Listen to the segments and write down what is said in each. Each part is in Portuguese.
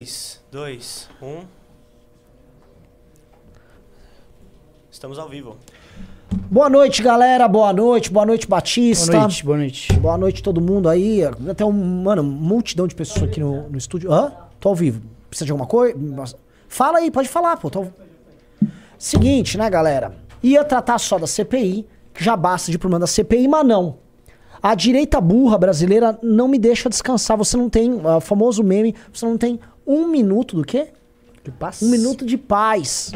3, 2, 1. Estamos ao vivo. Boa noite, galera. Boa noite. Boa noite, Batista. Boa noite, boa noite. Boa noite, todo mundo aí. Até um, mano, multidão de pessoas aqui no, no estúdio. Hã? Tô ao vivo. Precisa de alguma coisa? Fala aí, pode falar, pô. Tô... Seguinte, né, galera? Ia tratar só da CPI, que já basta de problema da CPI, mas não. A direita burra brasileira não me deixa descansar. Você não tem, o famoso meme, você não tem um minuto do quê? De paz. Um minuto de paz.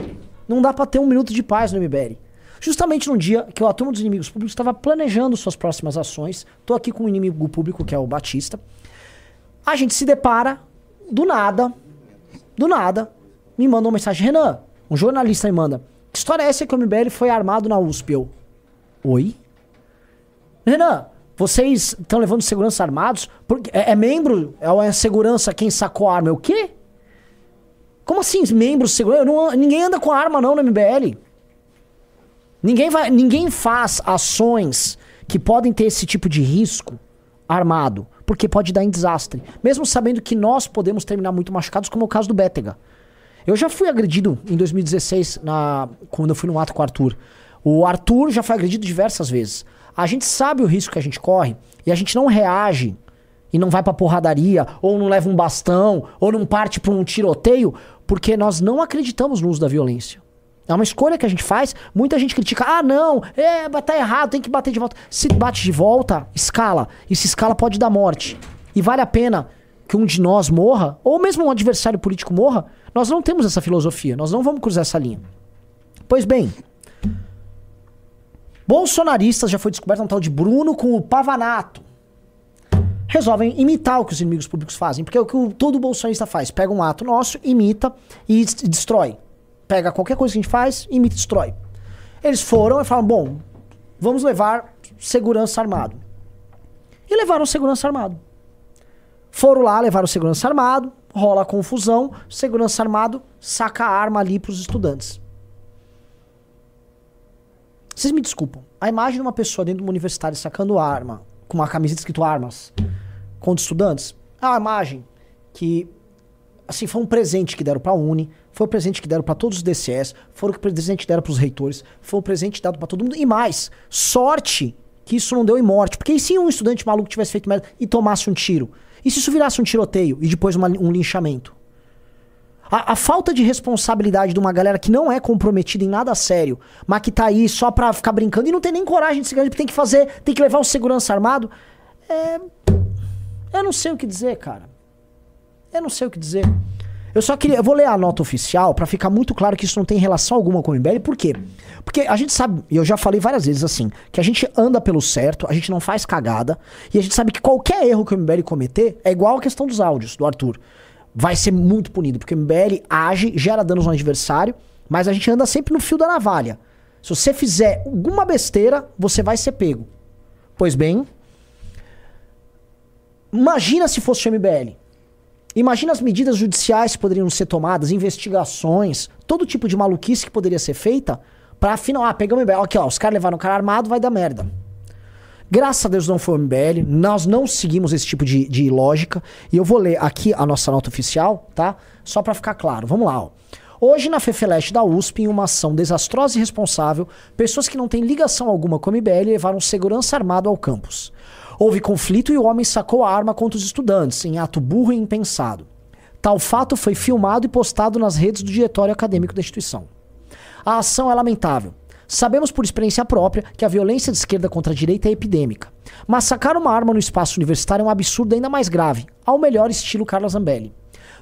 Não dá pra ter um minuto de paz no MBL. Justamente num dia que a turma dos inimigos públicos estava planejando suas próximas ações. Tô aqui com um inimigo público, que é o Batista. A gente se depara, do nada, do nada, me manda uma mensagem. Renan, um jornalista me manda. Que história é essa que o MBL foi armado na USP? Eu, oi? Renan, vocês estão levando segurança armados? Porque é, é membro? É, segurança quem sacou a arma? É o quê? Como assim, membro segurança? Não, ninguém anda com arma não no MBL. Ninguém, vai, ninguém faz ações que podem ter esse tipo de risco armado, porque pode dar em desastre. Mesmo sabendo que nós podemos terminar muito machucados, como é o caso do Bétega. Eu já fui agredido em 2016, na, quando eu fui no ato com o Arthur. O Arthur já foi agredido diversas vezes. A gente sabe o risco que a gente corre e a gente não reage e não vai pra porradaria, ou não leva um bastão, ou não parte pra um tiroteio, porque nós não acreditamos no uso da violência. É uma escolha que a gente faz. Muita gente critica. Ah, não, é, tá errado, tem que bater de volta. Se bate de volta, escala. E se escala pode dar morte. E vale a pena que um de nós morra, ou mesmo um adversário político morra. Nós não temos essa filosofia. Nós não vamos cruzar essa linha. Pois bem, bolsonaristas já foi descoberto um tal de Bruno com o Pavanato. Resolvem imitar o que os inimigos públicos fazem, porque é o que todo bolsonarista faz: pega um ato nosso, imita e destrói. Pega qualquer coisa que a gente faz, imita e destrói. Eles foram e falaram: bom, vamos levar segurança armado. E levaram segurança armado. Foram lá, levaram segurança armado, rola confusão, segurança armado saca a arma ali pros estudantes. Vocês me desculpam. A imagem de uma pessoa dentro de uma universidade sacando arma, com uma camiseta escrito armas, contra estudantes, é uma imagem que, assim, foi um presente que deram pra Uni, foi o presente que deram para todos os DCS, foi o presente que deram pros reitores, foi o presente dado para todo mundo. E mais, sorte que isso não deu em morte. Porque e se um estudante maluco tivesse feito merda e tomasse um tiro? E se isso virasse um tiroteio e depois uma, um linchamento? A, a, falta de responsabilidade de uma galera que não é comprometida em nada sério, mas que tá aí só pra ficar brincando e não tem nem coragem de se porque tem que fazer, tem que levar o segurança armado. É. Eu não sei o que dizer, cara. Eu não sei o que dizer. Eu só queria. Eu vou ler a nota oficial para ficar muito claro que isso não tem relação alguma com o MBL. Por quê? Porque a gente sabe, e eu já falei várias vezes assim, que a gente anda pelo certo, a gente não faz cagada, e a gente sabe que qualquer erro que o MBL cometer é igual a questão dos áudios do Arthur vai ser muito punido, porque o MBL age, gera danos no adversário, mas a gente anda sempre no fio da navalha. Se você fizer alguma besteira, você vai ser pego. Pois bem, imagina se fosse o MBL. Imagina as medidas judiciais que poderiam ser tomadas, investigações, todo tipo de maluquice que poderia ser feita para afinal, ah, pegamos o MBL, aqui ó, os caras levaram o cara armado, vai dar merda. Graças a Deus não foi o MBL, nós não seguimos esse tipo de, de lógica. E eu vou ler aqui a nossa nota oficial, tá? Só para ficar claro. Vamos lá, ó. Hoje, na Fefeleste da USP, em uma ação desastrosa e irresponsável, pessoas que não têm ligação alguma com o MBL levaram segurança armado ao campus. Houve conflito e o homem sacou a arma contra os estudantes, em ato burro e impensado. Tal fato foi filmado e postado nas redes do diretório acadêmico da instituição. A ação é lamentável. Sabemos por experiência própria que a violência de esquerda contra a direita é epidêmica. Mas sacar uma arma no espaço universitário é um absurdo ainda mais grave, ao melhor estilo Carla Zambelli.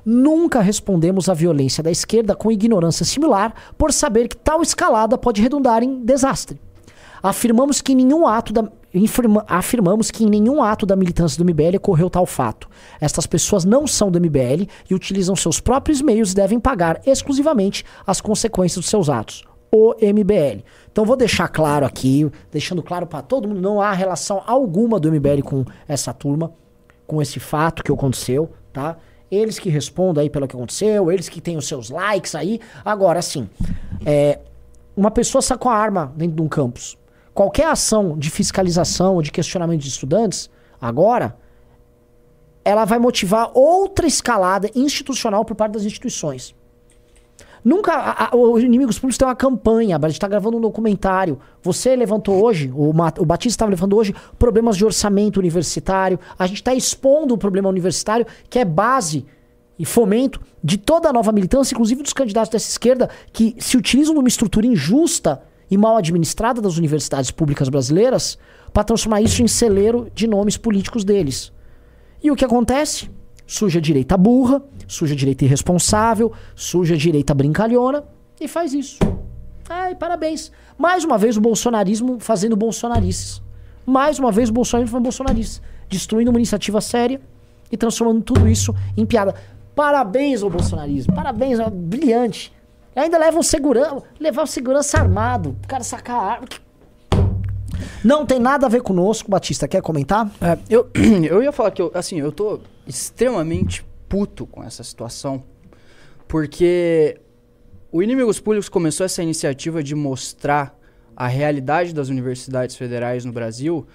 Nunca respondemos à violência da esquerda com ignorância similar por saber que tal escalada pode redundar em desastre. Afirmamos que em nenhum ato da, afirmamos que em nenhum ato da militância do MBL ocorreu tal fato. Estas pessoas não são do MBL e utilizam seus próprios meios e devem pagar exclusivamente as consequências dos seus atos o MBL. Então vou deixar claro aqui, deixando claro para todo mundo, não há relação alguma do MBL com essa turma, com esse fato que aconteceu, tá? Eles que respondam aí pelo que aconteceu, eles que têm os seus likes aí. Agora, assim, é, uma pessoa sacou a arma dentro de um campus. Qualquer ação de fiscalização ou de questionamento de estudantes, agora, ela vai motivar outra escalada institucional por parte das instituições. Nunca. A, a, os inimigos públicos têm uma campanha. A gente está gravando um documentário. Você levantou hoje, o, o Batista estava levantando hoje, problemas de orçamento universitário. A gente está expondo o problema universitário, que é base e fomento de toda a nova militância, inclusive dos candidatos dessa esquerda, que se utilizam de uma estrutura injusta e mal administrada das universidades públicas brasileiras para transformar isso em celeiro de nomes políticos deles. E o que acontece? Suja a direita burra, suja direita irresponsável, suja direita brincalhona e faz isso. Ai, parabéns. Mais uma vez o bolsonarismo fazendo bolsonarices. Mais uma vez o bolsonarismo fazendo bolsonarices. Destruindo uma iniciativa séria e transformando tudo isso em piada. Parabéns ao bolsonarismo. Parabéns, é brilhante. Ainda leva um segurança, levar o segurança armado, o cara sacar a arma. Não tem nada a ver conosco, Batista. Quer comentar? É, eu, eu ia falar que eu, assim, eu tô extremamente puto com essa situação, porque o Inimigos Públicos começou essa iniciativa de mostrar a realidade das universidades federais no Brasil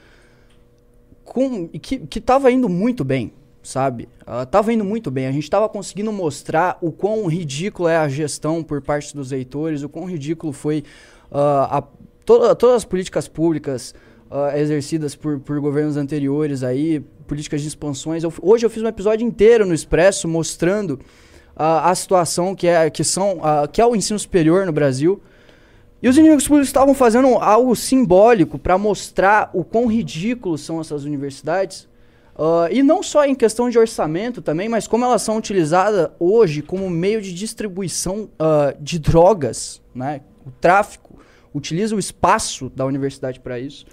com, que estava indo muito bem, sabe? Estava indo muito bem. A gente estava conseguindo mostrar o quão ridículo é a gestão por parte dos leitores, o quão ridículo foi uh, a toda, todas as políticas públicas uh, exercidas por, por governos anteriores aí, políticas de expansões. Eu, hoje eu fiz um episódio inteiro no Expresso mostrando uh, a situação que é, que, são, uh, que é o ensino superior no Brasil. E os inimigos públicos estavam fazendo algo simbólico para mostrar o quão ridículos são essas universidades. Uh, e não só em questão de orçamento também, mas como elas são utilizadas hoje como meio de distribuição uh, de drogas, né? o tráfico utiliza o espaço da universidade para isso.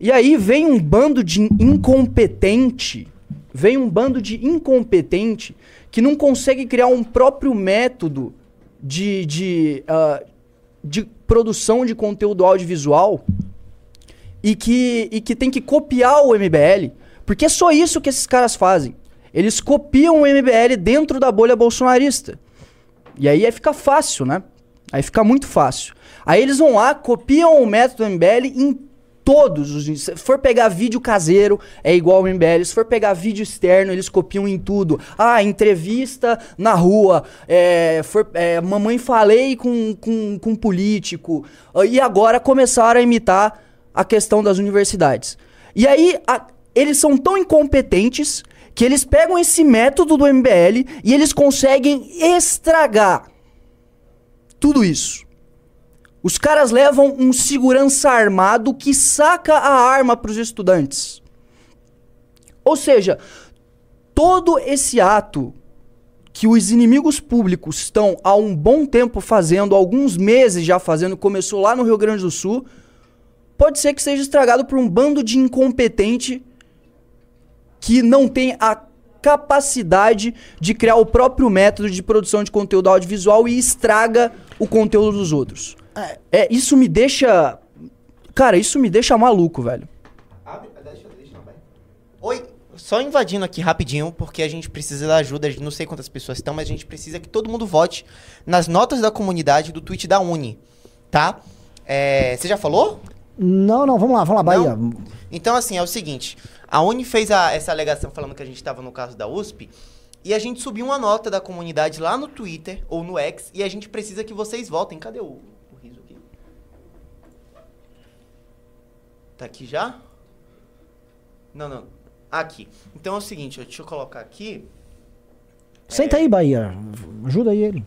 E aí vem um bando de incompetente, vem um bando de incompetente que não consegue criar um próprio método de, de, uh, de produção de conteúdo audiovisual e que, e que tem que copiar o MBL, porque é só isso que esses caras fazem. Eles copiam o MBL dentro da bolha bolsonarista. E aí, aí fica fácil, né? Aí fica muito fácil. Aí eles vão lá, copiam o método MBL todos os. Se for pegar vídeo caseiro, é igual ao MBL. Se for pegar vídeo externo, eles copiam em tudo. Ah, entrevista na rua. É, for, é, mamãe falei com, com, com político. E agora começaram a imitar a questão das universidades. E aí, a, eles são tão incompetentes que eles pegam esse método do MBL e eles conseguem estragar tudo isso. Os caras levam um segurança armado que saca a arma para os estudantes. Ou seja, todo esse ato que os inimigos públicos estão há um bom tempo fazendo, alguns meses já fazendo, começou lá no Rio Grande do Sul, pode ser que seja estragado por um bando de incompetente que não tem a capacidade de criar o próprio método de produção de conteúdo audiovisual e estraga o conteúdo dos outros. É, é, isso me deixa. Cara, isso me deixa maluco, velho. deixa, deixa, Oi, só invadindo aqui rapidinho, porque a gente precisa da ajuda. Não sei quantas pessoas estão, mas a gente precisa que todo mundo vote nas notas da comunidade do tweet da Uni, tá? É, você já falou? Não, não, vamos lá, vamos lá, Bahia. Não? Então, assim, é o seguinte: a Uni fez a, essa alegação falando que a gente estava no caso da USP. E a gente subiu uma nota da comunidade lá no Twitter ou no X e a gente precisa que vocês votem. Cadê o, Tá aqui já? Não, não. Aqui. Então é o seguinte, deixa eu colocar aqui. Senta é... aí, Bahia. Ajuda aí ele.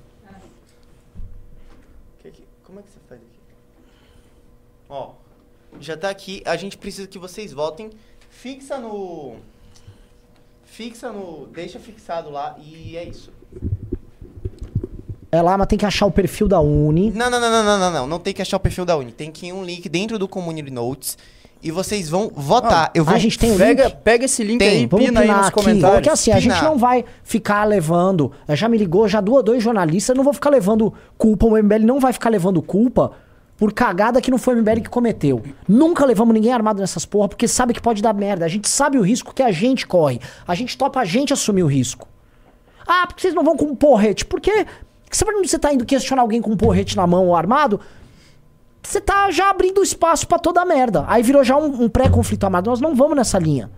Como é que você faz aqui? Ó, já tá aqui. A gente precisa que vocês votem. Fixa no fixa no. Deixa fixado lá e é isso. É lá, mas tem que achar o perfil da Uni. Não, não, não, não, não, não, não. Não tem que achar o perfil da Uni. Tem que ir um link dentro do Community Notes e vocês vão votar. Ah, eu vou... A gente tem pega, link? Pega esse link tem. aí, Vamos pina aí nos aqui, comentários. Porque assim, a gente não vai ficar levando... Já me ligou, já duas, dois jornalistas, não vou ficar levando culpa, o MBL não vai ficar levando culpa por cagada que não foi o MBL que cometeu. Nunca levamos ninguém armado nessas porra, porque sabe que pode dar merda. A gente sabe o risco que a gente corre. A gente topa a gente assumir o risco. Ah, porque vocês não vão com um porrete? Porque quando você tá indo questionar alguém com um porrete na mão ou armado, você tá já abrindo espaço para toda a merda. Aí virou já um, um pré-conflito armado. Nós não vamos nessa linha.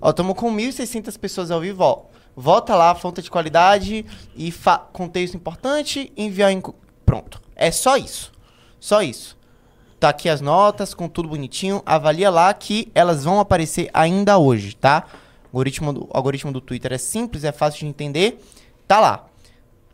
Ó, estamos com 1.600 pessoas ao vivo, ó. Volta lá, fonte de qualidade e contexto importante, enviar em... Pronto. É só isso. Só isso. Tá aqui as notas, com tudo bonitinho. Avalia lá que elas vão aparecer ainda hoje, tá? O algoritmo do, o algoritmo do Twitter é simples, é fácil de entender. Tá lá.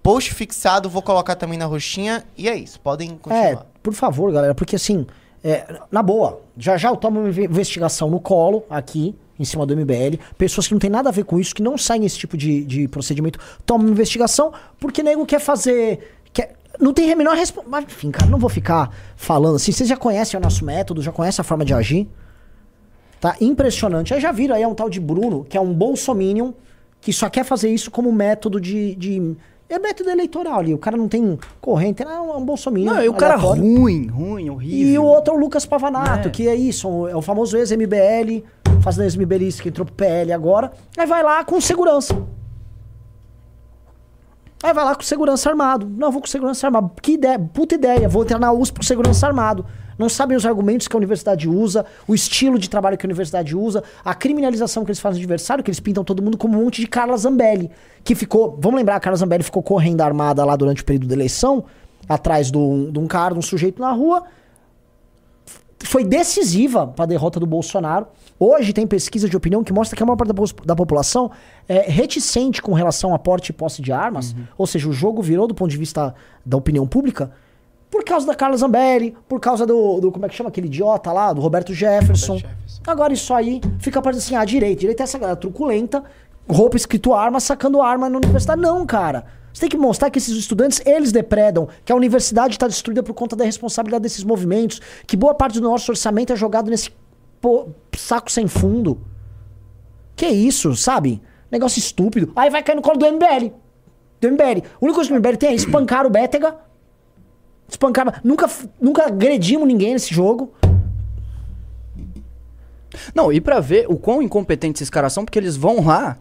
Post fixado, vou colocar também na roxinha. E é isso, podem É, continuar. por favor, galera, porque assim, é, na boa, já já eu tomo uma inve- investigação no colo, aqui, em cima do MBL. Pessoas que não tem nada a ver com isso, que não saem esse tipo de, de procedimento, tomam uma investigação, porque nego quer fazer. Quer, não tem a menor enfim, cara, não vou ficar falando assim. Vocês já conhecem o nosso método, já conhecem a forma de agir. Tá impressionante. Aí já viram aí é um tal de Bruno, que é um bolsominion, que só quer fazer isso como método de. de é método eleitoral ali. O cara não tem corrente, é um, é um bolsominion. Não, e o cara ruim, ruim, horrível. E o outro é o Lucas Pavanato, É. que é isso, é o famoso ex-MBL, fazendo ex-MBLista que entrou pro PL agora. Aí vai lá com segurança. Aí vai lá com segurança armado. Não, vou com segurança armado. Que ideia, puta ideia. Vou entrar na USP com segurança armado. Não sabem os argumentos que a universidade usa, o estilo de trabalho que a universidade usa, a criminalização que eles fazem do adversário, que eles pintam todo mundo como um monte de Carla Zambelli. Que ficou. Vamos lembrar, a Carla Zambelli ficou correndo armada lá durante o período da eleição, atrás de um, de um cara, de um sujeito na rua foi decisiva para a derrota do Bolsonaro. Hoje tem pesquisa de opinião que mostra que a maior parte da, da população é reticente com relação a porte e posse de armas. Ou seja, o jogo virou do ponto de vista da opinião pública por causa da Carla Zambelli, por causa do, do- como é que chama aquele idiota lá, do Roberto Jefferson. Agora isso aí fica parecendo assim, ah, direita, direita é essa galera truculenta, roupa escrito arma, sacando arma na universidade. Não, cara. Você tem que mostrar que esses estudantes, eles depredam, que a universidade está destruída por conta da responsabilidade desses movimentos, que boa parte do nosso orçamento é jogado nesse pô- saco sem fundo. Que isso, sabe? Negócio estúpido. Aí vai cair no colo do MBL. Do MBL. O único coisa que o MBL tem é espancar o Bétega. Espancar. Nunca, nunca agredimos ninguém nesse jogo. Não, e pra ver o quão incompetentes esses caras são, porque eles vão lá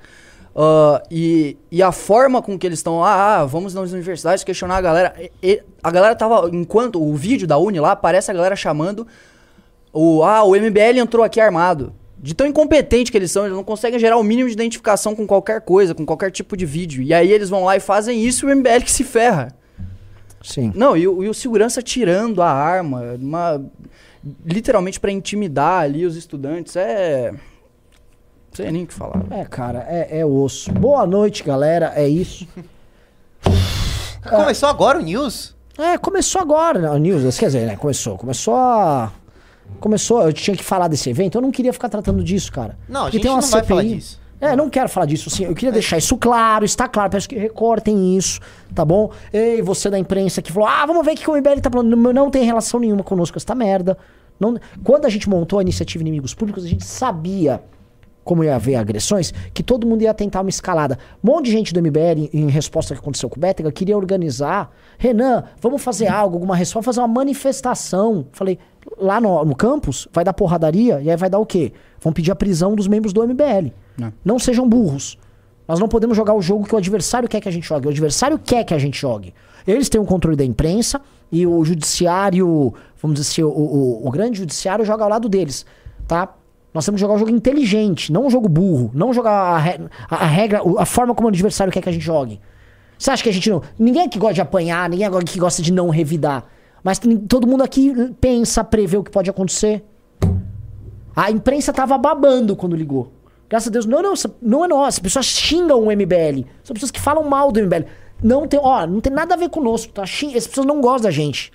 ah, e, e a forma com que eles estão lá, ah, vamos nas universidades questionar a galera. E- e a galera tava, enquanto o vídeo da Uni lá, aparece a galera chamando o, ah, o MBL entrou aqui armado. De tão incompetente que eles são, eles não conseguem gerar o mínimo de identificação com qualquer coisa, com qualquer tipo de vídeo. E aí eles vão lá e fazem isso e o MBL que se ferra. Sim. Não, e o, e o segurança tirando a arma, uma, literalmente pra intimidar ali os estudantes, é. Não sei nem o que falar. É, cara, é, é osso. Boa noite, galera. É isso. Começou agora o news? É, começou agora, né? O News, quer dizer, né? Começou. Começou a. Começou, eu tinha que falar desse evento, eu não queria ficar tratando disso, cara. Não, a gente tem uma não vai falar CPI. disso. É, não quero falar disso, assim, eu queria deixar isso claro, está claro, peço que recortem isso, tá bom? Ei, você da imprensa que falou, ah, vamos ver o que o MBL tá falando, não, não tem relação nenhuma conosco essa merda. Não, quando a gente montou a iniciativa Inimigos Públicos, a gente sabia como ia haver agressões, que todo mundo ia tentar uma escalada. Um monte de gente do MBL, em resposta ao que aconteceu com o Bétega, queria organizar. Renan, vamos fazer algo, alguma resposta, fazer uma manifestação. Falei, lá no, no campus, vai dar porradaria, e aí vai dar o quê? Vão pedir a prisão dos membros do MBL. Não. Não sejam burros. Nós não podemos jogar o jogo que o adversário quer que a gente jogue. O adversário quer que a gente jogue. Eles têm o controle da imprensa e o judiciário, vamos dizer assim, o, o, o grande judiciário joga ao lado deles, tá? Nós temos que jogar um jogo inteligente, não um jogo burro. Não jogar a, re- a- regra, a forma como o adversário quer que a gente jogue. Você acha que a gente não. Ninguém aqui gosta de apanhar, ninguém aqui gosta de não revidar. Mas todo mundo aqui pensa, prevê o que pode acontecer. A imprensa tava babando quando ligou. Graças a Deus. Não, não, não é nós. As pessoas xingam o MBL. São pessoas que falam mal do MBL. Não tem, ó, não tem nada a ver conosco, tá? Essas pessoas não gostam da gente.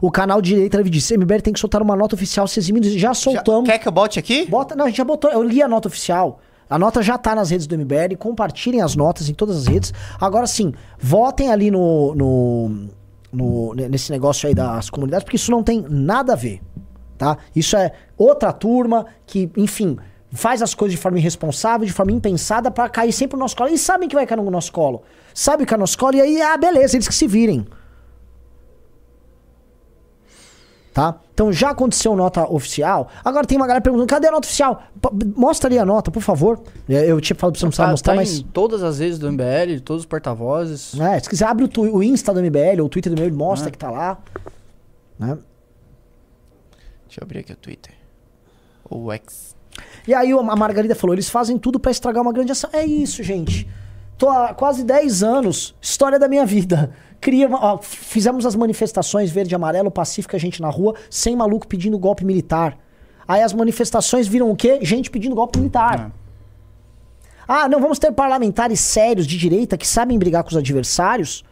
O canal direita ele disse: MBL tem que soltar uma nota oficial se eximindo. Já Já- soltamos. quer que eu bote aqui? Bota, não, a gente já botou. Eu li a nota oficial. A nota já tá nas redes do MBL. Compartilhem as notas em todas as redes. Agora sim, votem ali no, no, no- nesse negócio aí das comunidades, porque isso não tem nada a ver. Tá? Isso é outra turma que, enfim, faz as coisas de forma irresponsável, de forma impensada, pra cair sempre no nosso colo. E sabem que vai cair no nosso colo. Sabe que é no nosso colo, e aí, ah, beleza, eles que se virem. Tá? Então já aconteceu nota oficial. Agora tem uma galera perguntando: cadê a nota oficial? P- mostra ali a nota, por favor. É, Eu tinha falado pra você não precisar Tá, mostrar, tá mas. em todas as redes do MBL, todos os porta-vozes. É, se quiser, abre o, o Insta do MBL ou o Twitter do MBL, mostra É. que tá lá. Né? Deixa eu abrir aqui o Twitter. O X. E aí a Margarida falou: eles fazem tudo pra estragar uma grande ação. É isso, gente. Tô há quase 10 anos, história da minha vida. Cria, ó, fizemos as manifestações verde e amarelo, pacífica, gente na rua, sem maluco pedindo golpe militar. Aí as manifestações viram o quê? Gente pedindo golpe militar. Ah, não, vamos ter parlamentares sérios de direita que sabem brigar com os adversários,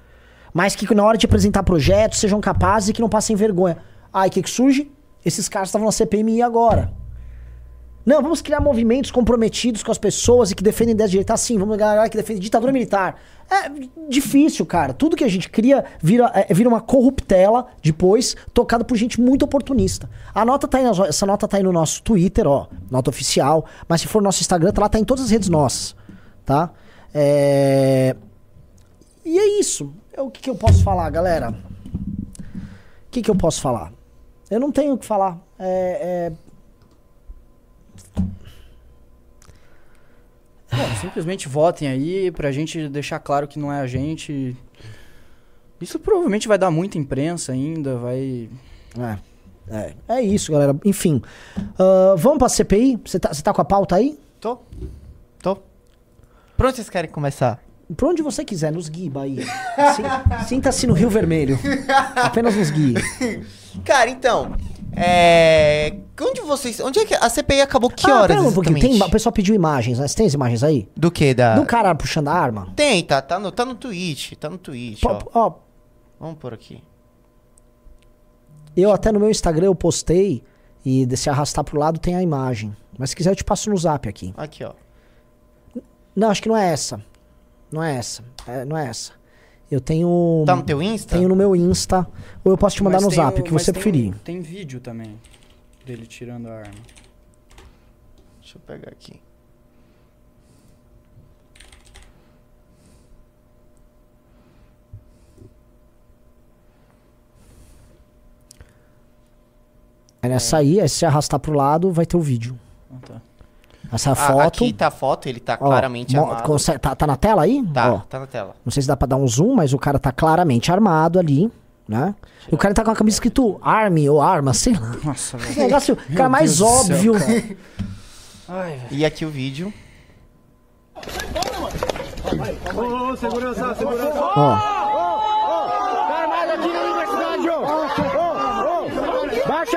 mas que na hora de apresentar projetos sejam capazes e que não passem vergonha. Aí o que, que surge? Esses caras estavam na CPMI agora. Não, vamos criar movimentos comprometidos com as pessoas e que defendem ideias de direita assim. Vamos galera que defende ditadura militar. É difícil, cara. Tudo que a gente cria vira, é, vira uma corruptela depois, tocada por gente muito oportunista. A nota tá aí, nas- essa nota tá aí no nosso Twitter, ó, nota oficial. Mas se for no nosso Instagram, tá lá, tá em todas as redes nossas, tá? É... E é isso. É o que, que eu posso falar, galera? O que, que eu posso falar? Eu não tenho o que falar. É, é, Bom, simplesmente votem aí pra gente deixar claro que não é a gente. Isso provavelmente vai dar muita imprensa ainda, vai. É, é, é isso, galera. Enfim. Ah, vamos pra CPI? Você tá, você tá com a pauta aí? Tô. Tô. Por onde vocês querem começar? Por onde você quiser, nos guie, Bahia. Sin- Sinta-se no Rio Vermelho. Apenas nos guie. Cara, então. É. Onde vocês. Onde é que. A CPI acabou que Ah, horas? pera um pouquinho. Tem, o pessoal pediu imagens, né? Você tem as imagens aí? Do que? Da. Do cara puxando a arma? Tem, tá, tá no, tá no Twitch. Tá no Twitch, ó. ó, Vamos por aqui. eu até no meu Instagram eu postei e se arrastar pro lado tem a imagem. Mas se quiser eu te passo no zap aqui. Aqui, ó. Não, acho que não é essa. Não é essa. É, não é essa. Eu tenho. Tá no teu Insta? Tenho no meu Insta. Ou eu posso te mandar Mas no zap, o- que você tem- preferir. Tem vídeo também dele tirando a arma. Deixa eu pegar aqui. Aí nessa aí, aí se você arrastar pro lado, vai ter o vídeo. Ah, tá. Essa Ah, foto. Aqui tá a foto, ele tá ó, claramente armado. consegue- tá, tá na tela aí? Tá, Ó, tá na tela. não sei se dá pra dar um zoom, mas o cara tá claramente armado ali, né? E o cara tá com a camisa escrito Army ou Arma, sei lá. Nossa, velho. Negócio, cara, mais Deus céu, óbvio. cara. Ai. E aqui o vídeo. Ó.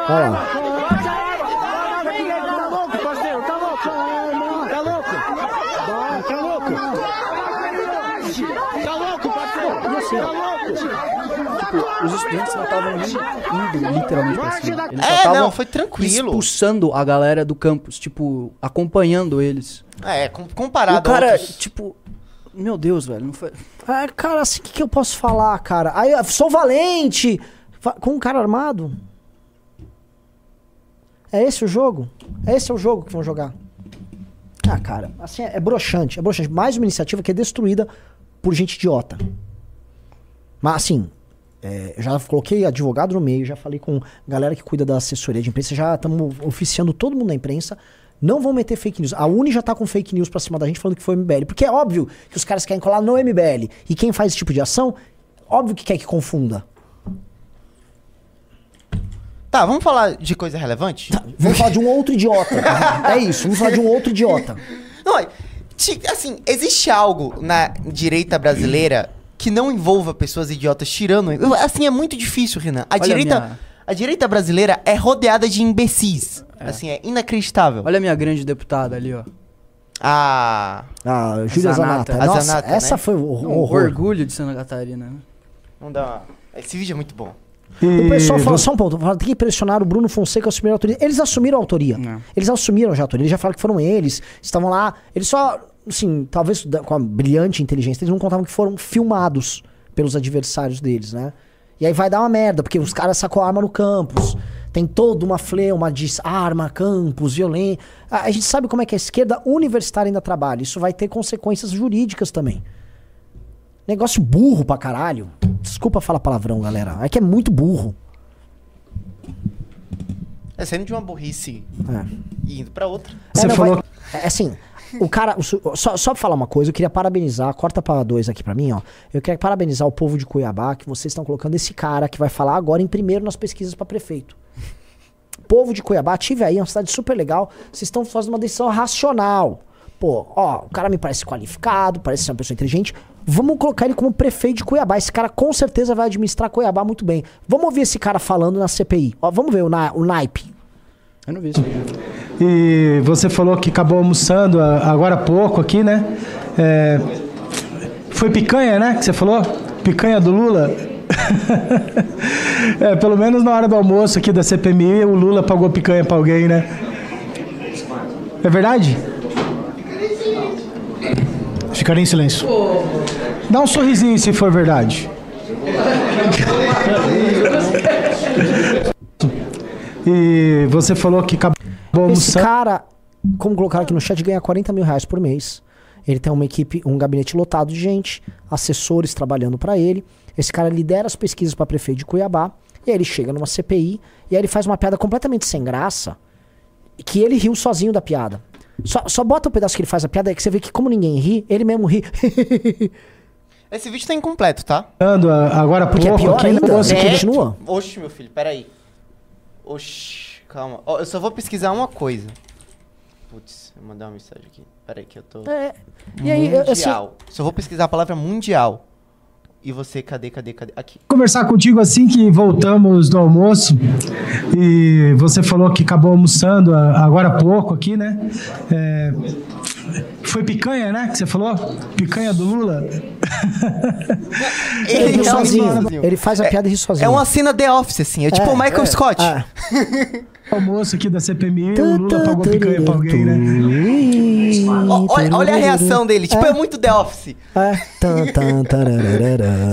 Olha lá. Os estudantes não estavam nem indo literalmente pra cima. Eles É, não, foi tranquilo. expulsando a galera do campus, tipo, acompanhando eles. É, com- comparado o cara, a outros... tipo, meu Deus, velho, não foi. Ah, cara, assim, o que, que eu posso falar, cara? Aí, sou valente! Com um cara armado? É esse o jogo? É esse o jogo que vão jogar? Ah, cara, assim, é, é broxante, é broxante. Mais uma iniciativa que é destruída por gente idiota. Mas, assim, é, já coloquei advogado no meio, já falei com galera que cuida da assessoria de imprensa, já estamos oficiando todo mundo na imprensa. Não vão meter fake news. A Uni já tá com fake news pra cima da gente falando que foi MBL. Porque é óbvio que os caras querem colar no MBL. E quem faz esse tipo de ação, óbvio que quer que confunda. Tá, vamos falar de coisa relevante? Vamos falar de um outro idiota. é isso, vamos falar de um outro idiota. Não, é, assim, existe algo na direita brasileira que não envolva pessoas idiotas tirando. Assim, é muito difícil, Renan. A Olha a direita. minha- A direita brasileira é rodeada de imbecis. Assim, é inacreditável. Olha a minha grande deputada ali, ó. Ah. Ah, Júlia Zanata. Zanata. A Nossa, Zanata, essa né? foi o Um horror. orgulho de Santa Catarina, né? Vamos dar uma... Esse vídeo é muito bom. O pessoal fala só um ponto, fala, tem que pressionar o Bruno Fonseca a assumir a autoria. Eles assumiram a autoria. Não. Eles assumiram já a autoria. Eles já falaram que foram eles, estavam lá. Eles só, assim, talvez com a brilhante inteligência, eles não contavam que foram filmados pelos adversários deles, né? E aí vai dar uma merda, porque os caras sacou a arma no campus. Tem toda uma fleuma de arma, campus, violência. A, a gente sabe como é que a esquerda universitária ainda trabalha. Isso vai ter consequências jurídicas também. Negócio burro pra caralho. Desculpa falar palavrão, galera. É que é muito burro. É saindo de uma burrice É. e indo pra outra. É, Você não, falou- vai- é assim, o cara. o Só, só pra falar uma coisa, eu queria parabenizar. Corta pra dois aqui pra mim, ó. Eu queria parabenizar o povo de Cuiabá que vocês estão colocando esse cara que vai falar agora em primeiro nas pesquisas pra prefeito. povo de Cuiabá, tive aí, é uma cidade super legal. Vocês estão fazendo uma decisão racional. Pô, ó, o cara me parece qualificado, parece ser uma pessoa inteligente. Vamos colocar ele como prefeito de Cuiabá. Esse cara com certeza vai administrar Cuiabá muito bem. Vamos ouvir esse cara falando na CPI. Ó, vamos ver o, na, o naipe. Eu não vi isso. E você falou que acabou almoçando a- agora há pouco aqui, né? É, foi picanha, né? Que você falou? Picanha do Lula? é, pelo menos na hora do almoço aqui da CPMI, o Lula pagou picanha pra alguém, né? É verdade? Ficaria em silêncio. Dá um sorrisinho se for verdade. E você falou que acabou Esse almoçando. cara, como colocaram aqui no chat, ganha 40 mil reais por mês. Ele tem uma equipe, um gabinete lotado de gente, assessores trabalhando pra ele. Esse cara lidera as pesquisas pra prefeito de Cuiabá. E aí ele chega numa CPI e aí ele faz uma piada completamente sem graça. Que ele riu sozinho da piada. Só, só bota o pedaço que ele faz a piada aí que você vê que, como ninguém ri, ele mesmo ri. Esse vídeo tá incompleto, tá? a- agora há é pouco pior aqui ainda. É. aqui. continua? Oxe, meu filho, peraí. Oxe, calma. Ó, eu só vou pesquisar uma coisa. Putz, eu mandei uma mensagem aqui. Peraí que eu tô... É. E aí, eu- assim, mundial. Só vou pesquisar a palavra mundial. E você, cadê, cadê, cadê? Aqui. conversar contigo assim que voltamos do almoço e você falou que acabou almoçando a- agora há pouco aqui, né? É, foi picanha, né? Que você falou? Picanha do Lula? ele ri realmente sozinho. sozinho. Ele faz a piada e ri sozinho. É uma cena The Office, assim. É tipo o Michael Scott. É. almoço aqui da CPMI, o Lula pagou picanha pra alguém, né? Olha, olha a reação dele. Tipo, é muito The Office. É.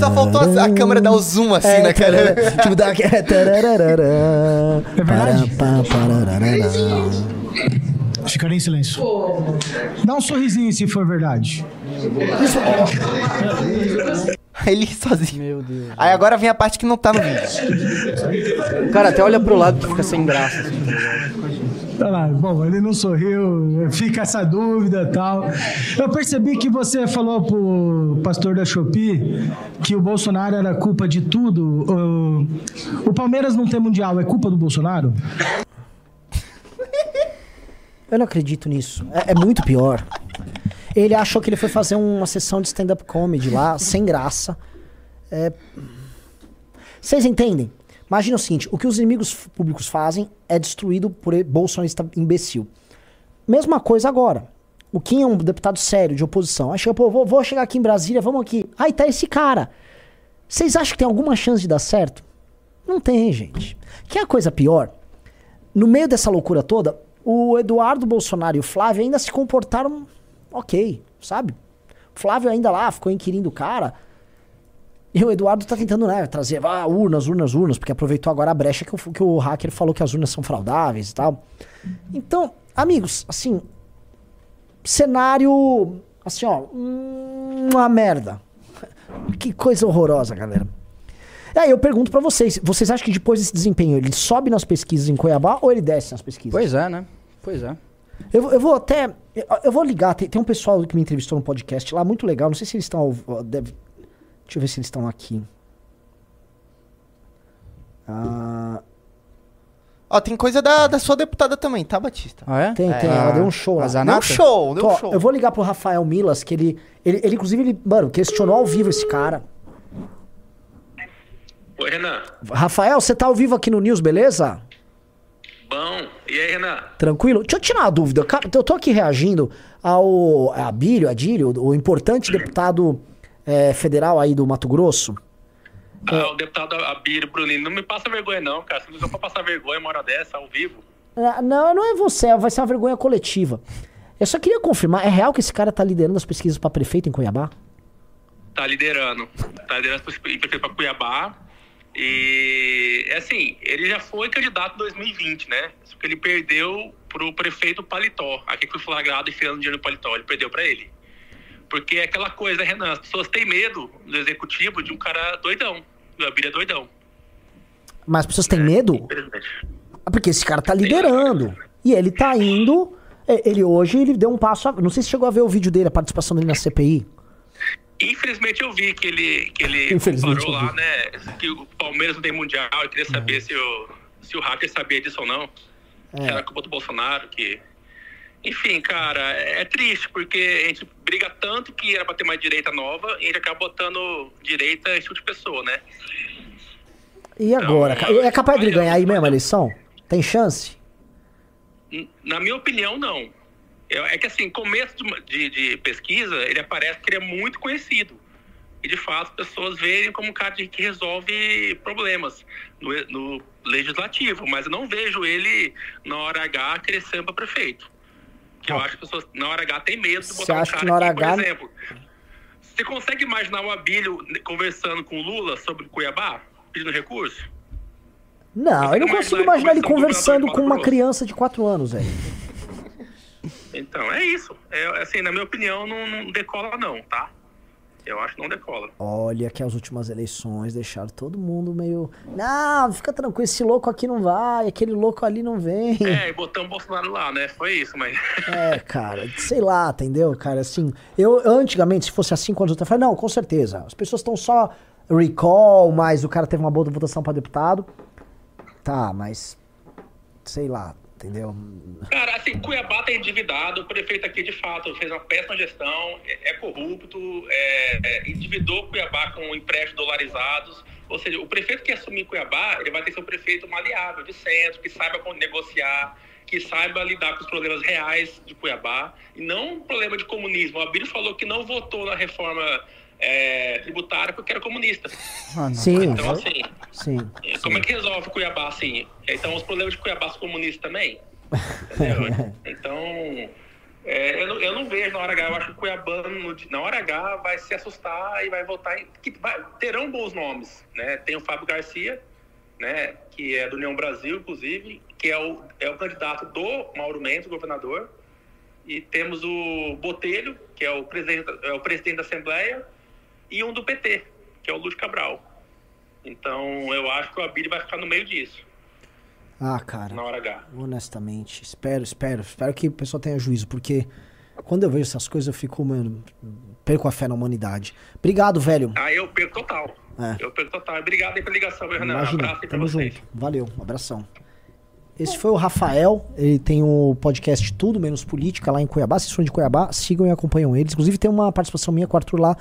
Só faltou a, a câmera dar o zoom assim, É, né, cara? Tipo, dá aqui. É. É verdade? Ficaria em silêncio. Dá um sorrisinho se for verdade. Ele sozinho. Meu Deus. Aí agora vem a parte que não tá no vídeo. O cara até olha pro lado que fica sem graça. assim. Tá lá, bom, ele não sorriu, fica essa dúvida e tal. Eu percebi que você falou pro pastor da Shopee que o Bolsonaro era culpa de tudo. O, o Palmeiras não ter mundial, é culpa do Bolsonaro? Eu não acredito nisso. É, é muito pior. Ele achou que ele foi fazer uma sessão de stand-up comedy lá, sem graça. É... Vocês entendem? Imagina o seguinte: o que os inimigos públicos fazem é destruído por bolsonarista imbecil. Mesma coisa agora. O Kim é um deputado sério de oposição. Aí pô, vou, vou chegar aqui em Brasília, vamos aqui. Aí tá esse cara. Vocês acham que tem alguma chance de dar certo? Não tem, gente. Que é a coisa pior? no meio dessa loucura toda, o Eduardo Bolsonaro e o Flávio ainda se comportaram ok, sabe? O Flávio ainda lá ficou inquirindo o cara. E o Eduardo tá tentando, né, trazer ah, urnas, urnas, urnas, porque aproveitou agora a brecha que o, que o hacker falou que as urnas são fraudáveis e tal. Então, amigos, assim, cenário, assim, ó, hum, uma merda. Que coisa horrorosa, galera. E aí eu pergunto pra vocês, vocês acham que depois desse desempenho ele sobe nas pesquisas em Cuiabá ou ele desce nas pesquisas? Pois é, né? Pois é. Eu, vou- eu vou até. Eu, eu vou ligar. Tem, tem um pessoal que me entrevistou no podcast lá, muito legal. Não sei se eles estão. Deve, deixa eu ver se eles estão aqui. Ah, Ó, tem coisa da, da sua deputada também, tá, Batista? Ah, é? tem, tem. Ah, Ela deu um show a lá. Deu um show, deu Ó, um show. Eu vou ligar pro Rafael Milas, que ele. Ele, ele inclusive, ele, mano, questionou ao vivo esse cara. Oi, Renan. Rafael, você tá ao vivo aqui no News, beleza? Bom. E aí, Renan? Tranquilo? Deixa eu tirar uma dúvida. Eu tô aqui reagindo ao Abílio, Adílio, o importante deputado eh, federal aí do Mato Grosso. Ah, o deputado Abílio Bruninho, não me passa vergonha não, cara. Você não usa pra passar vergonha uma hora dessa, ao vivo. Ah, Não, não é você, vai ser uma vergonha coletiva. Eu só queria confirmar, é real que esse cara tá liderando as pesquisas pra prefeito em Cuiabá? Tá liderando. Tá liderando para prefeito pra Cuiabá. E, é assim, ele já foi candidato em 2020, né? Só que ele perdeu pro prefeito Paletó. Aqui que foi flagrado enfiando dinheiro no Paletó. Ele perdeu pra ele. Porque é aquela coisa, Renan, as pessoas têm medo do executivo de um cara doidão. Do Abílio é doidão. Mas as pessoas têm medo? Infelizmente. Ah, Porque esse cara tá liderando. E ele tá indo. é, Ele hoje ele deu um passo. a- Não sei se chegou a ver o vídeo dele, a participação dele na CPI. Infelizmente eu vi que ele, que ele parou lá, né? Que o Palmeiras não tem mundial. Eu queria saber se o, se o hacker sabia disso ou não. É. Era culpa do Bolsonaro, que. Enfim, cara, é triste, porque a gente briga tanto que era pra ter mais direita nova e a gente acaba botando direita tipo de pessoa, né? E agora? Então? É capaz de ganhar aí mesmo a eleição? Tem chance? Na minha opinião, não. É que assim, começo de, uma- de- pesquisa, ele aparece que ele é muito conhecido. E de fato, as pessoas veem como um cara que resolve problemas no, no legislativo. Mas eu não vejo ele, na hora H, crescendo para prefeito. Que eu acho que as pessoas, na hora H, tem medo de Você botar um acha cara que na hora que, por H- exemplo... Você consegue imaginar o Abílio conversando com o Lula sobre Cuiabá? Pedindo recurso? Não, eu não Você consigo imagina imaginar ele conversando com uma criança de 4 anos, velho. Então, é isso. É, assim, na minha opinião, não, não decola não, tá? Eu acho que não decola. Olha que as últimas eleições deixaram todo mundo meio. Não, fica tranquilo, esse louco aqui não vai, aquele louco ali não vem. É, e botamos o Bolsonaro lá, né? Foi isso, mas... É, cara, sei lá, entendeu, cara? Assim, eu antigamente, se fosse anos atrás, eu falei, não, com certeza. As pessoas estão só recall, mas o cara teve uma boa votação pra deputado. Tá, mas. Sei lá, entendeu? Cara, assim, Cuiabá tá endividado, o prefeito aqui, de fato, fez uma péssima gestão, é, é corrupto, é, é, endividou Cuiabá com empréstimos dolarizados. Ou seja, o prefeito que assumir Cuiabá, ele vai ter que ser um prefeito maleável, de centro, que saiba como negociar, que saiba lidar com os problemas reais de Cuiabá, e não um problema de comunismo. O Abílio falou que não votou na reforma é, tributária porque era comunista. Ah, não. Sim, Então, assim, sim. e Como é que resolve Cuiabá assim? Então, os problemas de Cuiabá são comunistas também? Entendeu? então, é, eu, não, eu não vejo na hora H. Eu acho que o Cuiabano, na hora H, vai se assustar e vai votar. Em, que vai- terão bons nomes. Né? Tem o Fábio Garcia, né? que é do União Brasil, inclusive, que é o, é o candidato do Mauro Mendes, governador. E temos o Botelho, que é o presidente, é o presidente da Assembleia, e um do PT, que é o Lúcio Cabral. Então, eu acho que o Abílio vai ficar no meio disso, Ah, cara. na hora H. Honestamente, espero, espero, espero que o pessoal tenha juízo, porque quando eu vejo essas coisas eu fico, mano, perco a fé na humanidade. Obrigado, velho. Aí eu perco total. É. Eu perco total. Obrigado aí pela ligação, meu Renan. Um Imagina, abraço aí pra vocês. junto. Valeu, um abração. Esse foi o Rafael, ele tem o podcast Tudo Menos Política lá em Cuiabá. Vocês são de Cuiabá, sigam e acompanham eles. Inclusive tem uma participação minha com o Arthur lá,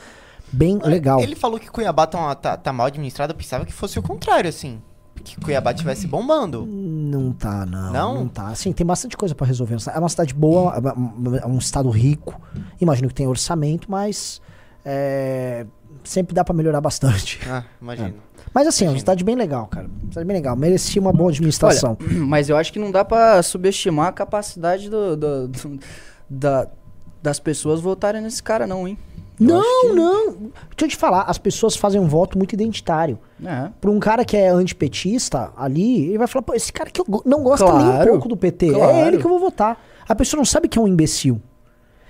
bem legal. Ele falou que Cuiabá tá, tá, tá mal administrado, eu pensava que fosse o contrário, assim. Que Cuiabá tivesse bombando. Não tá, não. Não? Não tá. Assim, tem bastante coisa pra resolver. É uma cidade boa, é um estado rico. Imagino que tem orçamento, mas é, sempre dá pra melhorar bastante. Ah, imagino. Mas assim, é uma cidade bem legal, cara. Uma cidade bem legal. Merecia uma boa administração. Olha, mas eu acho que não dá pra subestimar a capacidade do, do- do- da, das pessoas votarem nesse cara, não, hein? Eu não, que- não. Deixa eu te falar, as pessoas fazem um voto muito identitário. É. Pra um cara que é antipetista ali, ele vai falar, pô, esse cara que eu não gosta nem um Claro, pouco do PT, é claro. ele que eu vou votar. A pessoa não sabe que é um imbecil.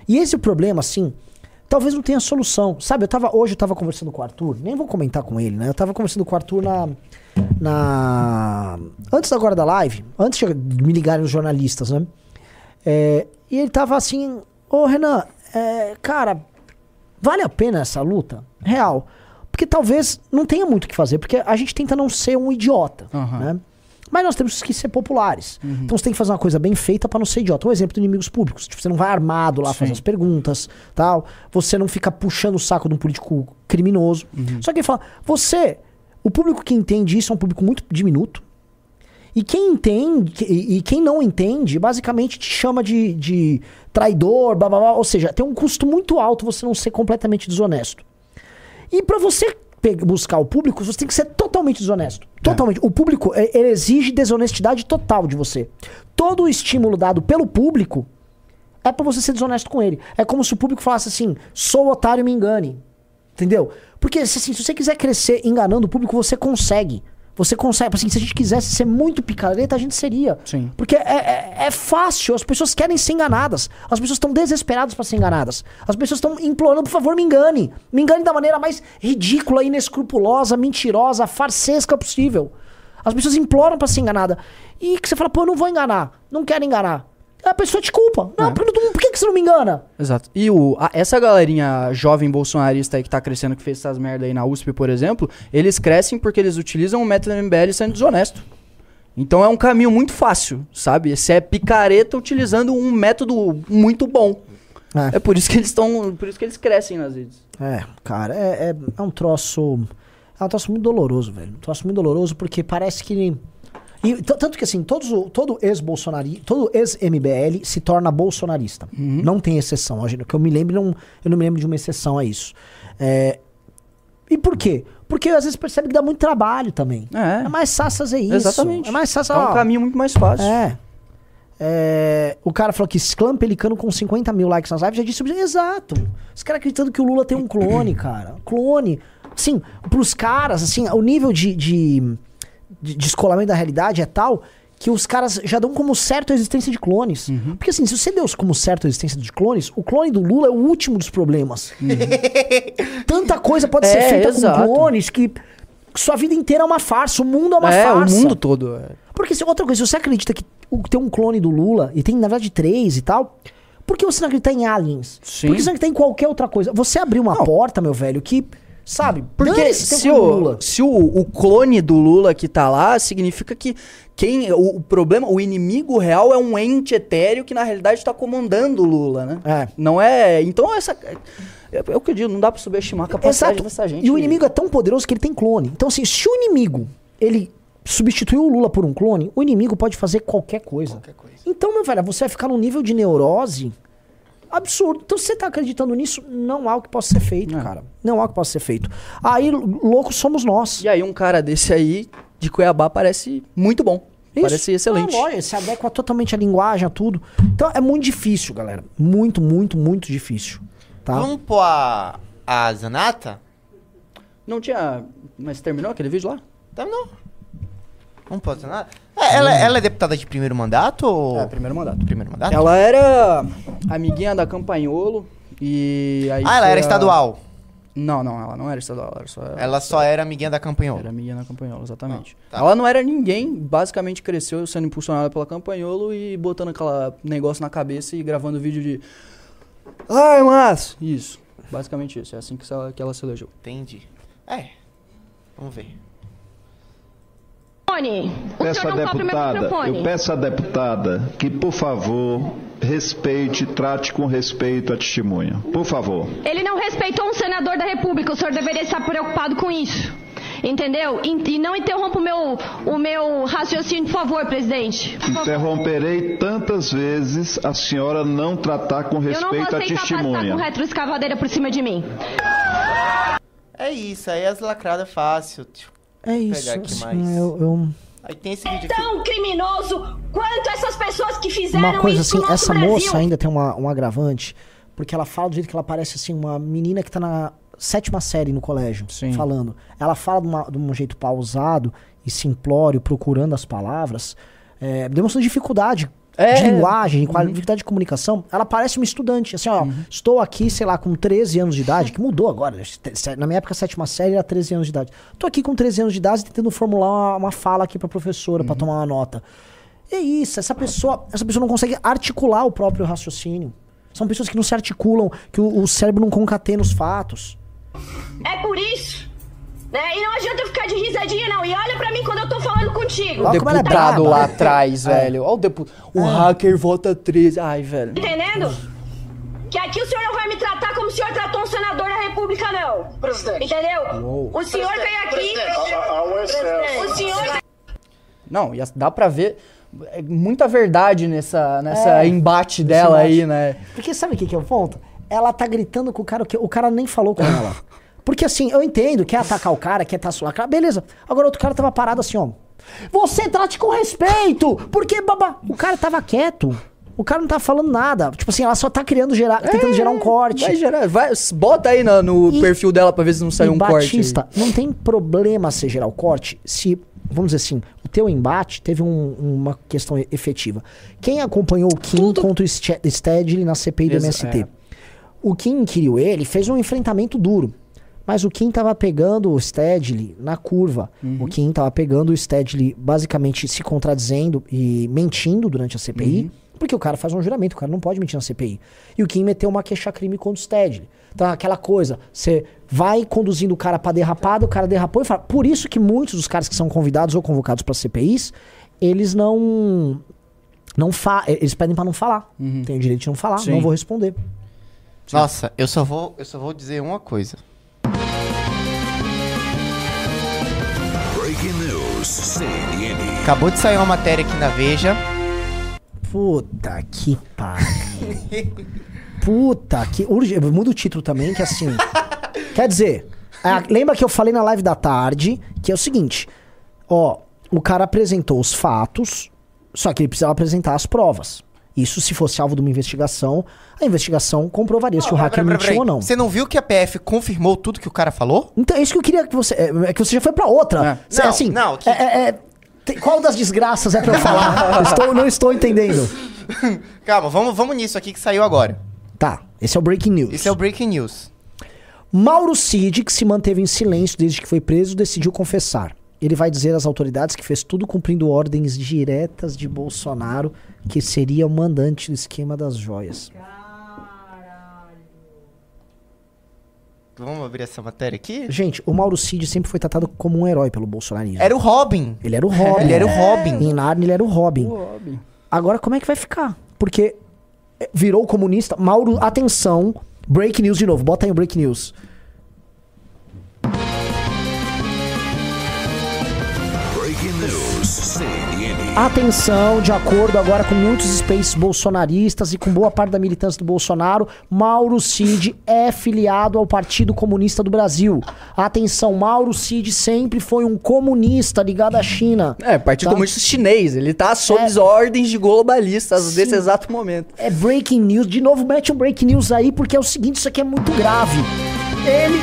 E esse é o problema, assim, talvez não tenha solução. Sabe, eu tava, hoje eu tava conversando com o Arthur, nem vou comentar com ele, né? Eu tava conversando com o Arthur na. na antes agora da live, antes de me ligarem os jornalistas, né? É, e ele tava assim, ô Renan, é, cara, vale a pena essa luta? Real. Porque talvez não tenha muito o que fazer, porque a gente tenta não ser um idiota, Aham. né? Mas nós temos que ser populares. Então você tem que fazer uma coisa bem feita pra não ser idiota. Um exemplo de inimigos públicos. Tipo, você não vai armado lá fazer as perguntas, tal. Você não fica puxando o saco de um político criminoso. Só que ele fala, você, o público que entende isso é um público muito diminuto. E quem entende, e, e quem não entende, basicamente te chama de, de traidor, blá, blá, blá. Ou seja, tem um custo muito alto você não ser completamente desonesto. E pra você buscar o público, você tem que ser totalmente desonesto. Totalmente. O público, eh, ele exige desonestidade total de você. Todo o estímulo dado pelo público é pra você ser desonesto com ele. É como se o público falasse assim: sou otário, me engane. Entendeu? Porque assim, se você quiser crescer enganando o público, você consegue. Você consegue. Assim, se a gente quisesse ser muito picareta, a gente seria. Sim. Porque é, é, é fácil, as pessoas querem ser enganadas. As pessoas estão desesperadas para ser enganadas. As pessoas estão implorando, por favor, me engane. Me engane da maneira mais ridícula, inescrupulosa, mentirosa, farsesca possível. As pessoas imploram para ser enganada. E que você fala, pô, eu não vou enganar. Não quero enganar. A pessoa te culpa. Não, É. por, por que, que você não me engana? Exato. E o, a- essa galerinha jovem bolsonarista aí que tá crescendo, que fez essas merda aí na USP, por exemplo, eles crescem porque eles utilizam o método MBL sendo desonesto. Então é um caminho muito fácil, sabe? Esse é picareta utilizando um método muito bom. É. É por isso que eles estão. Por isso que eles crescem nas redes. É, cara, é, é, é um troço. É um troço muito doloroso, velho. Um troço muito doloroso porque parece que. E, tanto que assim, todos, todo ex-Bolsonaro, todo ex-MBL se torna bolsonarista. Não tem exceção. Gente- Que eu me lembro, não, eu não me lembro de uma exceção a isso. É, e por quê? Porque às vezes percebe que dá muito trabalho também. É. É mais fácil fazer isso. Exatamente. É mais fácil. É um ó, caminho muito mais fácil. é. É, o cara falou que Clã Pelicano com 50 mil likes nas lives já disse. Exato. Os caras acreditando que o Lula tem um clone, cara. Clone. Assim, pros caras, assim, o nível de, de, de descolamento da realidade é tal que os caras já dão como certo a existência de clones. Uhum. Porque assim, se você deu como certo a existência de clones, o clone do Lula é o último dos problemas. Tanta coisa pode ser Uhum. É, feita exato. com clones que sua vida inteira é uma farsa, o mundo é uma é, farsa. o mundo todo. é. Porque se, outra coisa, se você acredita que tem um clone do Lula, e tem na verdade três e tal, por que você não acredita em aliens? Sim. Por que você não acredita em qualquer outra coisa? Você abriu uma Não. porta, meu velho, que, sabe, Porque se, o, Lula. se o, o clone do Lula que tá lá, significa que quem o, o problema, o inimigo real é um ente etéreo que na realidade tá comandando o Lula, né? É. Não é. Então essa. É, é o que eu digo, não dá pra subestimar a capacidade Exato. dessa gente. E o inimigo é tão poderoso que ele tem clone. Então, assim, se o inimigo, ele substituiu o Lula por um clone, o inimigo pode fazer qualquer coisa. Qualquer coisa. Então, meu velho, você vai ficar num nível de neurose absurdo. Então, se você tá acreditando nisso, não há o que possa ser feito, Não. cara. Não há o que possa ser feito. Aí, loucos somos nós. E aí um cara desse aí, de Cuiabá, parece muito bom. Isso. Parece excelente. Ah, se adequa totalmente à linguagem, a tudo. Então é muito difícil, galera. Muito, muito, muito difícil. Tá? Vamos pôr a, a Zanata? Não tinha. Mas terminou aquele vídeo lá? Terminou. Vamos pôr a Zanata? É, ela, ela é deputada de primeiro mandato ou... É, primeiro mandato. Primeiro mandato? Ela era amiguinha da Campanholo e aí Ah, ela era a- estadual. Não, não, ela não era estadual, ela era só Ela só era amiguinha da Campanhola. era amiguinha da Campanholo, exatamente. Ah, tá. Ela não era ninguém, basicamente cresceu sendo impulsionada pela Campanholo e botando aquela negócio na cabeça e gravando vídeo de Ai, mas isso. Basicamente isso, é assim que ela, que ela se elegeu. Entendi. É. Vamos ver. Microfone. O Peço senhor à não cobre meu deputada, microfone. eu peço à deputada que, por favor, respeite, trate com respeito a testemunha. Por favor. Ele não respeitou um senador da República. O senhor deveria estar preocupado com isso. Entendeu? E, não interrompa o meu, o meu raciocínio, por favor, presidente. Por favor. Interromperei tantas vezes a senhora não tratar com Eu não vou respeito a aceitar passar com testemunha. retroescavadeira por cima de mim. É isso, aí as lacradas fácil. Deixa eu É pegar isso. aqui assim, mais. eu- eu... Aí tem esse vídeo aqui. Tão criminoso quanto essas pessoas que fizeram Uma coisa isso assim, essa Brasil. moça ainda tem uma, um agravante, porque ela fala do jeito que ela parece assim, uma menina que tá na sétima série no colégio, Sim. falando. Ela fala de, uma- de um jeito pausado e simplório, procurando as palavras, é, demonstrando dificuldade É, de é. linguagem, de dificuldade de comunicação. Ela parece uma estudante, assim, ó, estou aqui, sei lá, com 13 anos de idade, que mudou agora, na minha época, a sétima série era 13 anos de idade. Tô aqui com 13 anos de idade tentando formular uma, uma fala aqui pra professora, pra tomar uma nota. É isso, essa pessoa, essa pessoa não consegue articular o próprio raciocínio. São pessoas que não se articulam, que o, o cérebro não concatena os fatos. É por isso. Né? E não adianta eu ficar de risadinha, não. E olha pra mim quando eu tô falando contigo. Olha como ela é Deputado braba. lá atrás, velho. Olha o depu... O hacker vota 13. Ai, velho. Entendendo? Que aqui o senhor não vai me tratar como o senhor tratou um senador da república, não. Presidente. Entendeu? O senhor veio aqui. O senhor. Não, e dá pra ver é, muita verdade nessa, nessa É, embate dela embate. aí, né? Porque sabe o que, que é o ponto? Ela tá gritando com o cara, o cara nem falou com ela. Porque assim, eu entendo, quer atacar o cara, quer estar cara, beleza. Agora outro cara tava parado assim, ó. Você trate com respeito! Porque, babá, o cara tava quieto. O cara não tá falando nada. Tipo assim, ela só tá criando gerar, tentando gerar um corte. Vai gerar, vai, bota aí no, no E- perfil dela pra ver se não sai um corte. aí. Batista, não tem problema você gerar o corte se, vamos dizer assim, o teu embate teve um- uma questão efetiva. Quem acompanhou o Kim contra o Ste- Stedley na CPI do MST? é. O Kim inquiriu ele, fez um enfrentamento duro. Mas o Kim tava pegando o Stedley na curva. Uhum. O Kim tava pegando o Stedley basicamente se contradizendo e mentindo durante a CPI. Uhum. Porque o cara faz um juramento, o cara não pode mentir na CPI. E o Kim meteu uma queixa-crime contra o Stedley. Então, aquela coisa, você vai conduzindo o cara pra derrapada, o cara derrapou e fala. Por isso que muitos dos caras que são convidados ou convocados pra CPIs, eles não. não fa eles pedem pra não falar. Tem o direito de não falar, Sim. não vou responder. Nossa, eu só vou, eu só vou dizer uma coisa. CNN. Acabou de sair uma matéria aqui na Veja. Puta que pariu. Puta que. Urge... Muda o título também, que assim. quer dizer, a- lembra que eu falei na live da tarde que é o seguinte: ó, o cara apresentou os fatos, só que ele precisava apresentar as provas. Isso, se fosse alvo de uma investigação, a investigação comprovaria se o hacker mentiu ou não. Você não viu que a PF confirmou tudo que o cara falou? Então é isso que eu queria que você. É, é que você já foi pra outra. Cê, Não, assim, não, que- é- é- é- tem- qual das desgraças é pra eu falar? estou, não estou entendendo. Calma, vamos, vamos nisso aqui que saiu agora. Tá, esse é o breaking news. Esse é o Breaking News. Mauro Cid, que se manteve em silêncio desde que foi preso, decidiu confessar. Ele vai dizer às autoridades que fez tudo cumprindo ordens diretas de Bolsonaro, que seria o mandante do esquema das joias. Vamos abrir essa matéria aqui? Gente, o Mauro Cid sempre foi tratado como um herói pelo bolsonarismo. Era o Robin. Ele era o Robin. Ele era o Robin. Em Narnia ele era o Robin. Robin. Agora como é que vai ficar? Porque eh, virou comunista. Mauro, atenção. Break news de novo. Bota aí o break news. Atenção, de acordo agora com muitos spaces bolsonaristas e com boa parte da militância do Bolsonaro, Mauro Cid é filiado ao Partido Comunista do Brasil. Atenção, Mauro Cid sempre foi um comunista ligado à China. É, Partido Tá? Comunista Chinês. Ele tá sob É. as ordens de globalistas Sim. nesse exato momento. É breaking news. De novo, mete um breaking news aí, porque é o seguinte, isso aqui é muito grave. Ele,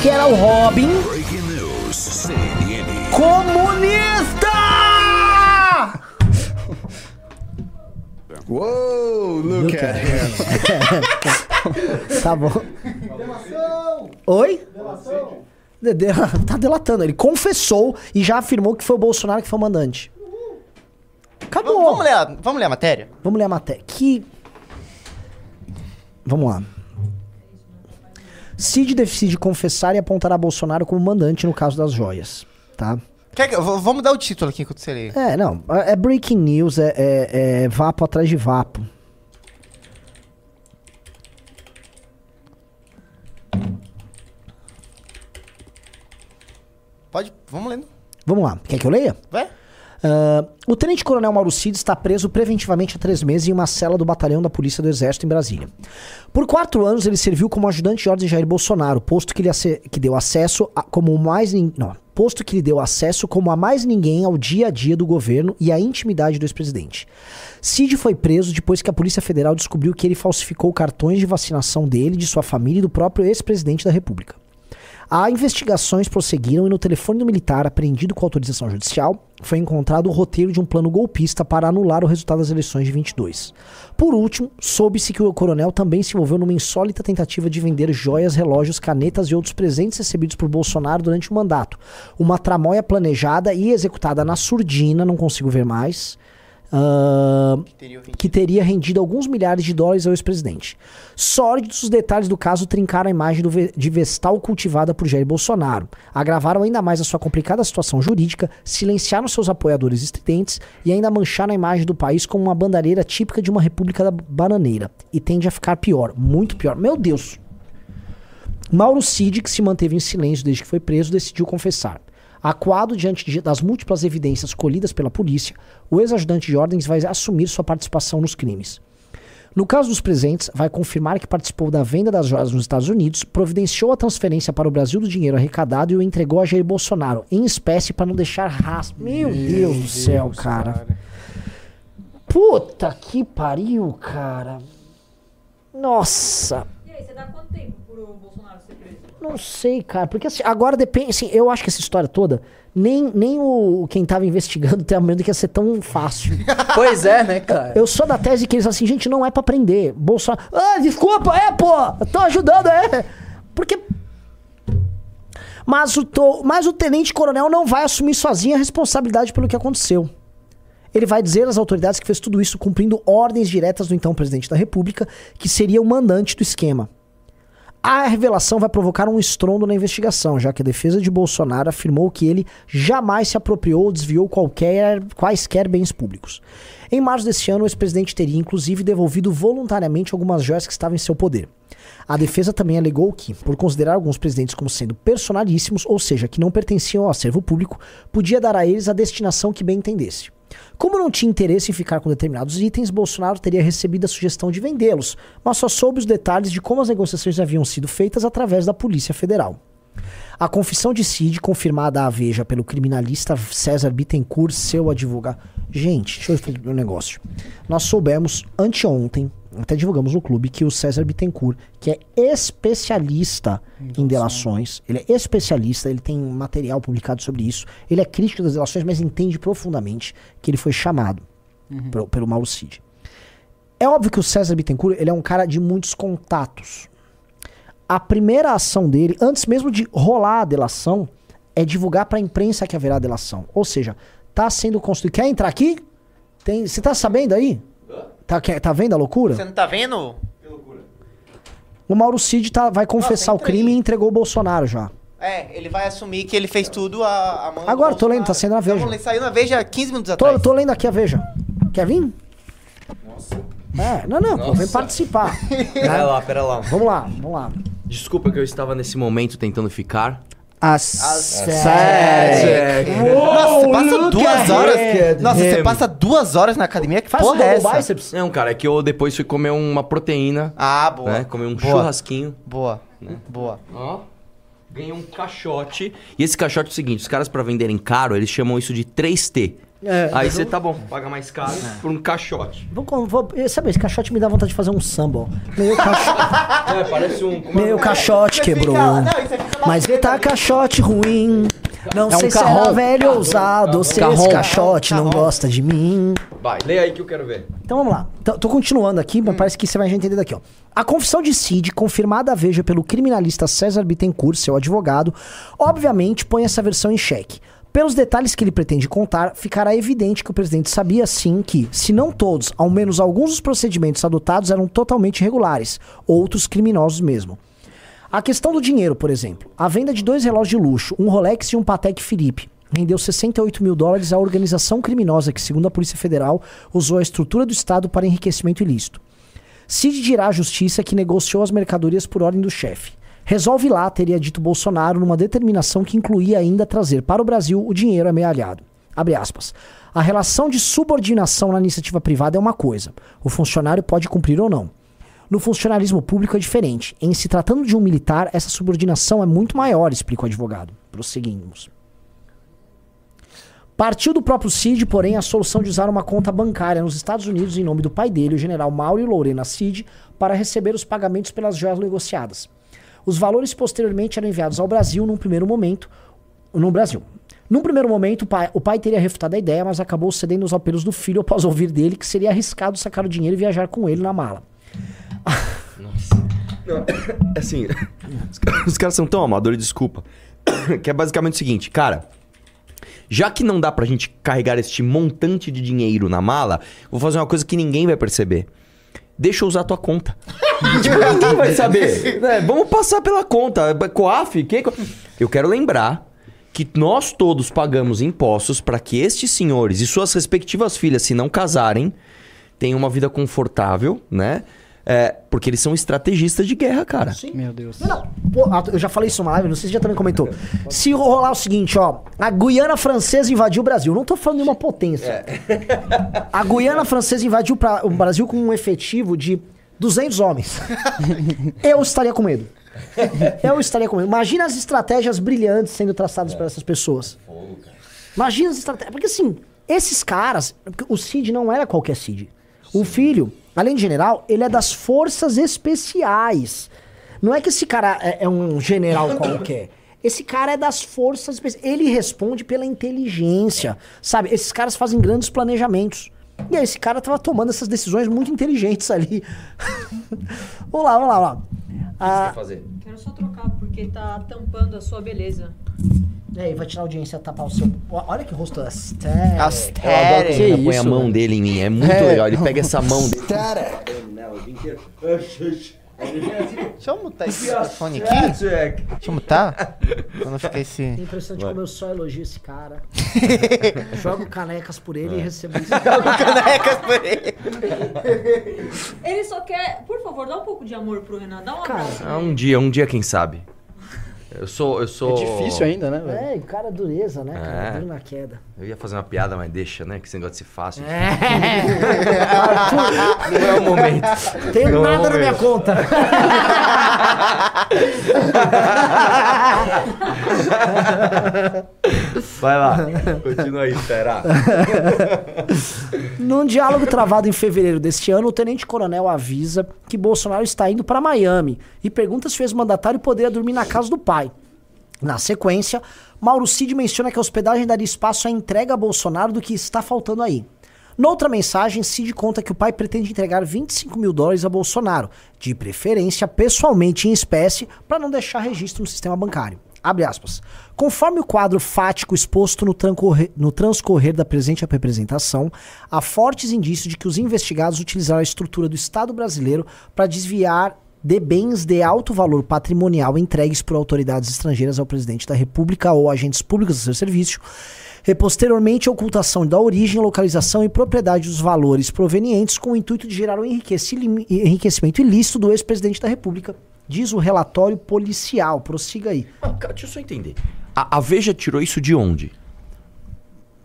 que era o Robin, Breaking news. CNN. comunista! Whoa, look at him. Tá bom. Oi? De- de- Tá delatando. Ele confessou e já afirmou que foi o Bolsonaro que foi o mandante. Acabou. Vamos, vamos ler a, vamos ler a matéria? Vamos ler a matéria. Que. Vamos lá. Cid decide confessar e apontará Bolsonaro como mandante no caso das joias. Tá? Quer vamos dar o título aqui enquanto você lê. É, não. É breaking news, é, é, é vapo atrás de vapo. Pode, vamos lendo. Vamos lá. Quer que eu leia? Vai. Ah, o tenente-coronel Mauro Cid está preso preventivamente há três meses em uma cela do batalhão da Polícia do Exército em Brasília. Por quatro anos, ele serviu como ajudante de ordem de Jair Bolsonaro, posto que lhe que deu acesso a, como mais não, posto que lhe deu acesso como a mais ninguém ao dia a dia do governo e à intimidade do ex-presidente. Cid foi preso depois que a Polícia Federal descobriu que ele falsificou cartões de vacinação dele, de sua família e do próprio ex-presidente da República. As investigações prosseguiram e no telefone do militar, apreendido com autorização judicial, foi encontrado o roteiro de um plano golpista para anular o resultado das eleições de 22. Por último, soube-se que o coronel também se envolveu numa insólita tentativa de vender joias, relógios, canetas e outros presentes recebidos por Bolsonaro durante o mandato. Uma tramóia planejada e executada na surdina, não consigo ver mais. Ah, que teria rendido alguns milhares de dólares ao ex-presidente. Sórdidos os detalhes do caso trincaram a imagem ve- de Vestal cultivada por Jair Bolsonaro, agravaram ainda mais a sua complicada situação jurídica, silenciaram seus apoiadores estridentes e ainda mancharam a imagem do país como uma bandareira típica de uma república da bananeira. E tende a ficar pior, muito pior. Meu Deus! Mauro Cid, que se manteve em silêncio desde que foi preso, decidiu confessar. Acuado diante de- das múltiplas evidências colhidas pela polícia, o ex-ajudante de ordens vai assumir sua participação nos crimes. No caso dos presentes, vai confirmar que participou da venda das joias nos Estados Unidos, providenciou a transferência para o Brasil do dinheiro arrecadado e o entregou a Jair Bolsonaro, em espécie para não deixar rastro. Meu Deus do céu, cara. Puta que pariu, cara. Nossa. E aí, você dá quanto tempo pro Bolsonaro? Não sei, cara, porque assim, agora depende, assim, eu acho que essa história toda, nem, nem o quem tava investigando tem a medo que ia ser tão fácil. Pois é, né, cara? Eu sou da tese que eles assim, gente, não é pra prender. Bolsonaro, ah, desculpa, é, pô, tô ajudando, é. Porque mas o, to- mas o tenente-coronel não vai assumir sozinho a responsabilidade pelo que aconteceu. Ele vai dizer às autoridades que fez tudo isso cumprindo ordens diretas do então presidente da República, que seria o mandante do esquema. A revelação vai provocar um estrondo na investigação, já que a defesa de Bolsonaro afirmou que ele jamais se apropriou ou desviou qualquer, quaisquer bens públicos. Em março desse ano, o ex-presidente teria inclusive devolvido voluntariamente algumas joias que estavam em seu poder. A defesa também alegou que, por considerar alguns presidentes como sendo personalíssimos, ou seja, que não pertenciam ao acervo público, podia dar a eles a destinação que bem entendesse. Como não tinha interesse em ficar com determinados itens, Bolsonaro teria recebido a sugestão de vendê-los, mas só soube os detalhes de como as negociações haviam sido feitas através da Polícia Federal. A confissão de Cid, confirmada à Veja pelo criminalista César Bittencourt, seu advogado. Gente, deixa eu explicar um negócio. Nós soubemos anteontem, até divulgamos no clube, que o César Bittencourt, que é especialista em delações, ele é especialista, ele tem material publicado sobre isso, ele é crítico das delações, mas entende profundamente que ele foi chamado pelo, pelo Mauro Cid. É óbvio que o César Bittencourt, ele é um cara de muitos contatos. A primeira ação dele, antes mesmo de rolar a delação, é divulgar para a imprensa que haverá delação. Ou seja, tá sendo construído. Quer entrar aqui? Tem, você tá sabendo aí? Tá, tá vendo a loucura? Você não tá vendo? O Mauro Cid tá, vai confessar o entrei. crime e entregou o Bolsonaro já. É, ele vai assumir que ele fez tudo a, a mão do Agora, tô lendo, tá saindo na Veja. Então, saiu na Veja 15 minutos Tô, atrás. tô lendo aqui a Veja. Quer vir? Nossa. É, não, não, pô, vem participar. Pera lá, pera lá. Vamos lá, vamos lá. Desculpa que eu estava nesse momento tentando ficar. As sete. Nossa, você passa duas at horas. Nossa, você passa duas horas na academia? Que Faz porra é essa? biceps. Não, cara, é que eu depois fui comer uma proteína. Ah, boa. Né? Comer um Boa. churrasquinho. Boa. Né? Boa. Ó. Ganhei um caixote. E esse caixote é o seguinte: os caras, pra venderem caro, eles chamam isso de 3T. É, Aí você tá bom, paga mais caro por um caixote. Vou, com- vou, sabe, esse caixote me dá vontade de fazer um samba, ó. Meu, caixote, É, parece um. meu caixote quebrou. Mas ele tá caixote ruim. Não É um sei se carrom. era velho ou usado, ou se esse caixote não gosta de mim. Vai, lê aí que eu quero ver. Então vamos lá. Então, tô continuando aqui, mas parece que você vai já entender daqui, ó. A confissão de Cid, confirmada à Veja pelo criminalista César Bittencourt, seu advogado, obviamente põe essa versão em xeque. Pelos detalhes que ele pretende contar, ficará evidente que o presidente sabia sim que, se não todos, ao menos alguns dos procedimentos adotados eram totalmente irregulares, outros criminosos mesmo. A questão do dinheiro, por exemplo. A venda de dois relógios de luxo, um Rolex e um Patek Philippe, rendeu 68 mil dólares à organização criminosa que, segundo a Polícia Federal, usou a estrutura do Estado para enriquecimento ilícito. Cid dirá à justiça que negociou as mercadorias por ordem do chefe. Resolve lá, teria dito Bolsonaro, numa determinação que incluía ainda trazer para o Brasil o dinheiro amealhado. Abre aspas. A relação de subordinação na iniciativa privada é uma coisa. O funcionário pode cumprir ou não. No funcionalismo público é diferente. Em se tratando de um militar, essa subordinação é muito maior, explica o advogado. Prosseguimos. Partiu do próprio Cid, porém, a solução de usar uma conta bancária nos Estados Unidos em nome do pai dele, o general Mauro Lorena Cid, para receber os pagamentos pelas joias negociadas. Os valores posteriormente eram enviados ao Brasil num primeiro momento. No Brasil. Num primeiro momento, o pai, o pai teria refutado a ideia, mas acabou cedendo aos apelos do filho após ouvir dele que seria arriscado sacar o dinheiro e viajar com ele na mala. Assim, os caras- os caras são tão amadores, desculpa. Que é basicamente o seguinte, cara. Já que não dá pra gente carregar este montante de dinheiro na mala, vou fazer uma coisa que ninguém vai perceber. Deixa eu usar tua conta. tipo, ninguém vai saber. né? Vamos passar pela conta. Coaf? Que? Eu quero lembrar que nós todos pagamos impostos para que estes senhores e suas respectivas filhas, se não casarem, tenham uma vida confortável, né? É, porque eles são estrategistas de guerra, cara. Meu Deus. Não, não. Pô, eu já falei isso numa live, não sei se já também comentou. Se rolar o seguinte, ó. A Guiana Francesa invadiu o Brasil. Não tô falando de uma potência. A Guiana Francesa invadiu pra- o Brasil com um efetivo de 200 homens. eu estaria com medo. Eu estaria com medo. Imagina as estratégias brilhantes sendo traçadas por essas pessoas. Imagina as estratégias. Porque assim, esses caras. O Cid não era qualquer Cid. O filho, além de general, ele é das forças especiais. Não é que esse cara é, é um general qualquer. Esse cara é das forças especiais. Ele responde pela inteligência. Sabe? Esses caras fazem grandes planejamentos. E aí, esse cara tava tomando essas decisões muito inteligentes ali. vamos lá, vamos lá, vamos lá. Ah, fazer? Quero só trocar, porque tá tampando a sua beleza. e aí, vai tirar a audiência, tapar o seu. Olha que rosto astério. Que ele põe a isso, mão velho? dele em mim. É muito É. legal. Ele pega essa mão dele. Deixa eu mutar esse telefone aqui. Deixa eu mutar. Pra não ficar esse. É impressionante como eu só elogio esse cara. Jogo canecas por ele e recebo isso. canecas por ele. Ele só quer, por favor, dá um pouco de amor pro Renan. Dá um abraço. Ah, um dia, um dia, quem sabe. Eu sou. Eu sou... É difícil ainda, né, velho? É, o cara é dureza, né, cara? É. Duro na queda. Eu ia fazer uma piada, mas deixa, né? Que esse negócio de ser fácil. Arthur, Não é o momento. Tem Não é o nada na minha conta. Vai lá. Continua aí, espera. Num diálogo travado em fevereiro deste ano, o tenente-coronel avisa que Bolsonaro está indo para Miami e pergunta se o ex-mandatário poderia dormir na casa do pai. Na sequência, Mauro Cid menciona que a hospedagem daria espaço à entrega a Bolsonaro do que está faltando aí. Noutra mensagem, Cid conta que o pai pretende entregar 25 mil dólares a Bolsonaro, de preferência pessoalmente em espécie, para não deixar registro no sistema bancário. Abre aspas. Conforme o quadro fático exposto no, no transcorrer da presente representação, há fortes indícios de que os investigados utilizaram a estrutura do Estado brasileiro para desviar de bens de alto valor patrimonial entregues por autoridades estrangeiras ao presidente da República ou agentes públicos do seu serviço, e posteriormente a ocultação da origem, localização e propriedade dos valores provenientes com o intuito de gerar um enriqueci- enriquecimento ilícito do ex-presidente da República, diz o relatório policial. Prossiga aí. Ah, cara, deixa eu só entender. A, a Veja tirou isso de onde?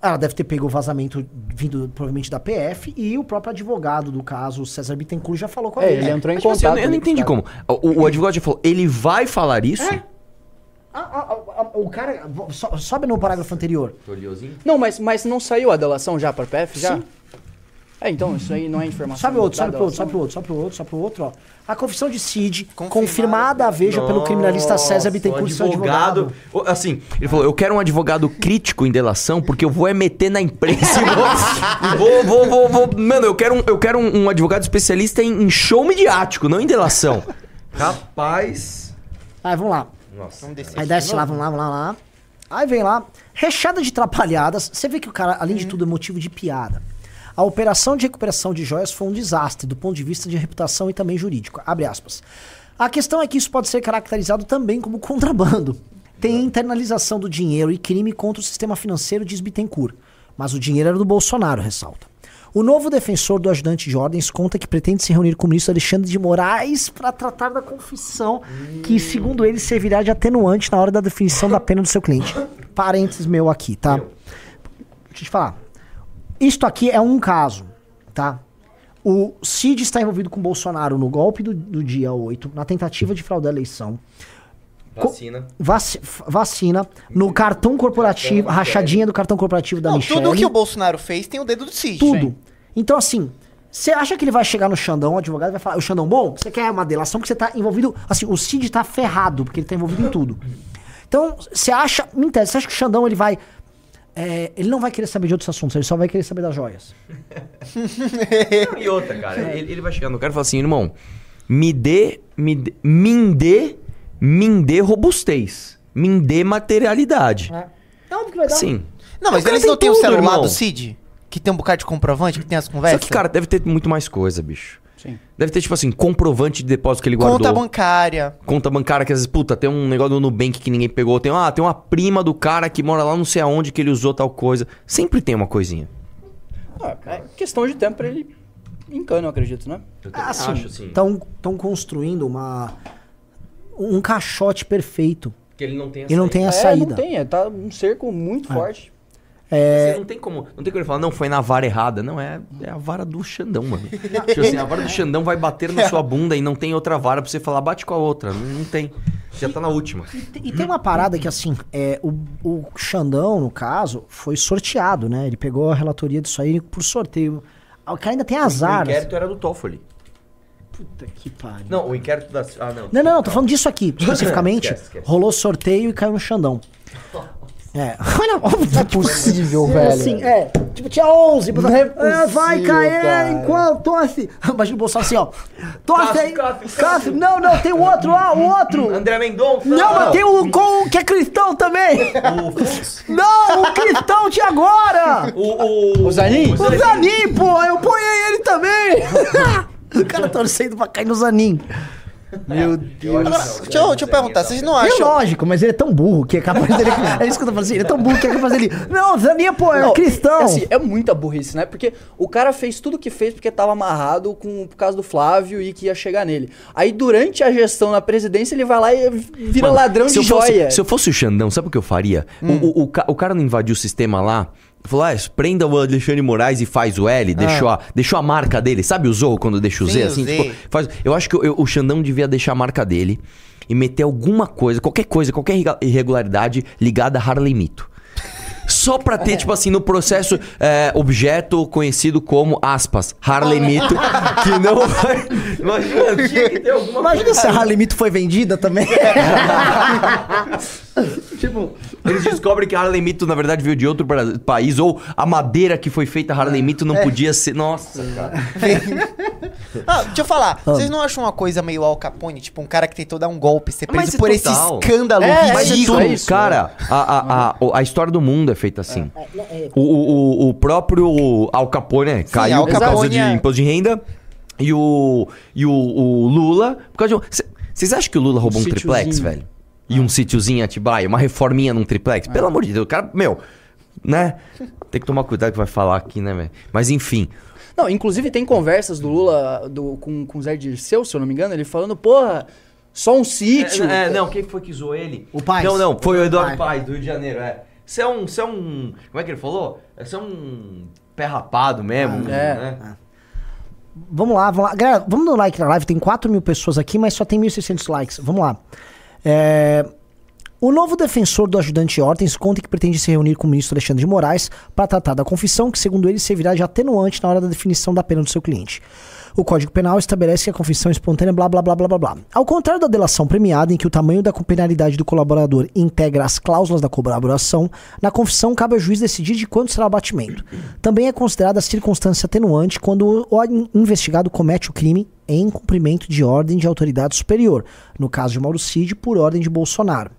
Ela deve ter pego o vazamento vindo provavelmente da PF e o próprio advogado do caso, César Bittencourt, já falou com a É, Veja. ele entrou em Mas, tipo assim, contato. eu, eu não entendi caras. como. O, o advogado já falou, ele vai falar isso? Ah, ah, ah, ah, o cara. so- sobe no parágrafo anterior. Não, mas, mas não saiu a delação já pra PF? Já? É, então isso aí não é informação. Sobe outro, da sobe pro outro, sobe pro outro, sobe pro outro, sobe pro outro, ó. A confissão de Cid, confirmada a Veja pelo criminalista César Bittencourt, seu advogado. Assim, ele falou, eu quero um advogado crítico em delação, porque eu vou é meter na imprensa e vou, vou, vou, vou, vou- Mano, eu quero um, eu quero um, um advogado especialista em, em show midiático, não em delação. Rapaz... Aí, vamos lá. Nossa. Vamos descer Aí desce de lá, vamos lá, vamos lá, vamos lá. Aí vem lá, recheada de trapalhadas. Você vê que o cara, além de tudo, é motivo de piada. A operação de recuperação de joias foi um desastre do ponto de vista de reputação e também jurídico. Abre aspas. A questão é que isso pode ser caracterizado também como contrabando. Tem internalização do dinheiro e crime contra o sistema financeiro, diz Bittencourt. Mas o dinheiro era do Bolsonaro, ressalta. O novo defensor do ajudante de ordens conta que pretende se reunir com o ministro Alexandre de Moraes para tratar da confissão, que, segundo ele, servirá de atenuante na hora da definição da pena do seu cliente. Parênteses meu aqui, tá? Deixa eu te falar. Isto aqui é um caso, tá? O Cid está envolvido com o Bolsonaro no golpe do, do dia 8, na tentativa de fraudar a eleição. Vacina. Vaci- vacina, no cartão corporativo, rachadinha do cartão corporativo da Não, Michelle. tudo que o Bolsonaro fez tem o dedo do Cid. Tudo. Então, assim, você acha que ele vai chegar no Xandão, o advogado vai falar, o Xandão, bom, você quer uma delação porque você tá envolvido. Assim, o Cid tá ferrado, porque ele tá envolvido em tudo. Então, você acha. Me interessa, você acha que o Xandão ele vai. É, ele não vai querer saber de outros assuntos, ele só vai querer saber das joias. E outra, cara, ele, ele vai chegar no cara e falar assim, irmão, me dê, me dê, me dê, me dê robustez, me dê materialidade. É óbvio que vai dar. Sim. Não, mas O cara eles não tem têm o celular irmão. do Cid? Que tem um bocado de comprovante, que tem as Só conversas? que, cara, deve ter muito mais coisa, bicho. Sim. Deve ter, tipo assim, comprovante de depósito que ele guardou. Conta bancária. Conta bancária que às vezes, puta, tem um negócio no Nubank que ninguém pegou. Tem, ah, tem uma prima do cara que mora lá não sei aonde que ele usou tal coisa. Sempre tem uma coisinha. Ah, é questão de tempo pra ele encana, eu acredito, né? Eu Ah, sim. Estão construindo uma. Um caixote perfeito. Que ele não tem a E não tem a é, saída. não tem, é, tá um cerco muito forte. É, Você não tem como. Não tem como ele falar, não, foi na vara errada. Não, é, é a vara do Xandão, mano. tipo assim, a vara do Xandão vai bater na sua bunda e não tem outra vara pra você falar, bate com a outra. Não, não tem. Já tá na última. E tem uma parada que, assim, é, o, o Xandão, no caso, foi sorteado, né? Ele pegou a relatoria disso aí por sorteio. Ah, O cara ainda tem azar. O inquérito era do Toffoli. Puta que pariu. Não, o inquérito da. Ah, não. Não, não, não, tô falando disso aqui, especificamente. Esquece, esquece. Rolou sorteio e caiu no Xandão. É. Olha, Não é possível, velho. Assim, é. Tipo, tinha 11. Não é vai possível, cair cara. enquanto tosse. Imagina o Bolsonaro assim, ó. Tosse Cássio, aí. Cássio, Cássio. Não, não, tem o outro lá, o outro. André Mendonça. Não, mas tem o com que é cristão também. O. Não, o cristão de agora. O. O, O Zanin? O Zanin, pô, eu ponhei ele também. o cara torcendo pra cair no Zanin. Meu Deus. Agora, deixa, eu, deixa eu perguntar, vocês não É acham. lógico, mas ele é tão burro que é capaz dele. é isso que eu tô falando assim, ele é tão burro que é capaz dele. Não, Zaninha, pô, é Não, cristão. É, assim, é muita burrice, né? Porque o cara fez tudo o que fez porque tava amarrado com, por causa do Flávio e que ia chegar nele. Aí durante a gestão na presidência ele vai lá e vira Mano, ladrão se de fosse- joia. se eu fosse o Xandão, sabe o que eu faria? O- Hum. O, o, ca- o cara não invadiu o sistema lá. Falou, ah, prenda o Alexandre Moraes e faz o L, deixou, a, deixou a marca dele. Sabe o Zorro quando deixa o Ah. Sim, Z? Assim, tipo, faz, eu acho que eu- o Xandão devia deixar a marca dele e meter alguma coisa, qualquer coisa, qualquer irregularidade ligada a Harley Mito. Só pra ter, tipo assim, no processo, é, objeto conhecido como, aspas, Harley Mito, que não vai... Imagina, tinha que ter alguma Imagina se a Harley Mito foi vendida também. Tipo, eles descobrem que a Harley Mito, na verdade, veio de outro país, ou a madeira que foi feita Harley Mito não podia ser. Nossa, cara. Ah, deixa eu falar, vocês não acham uma coisa meio Al Capone? Tipo, um cara que tentou dar um golpe, ser Mas preso é por esse total. escândalo É, Mas é tudo, isso, cara, a, a, a, o- a história do mundo é feita assim. O, o, o- o próprio Al Capone né, caiu Al por causa Capone de é- imposto de renda. E o, e o, o Lula, por causa de. um- Cê- Vocês acham que o Lula roubou um, sítiozinho. triplex, velho? E um sítiozinho em Atibaia, uma reforminha num triplex? Pelo amor de Deus, o cara, meu, né? Tem que tomar cuidado que vai falar aqui, né, velho? Mas enfim. Não, inclusive tem conversas do Lula do, com, com o Zé Dirceu, se eu não me engano, ele falando, porra, só um sítio. É, é, não, quem foi que zoou ele? O Paes. Não, não, foi o Eduardo Paes, do Rio de Janeiro, é. Você é um. Você é um. Como é que ele falou? Você é um pé rapado mesmo. É. né? Vamos lá, vamos lá. Galera, vamos no like na live. Tem 4 mil pessoas aqui, mas só tem 1.600 likes. Vamos lá. É, O novo defensor do ajudante Hortens conta que pretende se reunir com o ministro Alexandre de Moraes para tratar da confissão, que, segundo ele, servirá de atenuante na hora da definição da pena do seu cliente. O Código Penal estabelece que a confissão espontânea blá blá blá blá blá blá. Ao contrário da delação premiada, em que o tamanho da penalidade do colaborador integra as cláusulas da colaboração, na confissão cabe ao juiz decidir de quanto será o abatimento. Também é considerada circunstância atenuante quando o in- investigado comete o crime em cumprimento de ordem de autoridade superior, no caso de Mauro Cid, por ordem de Bolsonaro.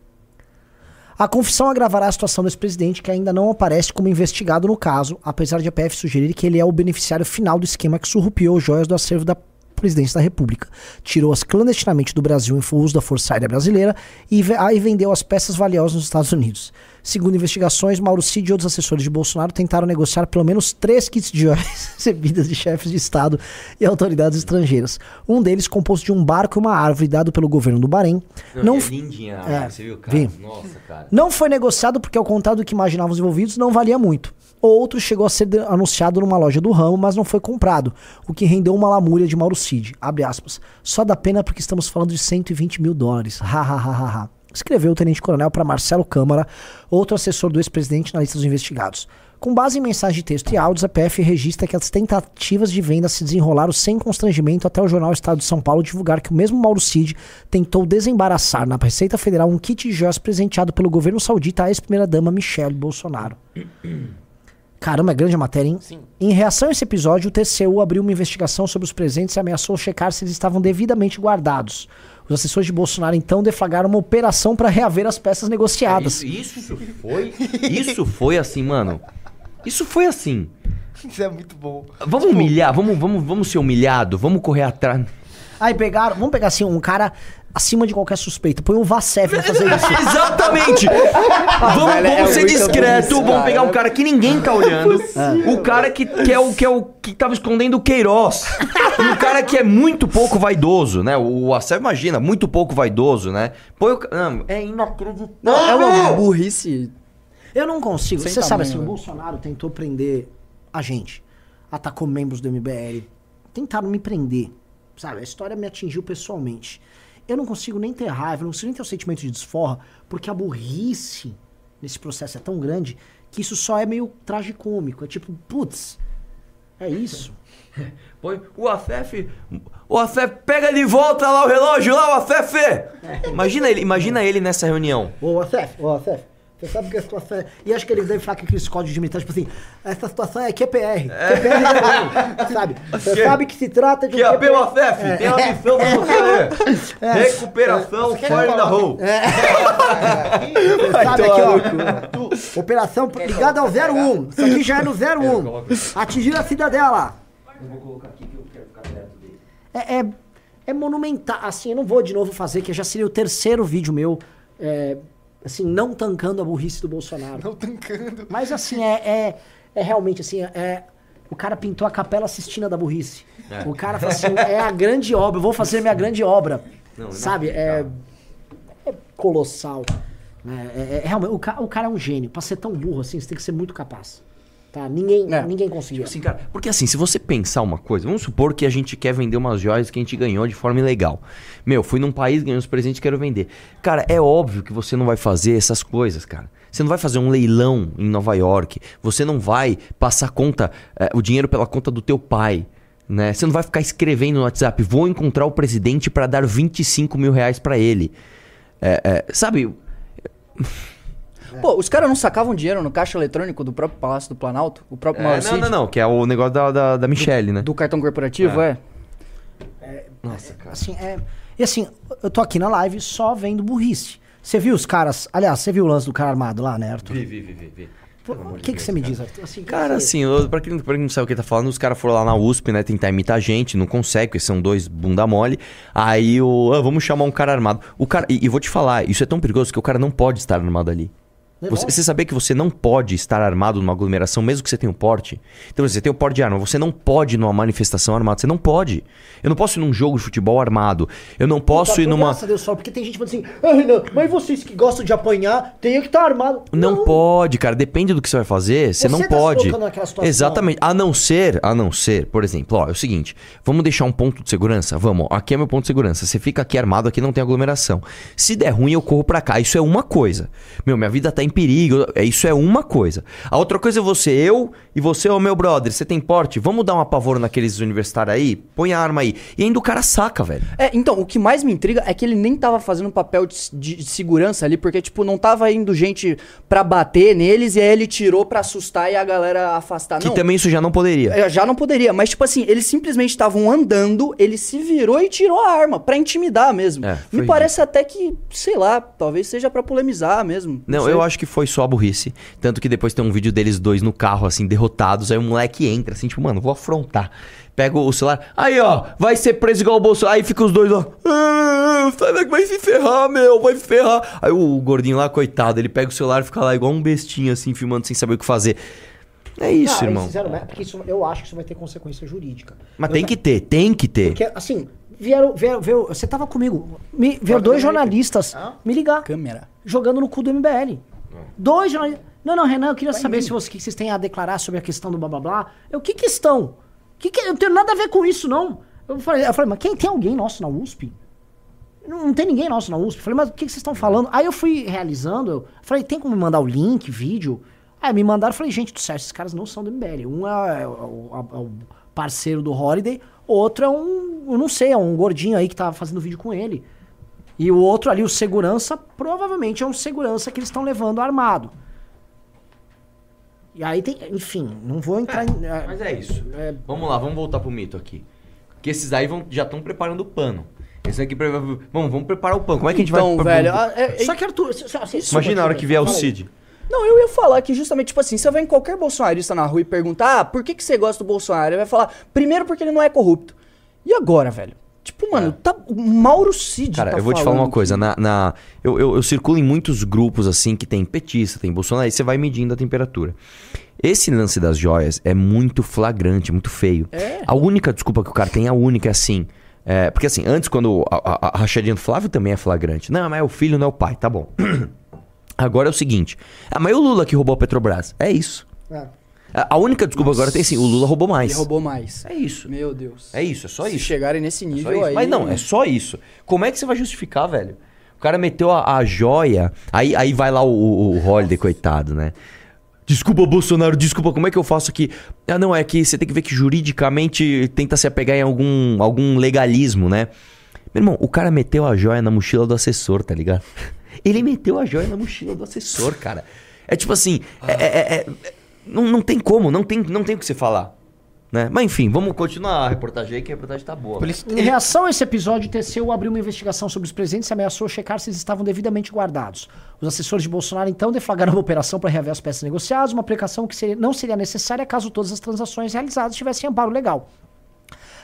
A confissão agravará a situação desse presidente que ainda não aparece como investigado no caso, apesar de a PF sugerir que ele é o beneficiário final do esquema que surrupiou joias do acervo da presidência da República, tirou-as clandestinamente do Brasil em uso da Força Aérea Brasileira e aí vendeu as peças valiosas nos Estados Unidos. Segundo investigações, Mauro Cid e outros assessores de Bolsonaro tentaram negociar pelo menos três kits de joias recebidas de chefes de Estado e autoridades estrangeiras. Um deles composto de um barco e uma árvore dado pelo governo do Bahrein. Não, é f- lindinha, É, você viu, cara? vi. Nossa, cara. não foi negociado porque, ao contrário do que imaginavam os envolvidos, não valia muito. Outro chegou a ser anunciado numa loja do ramo, mas não foi comprado, o que rendeu uma lamúria de Mauro Cid. Abre aspas. Só dá pena porque estamos falando de 120 mil dólares. Ha, ha, ha, ha, ha. Escreveu o tenente-coronel para Marcelo Câmara, outro assessor do ex-presidente na lista dos investigados. Com base em mensagem de texto e áudios, a PF registra que as tentativas de venda se desenrolaram sem constrangimento até o jornal Estado de São Paulo divulgar que o mesmo Mauro Cid tentou desembaraçar na Receita Federal um kit de joias presenteado pelo governo saudita à ex-primeira-dama Michelle Bolsonaro. Caramba, é grande a matéria, hein? Sim. Em reação a esse episódio, o TCU abriu uma investigação sobre os presentes e ameaçou checar se eles estavam devidamente guardados. Os assessores de Bolsonaro então deflagraram uma operação para reaver as peças negociadas. Isso, isso foi. Isso foi assim, mano. Isso foi assim. Isso é muito bom. Vamos humilhar, vamos, vamos, vamos ser humilhado, vamos correr atrás. Aí pegaram, vamos pegar assim, um cara acima de qualquer suspeita. Põe um Vacef pra fazer isso. Exatamente! vamos velho, é vamos ser muita discreto, vamos pegar cara. um cara que ninguém tá olhando. O cara que, que é o que é o que tava escondendo o Queiroz. E um cara que é muito pouco vaidoso, né? O Acel imagina, muito pouco vaidoso, né? Põe o não, é inacreditável. Não, é uma burrice. Eu não consigo. Sem Você sabe tamanho, assim, o velho. Bolsonaro tentou prender a gente. Atacou membros do MBL. Tentaram me prender. Sabe? A história me atingiu pessoalmente. Eu não consigo nem ter raiva, não consigo nem ter o sentimento de desforra, porque a burrice nesse processo é tão grande que isso só é meio tragicômico. É tipo, putz, é isso. Põe o Acef. O Acef pega de volta lá o relógio lá, o Acef! Imagina ele, imagina ele nessa reunião. Ô, Acef, ô, Acef, você sabe que a situação é... E acho que ele deve falar que aqueles códigos de militar, tipo assim, essa situação é QPR. QPR não, sabe? Você Que- sabe que se trata de Que um é o Acef, tem uma missão pra você. É. Recuperação fora da rua. Sabe aqui, ó. tu- Operação ligada ao 01. Isso aqui já é no 01. Atingir a cidadela. É, é, é monumental. Assim, eu não vou de novo fazer, que já seria o terceiro vídeo meu, é, assim, não tancando a burrice do Bolsonaro. Não tancando. Mas assim, é, é, é realmente assim, é, o cara pintou a capela Sistina da burrice. É. O cara falou assim, é a grande obra, eu vou fazer minha grande obra. Não, Sabe? É, é colossal. É, é- é realmente, o, ca- o cara é um gênio. Pra ser tão burro assim, você tem que ser muito capaz. Tá? Ninguém, ninguém conseguiu. Assim, cara, porque assim, se você pensar uma coisa, vamos supor que a gente quer vender umas joias que a gente ganhou de forma ilegal. Meu, fui num país, ganhei uns presentes, quero vender. Cara, é óbvio que você não vai fazer essas coisas, cara. Você não vai fazer um leilão em Nova York. Você não vai passar conta, eh, o dinheiro pela conta do teu pai. Né? Você não vai ficar escrevendo no WhatsApp, vou encontrar o presidente pra dar 25 mil reais pra ele. É, é, sabe, Pô, os caras não sacavam dinheiro no caixa eletrônico do próprio Palácio do Planalto? O próprio É, Mauro não, Cid? não, não, que é o negócio da, da, da Michelle, né? Do cartão corporativo, é? Nossa, cara. Assim, é, e assim, eu tô aqui na live só vendo burrice. Você viu os caras. Aliás, você viu o lance do cara armado lá, né, Arthur? Vi, vi, vi, vi, vi. O que, que você me diz, Arthur? Assim, Cara, que- assim, eu- pra quem, pra quem não sabe o que tá falando, os caras foram lá na USP, né, tentar imitar a gente, não consegue, porque são dois bunda mole. Aí o. ah, vamos chamar um cara armado. O cara. E, e vou te falar, isso é tão perigoso que o cara não pode estar armado ali. É Você, você sabia que você não pode estar armado numa aglomeração, mesmo que você tenha um porte? Então, você tem o porte de arma, você não pode ir numa manifestação armada, você não pode. Eu não posso ir num jogo de futebol armado. Eu não posso Tá, ir numa. Graças a Deus só, porque tem gente falando assim, ah, Renan, mas vocês que gostam de apanhar, tem que estar armado. Não, pode, cara. Depende do que você vai fazer. Você, Você não tá se pode. situação. Exatamente. A não ser, a não ser, por exemplo, ó, é o seguinte: vamos deixar um ponto de segurança? Vamos, ó, aqui é meu ponto de segurança. Você fica aqui armado, aqui não tem aglomeração. Se der ruim, eu corro pra cá. Isso é uma coisa. Meu, minha vida tá em perigo. É, Isso é uma coisa. A outra coisa é você, eu e você, ô meu brother. Você tem porte? Vamos dar um apavoro naqueles universitários aí? Põe a arma aí. E ainda o cara saca, velho. É, então, o que mais me intriga é que ele nem tava fazendo um papel de, de- segurança ali, porque, tipo, não tava indo gente pra bater neles e aí ele tirou pra assustar e a galera afastar. Que não, também isso já não poderia. é, já não poderia, mas, tipo assim, eles simplesmente estavam andando, ele se virou e tirou a arma, pra intimidar mesmo. É, me parece até que, sei lá, talvez seja pra polemizar mesmo. Não, sei. eu acho que foi só burrice. Tanto que depois tem um vídeo deles dois no carro, assim, derrotados. Aí o moleque entra, assim, tipo, mano, vou afrontar. Pega o celular. Aí, ó, vai ser preso igual o Bolsonaro. Aí fica os dois, ó. "Ah, daqui, vai se ferrar, meu, vai se ferrar. Aí o gordinho lá, coitado, ele pega o celular e fica lá igual um bestinho, assim, filmando sem saber o que fazer. É isso, Cara, irmão. porque isso, eu acho que isso vai ter consequência jurídica. Mas Eu tem já- que ter, tem que ter. Porque, assim, vieram, vieram, vieram- você tava comigo, me, vieram dois jornalistas me ligar, Câmera. jogando no cu do MBL. Dois jornalistas. Não, não, Renan, eu queria saber se você, o que vocês têm a declarar sobre a questão do blá blá blá. Eu, que questão? Que que, eu não tenho nada a ver com isso, não. Eu falei, eu falei, mas quem tem alguém nosso na USP? Não, não tem ninguém nosso na USP. Eu falei, mas o que, que vocês estão falando? Aí eu fui realizando, eu falei, tem como me mandar o link, vídeo? Aí me mandaram, eu falei, gente do céu, esses caras não são do MBL. Um é, o- é o parceiro do Holiday, o outro é um, eu não sei, é um gordinho aí que tava fazendo vídeo com ele. E o outro ali, o segurança, provavelmente é um segurança que eles estão levando armado. E aí tem, enfim, não vou entrar em... é, Mas é isso. Vamos lá, vamos voltar pro mito aqui. Que esses aí vão, já estão preparando o pano. Esse aqui, vamos, vamos preparar o pano. Como é que a gente Então, vai... velho, a- é- é- Só que Arthur, só- só- só- Imagina a hora que vier o. Cid. Não, eu ia falar que justamente, tipo assim, você vai em qualquer bolsonarista na rua e perguntar, ah, por que, que você gosta do Bolsonaro? Ele vai falar, primeiro porque ele não é corrupto. E agora, velho? Tipo, mano, tá, o Mauro Cid Cara, tá eu vou te falar uma coisa. Na, na- eu, eu, eu circulo em muitos grupos assim que tem petista, tem Bolsonaro, aí você vai medindo a temperatura. Esse lance das joias é muito flagrante, muito feio. É. A única desculpa que o cara tem, a única é assim. é, porque assim, antes, quando a, a, a rachadinha do Flávio também é flagrante. Não, mas é o filho, não é o pai, tá bom. Agora é o seguinte: ah, mas é o Lula que roubou a Petrobras. É isso. É. A, única desculpa agora tem assim: o Lula roubou mais. Ele roubou mais. É isso. Meu Deus. É isso, é só Se isso. chegarem nesse É nível isso. aí... Mas não, é só isso. Como é que você vai justificar, velho? O cara meteu a, a joia, aí, aí vai lá o, o, o Holiday, coitado, né? Desculpa, Bolsonaro, desculpa, como é que eu faço aqui? Ah, não, é que você tem que ver que juridicamente tenta se apegar em algum, algum legalismo, né? Meu irmão, o cara meteu a joia na mochila do assessor, tá ligado? Ele meteu a joia na mochila do assessor, cara. É tipo assim, é- é- é- é- não, não tem como, não tem, não tem o que você falar. Né? Mas enfim, vamos continuar a reportagem aí, que a reportagem tá boa. Em reação a esse episódio, o TCU abriu uma investigação sobre os presentes e ameaçou checar se eles estavam devidamente guardados. Os assessores de Bolsonaro então deflagraram uma operação para reaver as peças negociadas, uma aplicação que seria- não seria necessária caso todas as transações realizadas tivessem amparo legal.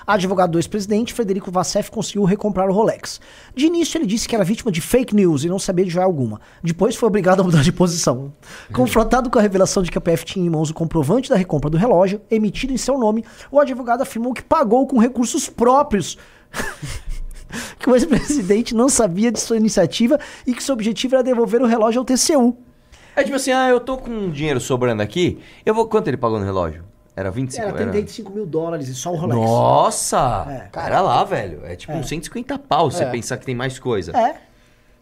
Advogado do ex-presidente, Frederico Vassef conseguiu recomprar o Rolex. De início, ele disse que era vítima de fake news e não sabia de joia alguma. Depois, foi obrigado a mudar de posição. Confrontado com a revelação de que a PF tinha em mãos o comprovante da recompra do relógio, emitido em seu nome, o advogado afirmou que pagou com recursos próprios que o ex-presidente não sabia de sua iniciativa e que seu objetivo era devolver o relógio ao TCU. É tipo assim, ah, eu tô com dinheiro sobrando aqui, eu vou... Quanto ele pagou no relógio? Era 25? Era 35 mil dólares e só o Rolex. Nossa! É. Cara lá, velho. É tipo É. uns 150 pau você É. pensar que tem mais coisa. É.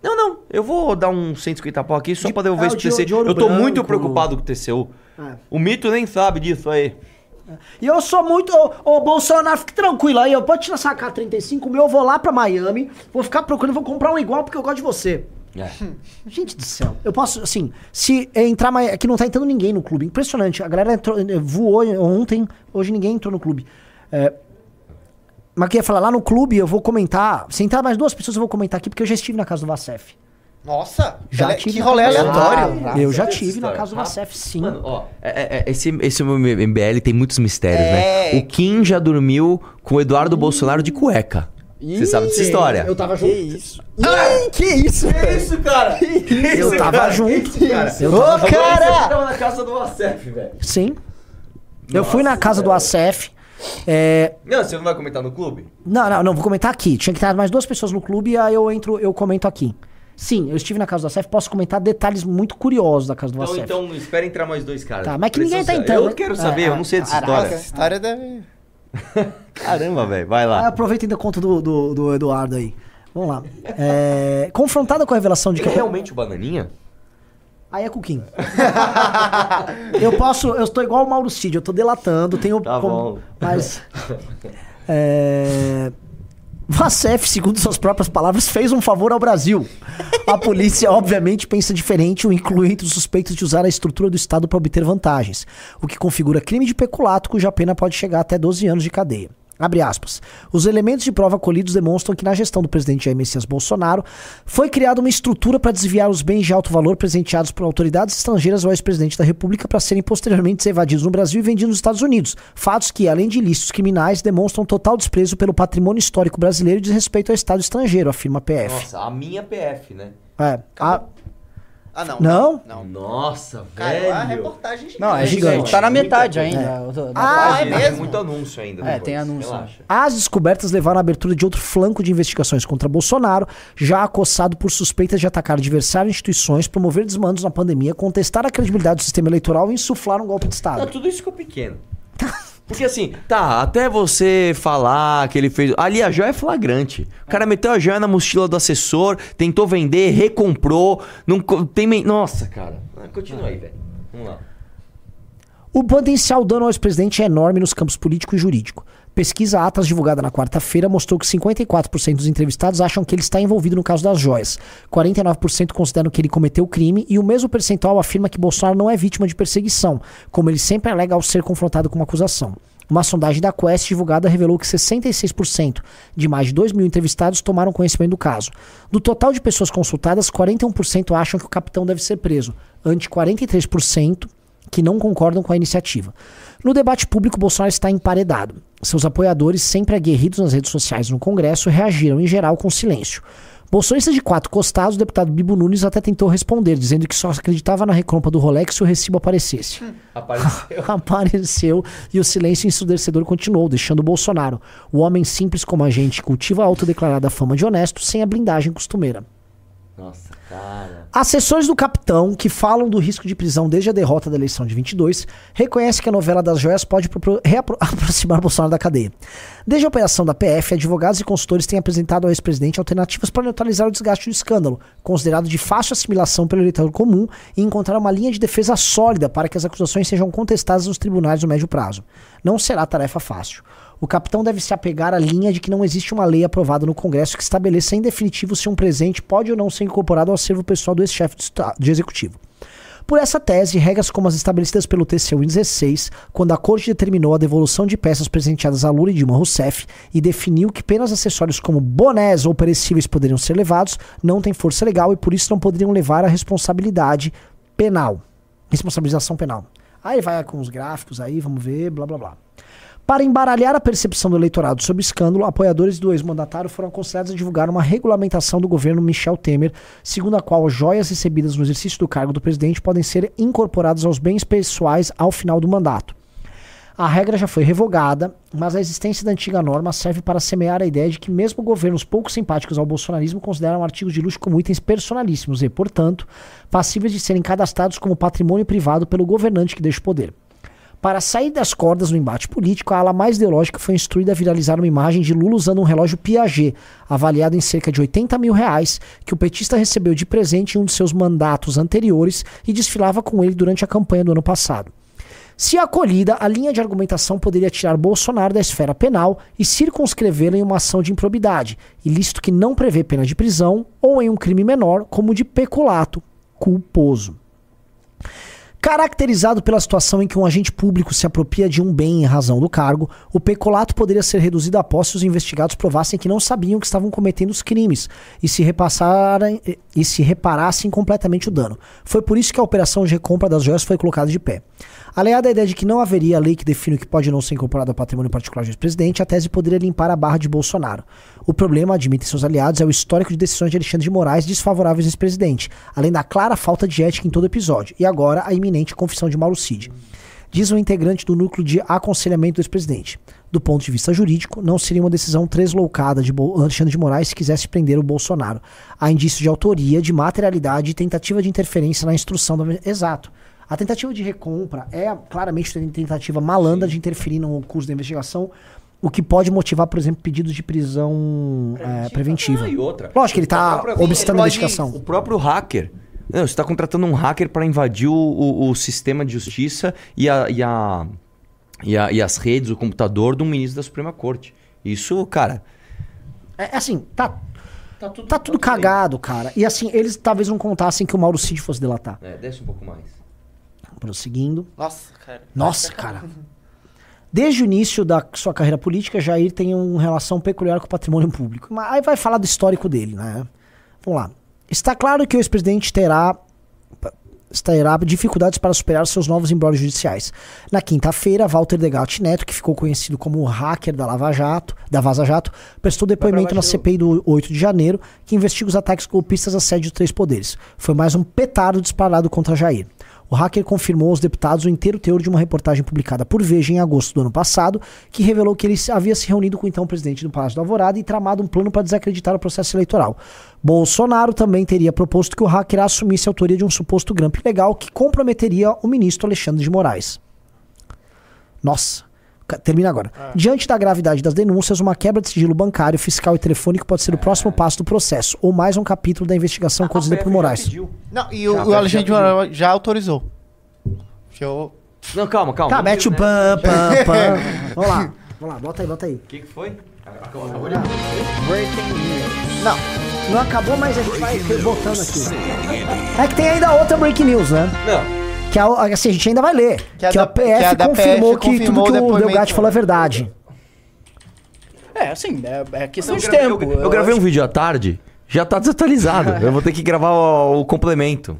Não, não. Eu vou dar uns 150 pau aqui só pra devolver é, isso pro de- TCU. de Eu tô branco. muito preocupado com o TCU. É. O mito nem sabe disso aí. E eu sou muito. Ô, ô, Bolsonaro, fique tranquilo aí. Eu pode tirar essa K35 meu, eu vou lá pra Miami, vou ficar procurando, vou comprar um igual porque eu gosto de você. É. Gente do céu. Eu posso, assim, se entrar mais. Aqui não tá entrando ninguém no clube. Impressionante. A galera entrou, eh, voou ontem, hoje ninguém entrou no clube. É, mas eu queria falar, lá no clube eu vou comentar. Se entrar mais duas pessoas, eu vou comentar aqui, porque eu já estive na casa do Vacef. Nossa, Já ele- tive que rolê aleatório. Ah, eu já tive na casa do Vacef, sim. Mano, ó, é- é- é- esse, esse MBL tem muitos mistérios, É. né? O Kim já dormiu com o Eduardo Bolsonaro de cueca. Você sabe dessa história? Eu tava junto. Que isso? Ih, que isso? Que isso, cara? Eu tava junto. Eu Ô, tava cara! tava na casa do Acef, velho. Sim. eu fui na casa do ACF. É, Não, você não vai comentar no clube? não, não, não, vou comentar aqui. Tinha que ter mais duas pessoas no clube e aí eu entro, eu comento aqui. Sim, eu estive na casa do ACF, posso comentar detalhes muito curiosos da casa do Então, ACF. então, espera entrar mais dois caras. Tá, mas que ninguém tá entrando, Eu né? quero saber, É, eu não sei dessa Caraca, história. essa história deve... Caramba, velho, vai Ah, lá. aproveita e dá conta do, do, do Eduardo aí. Vamos lá. É, confrontada com a revelação de que. É realmente o Bananinha? Aí é com quem? eu posso. Eu estou igual o Mauro Cid, eu tô delatando, tenho. Tá bom. Mas. É. Vacef, segundo suas próprias palavras, fez um favor ao Brasil. A polícia, obviamente, pensa diferente o inclui entre os suspeitos de usar a estrutura do Estado para obter vantagens, o que configura crime de peculato, cuja pena pode chegar até 12 anos de cadeia. Abre aspas. Os elementos de prova colhidos demonstram que na gestão do presidente Jair Messias Bolsonaro foi criada uma estrutura para desviar os bens de alto valor presenteados por autoridades estrangeiras ao ex-presidente da República para serem posteriormente evadidos no Brasil e vendidos nos Estados Unidos. Fatos que, além de ilícitos criminais, demonstram total desprezo pelo patrimônio histórico brasileiro e desrespeito ao Estado estrangeiro, afirma a PF. Nossa, a minha PF, né? É, a- Ah, não. Não? Não. Nossa, Cara, velho. a reportagem gigante. Não, é gigante. Tá na metade ainda. da- da Ah, é mesmo? Tem muito anúncio ainda. É, depois. tem anúncio. Relaxa. As descobertas levaram à abertura de outro flanco de investigações contra Bolsonaro, já acossado por suspeitas de atacar adversário e instituições, promover desmandos na pandemia, contestar a credibilidade do sistema eleitoral e insuflar um golpe de Não, Estado. tudo isso ficou pequeno. Porque assim, tá, até você falar que ele fez. Ali a joia é flagrante. O cara meteu a joia na mochila do assessor, tentou vender, recomprou. Não tem. Nossa, cara. Ah, Continua aí, velho. Vamos lá. O potencial dano ao ex-presidente é enorme nos campos político e jurídico. Pesquisa Atas divulgada na quarta-feira mostrou que 54% dos entrevistados acham que ele está envolvido no caso das joias. 49% consideram que ele cometeu o crime e o mesmo percentual afirma que Bolsonaro não é vítima de perseguição, como ele sempre alega ao ser confrontado com uma acusação. Uma sondagem da Quest divulgada revelou que 66% de mais de 2 mil entrevistados tomaram conhecimento do caso. Do total de pessoas consultadas, 41% acham que o capitão deve ser preso, ante 43% que não concordam com a iniciativa. No debate público, Bolsonaro está emparedado. Seus apoiadores, sempre aguerridos nas redes sociais e no Congresso, reagiram em geral com silêncio. Bolsonista de quatro costados, o deputado Bibo Nunes até tentou responder, dizendo que só acreditava na recompra do Rolex se o recibo aparecesse. Apareceu. Apareceu e o silêncio ensurdecedor continuou, deixando Bolsonaro, o homem simples como a gente, cultiva a autodeclarada fama de honesto, sem a blindagem costumeira. Nossa, cara. Assessores do capitão, que falam do risco de prisão desde a derrota da eleição de 22, reconhecem que a novela das joias pode aproximar Bolsonaro da cadeia. Desde a operação da PF, advogados e consultores têm apresentado ao ex-presidente alternativas para neutralizar o desgaste do escândalo, considerado de fácil assimilação pelo eleitor comum, e encontrar uma linha de defesa sólida para que as acusações sejam contestadas nos tribunais no médio prazo. Não será tarefa fácil. O capitão deve se apegar à linha de que não existe uma lei aprovada no Congresso que estabeleça em definitivo se um presente pode ou não ser incorporado ao acervo pessoal do ex-chefe de, executivo. Por essa tese, regras como as estabelecidas pelo TCU em 16, quando a Corte determinou a devolução de peças presenteadas a Lula e Dilma Rousseff e definiu que apenas acessórios como bonés ou perecíveis poderiam ser levados, não tem força legal e por isso não poderiam levar à responsabilidade penal. Responsabilização penal. Aí vai com os gráficos aí, vamos ver, blá blá blá. Para embaralhar a percepção do eleitorado sobre o escândalo, apoiadores do ex-mandatário foram aconselhados a divulgar uma regulamentação do governo Michel Temer, segundo a qual joias recebidas no exercício do cargo do presidente podem ser incorporadas aos bens pessoais ao final do mandato. A regra já foi revogada, mas a existência da antiga norma serve para semear a ideia de que mesmo governos pouco simpáticos ao bolsonarismo consideram artigos de luxo como itens personalíssimos e, portanto, passíveis de serem cadastrados como patrimônio privado pelo governante que deixa o poder. Para sair das cordas no embate político, a ala mais ideológica foi instruída a viralizar uma imagem de Lula usando um relógio Piaget, avaliado em cerca de 80 mil reais, que o petista recebeu de presente em um de seus mandatos anteriores e desfilava com ele durante a campanha do ano passado. Se acolhida, a linha de argumentação poderia tirar Bolsonaro da esfera penal e circunscrevê-lo em uma ação de improbidade, ilícito que não prevê pena de prisão, ou em um crime menor, como o de peculato culposo. Caracterizado pela situação em que um agente público se apropria de um bem em razão do cargo, o peculato poderia ser reduzido após se os investigados provassem que não sabiam que estavam cometendo os crimes e se, repassarem, e se reparassem completamente o dano. Foi por isso que a operação de recompra das joias foi colocada de pé. Aliada à ideia de que não haveria lei que define o que pode não ser incorporado ao patrimônio particular do ex-presidente, a tese poderia limpar a barra de Bolsonaro. O problema, admitem seus aliados, é o histórico de decisões de Alexandre de Moraes desfavoráveis ao ex-presidente, além da clara falta de ética em todo episódio, e agora a iminente confissão de Mauro Cid. Diz um integrante do núcleo de aconselhamento do ex-presidente. Do ponto de vista jurídico, não seria uma decisão tresloucada de Alexandre de Moraes se quisesse prender o Bolsonaro. Há indícios de autoria, de materialidade e tentativa de interferência na instrução da. Exato. A tentativa de recompra é claramente uma tentativa malandra de interferir no curso da investigação, o que pode motivar, por exemplo, pedidos de prisão é, preventiva. Ah, e outra. Lógico que ele está obstando a investigação. O próprio hacker. Não, você está contratando um hacker para invadir o, o- o sistema de justiça e, a, e, a, e, a- e as redes, o computador um ministro da Suprema Corte. Isso, cara. É assim, tá. Tá tudo, cagado, cara. E assim, eles talvez não contassem que o Mauro Cid fosse delatar. É, desce um pouco mais. Prosseguindo. Nossa, cara. Nossa, cara. Desde o início da sua carreira política, Jair tem uma relação peculiar com o patrimônio público. Mas aí vai falar do histórico dele, né? Vamos lá. Está claro que o ex-presidente terá terá dificuldades para superar seus novos embrólios judiciais. Na quinta-feira, Walter Degatti Neto, que ficou conhecido como o hacker da Lava Jato, da Vaza Jato, prestou depoimento na CPI do 8 de janeiro, que investiga os ataques golpistas à sede dos três poderes. Foi mais um petardo disparado contra Jair. O hacker confirmou aos deputados o inteiro teor de uma reportagem publicada por Veja em agosto do ano passado, que revelou que ele havia se reunido com o então presidente do Palácio do Alvorada e tramado um plano para desacreditar o processo eleitoral. Bolsonaro também teria proposto que o hacker assumisse a autoria de um suposto grampo ilegal que comprometeria o ministro Alexandre de Moraes. Nossa. Termina agora. Diante da gravidade das denúncias, uma quebra de sigilo bancário, fiscal e telefônico pode ser o próximo passo do processo, ou mais um capítulo da investigação conduzida por Moraes. Não, e o, Já, o já Alexandre de pediu. Moraes já autorizou. Eu... Não, calma, calma. Tá, mete o pam, pam, pam. Vamos lá. Vamos lá, bota aí, bota aí. O que, que foi? Não, não acabou, mas a gente vai botando aqui. É que tem ainda outra break news, né? Não. Que a, assim, a gente ainda vai ler. Que, Que a a, da- PF que a confirmou PF que confirmou tudo que o. Delgatti falou é verdade. É, assim, é, é questão Eu de gravei- tempo. Eu, eu gravei um vídeo à tarde, já tá desatualizado. eu vou ter que gravar o, o complemento.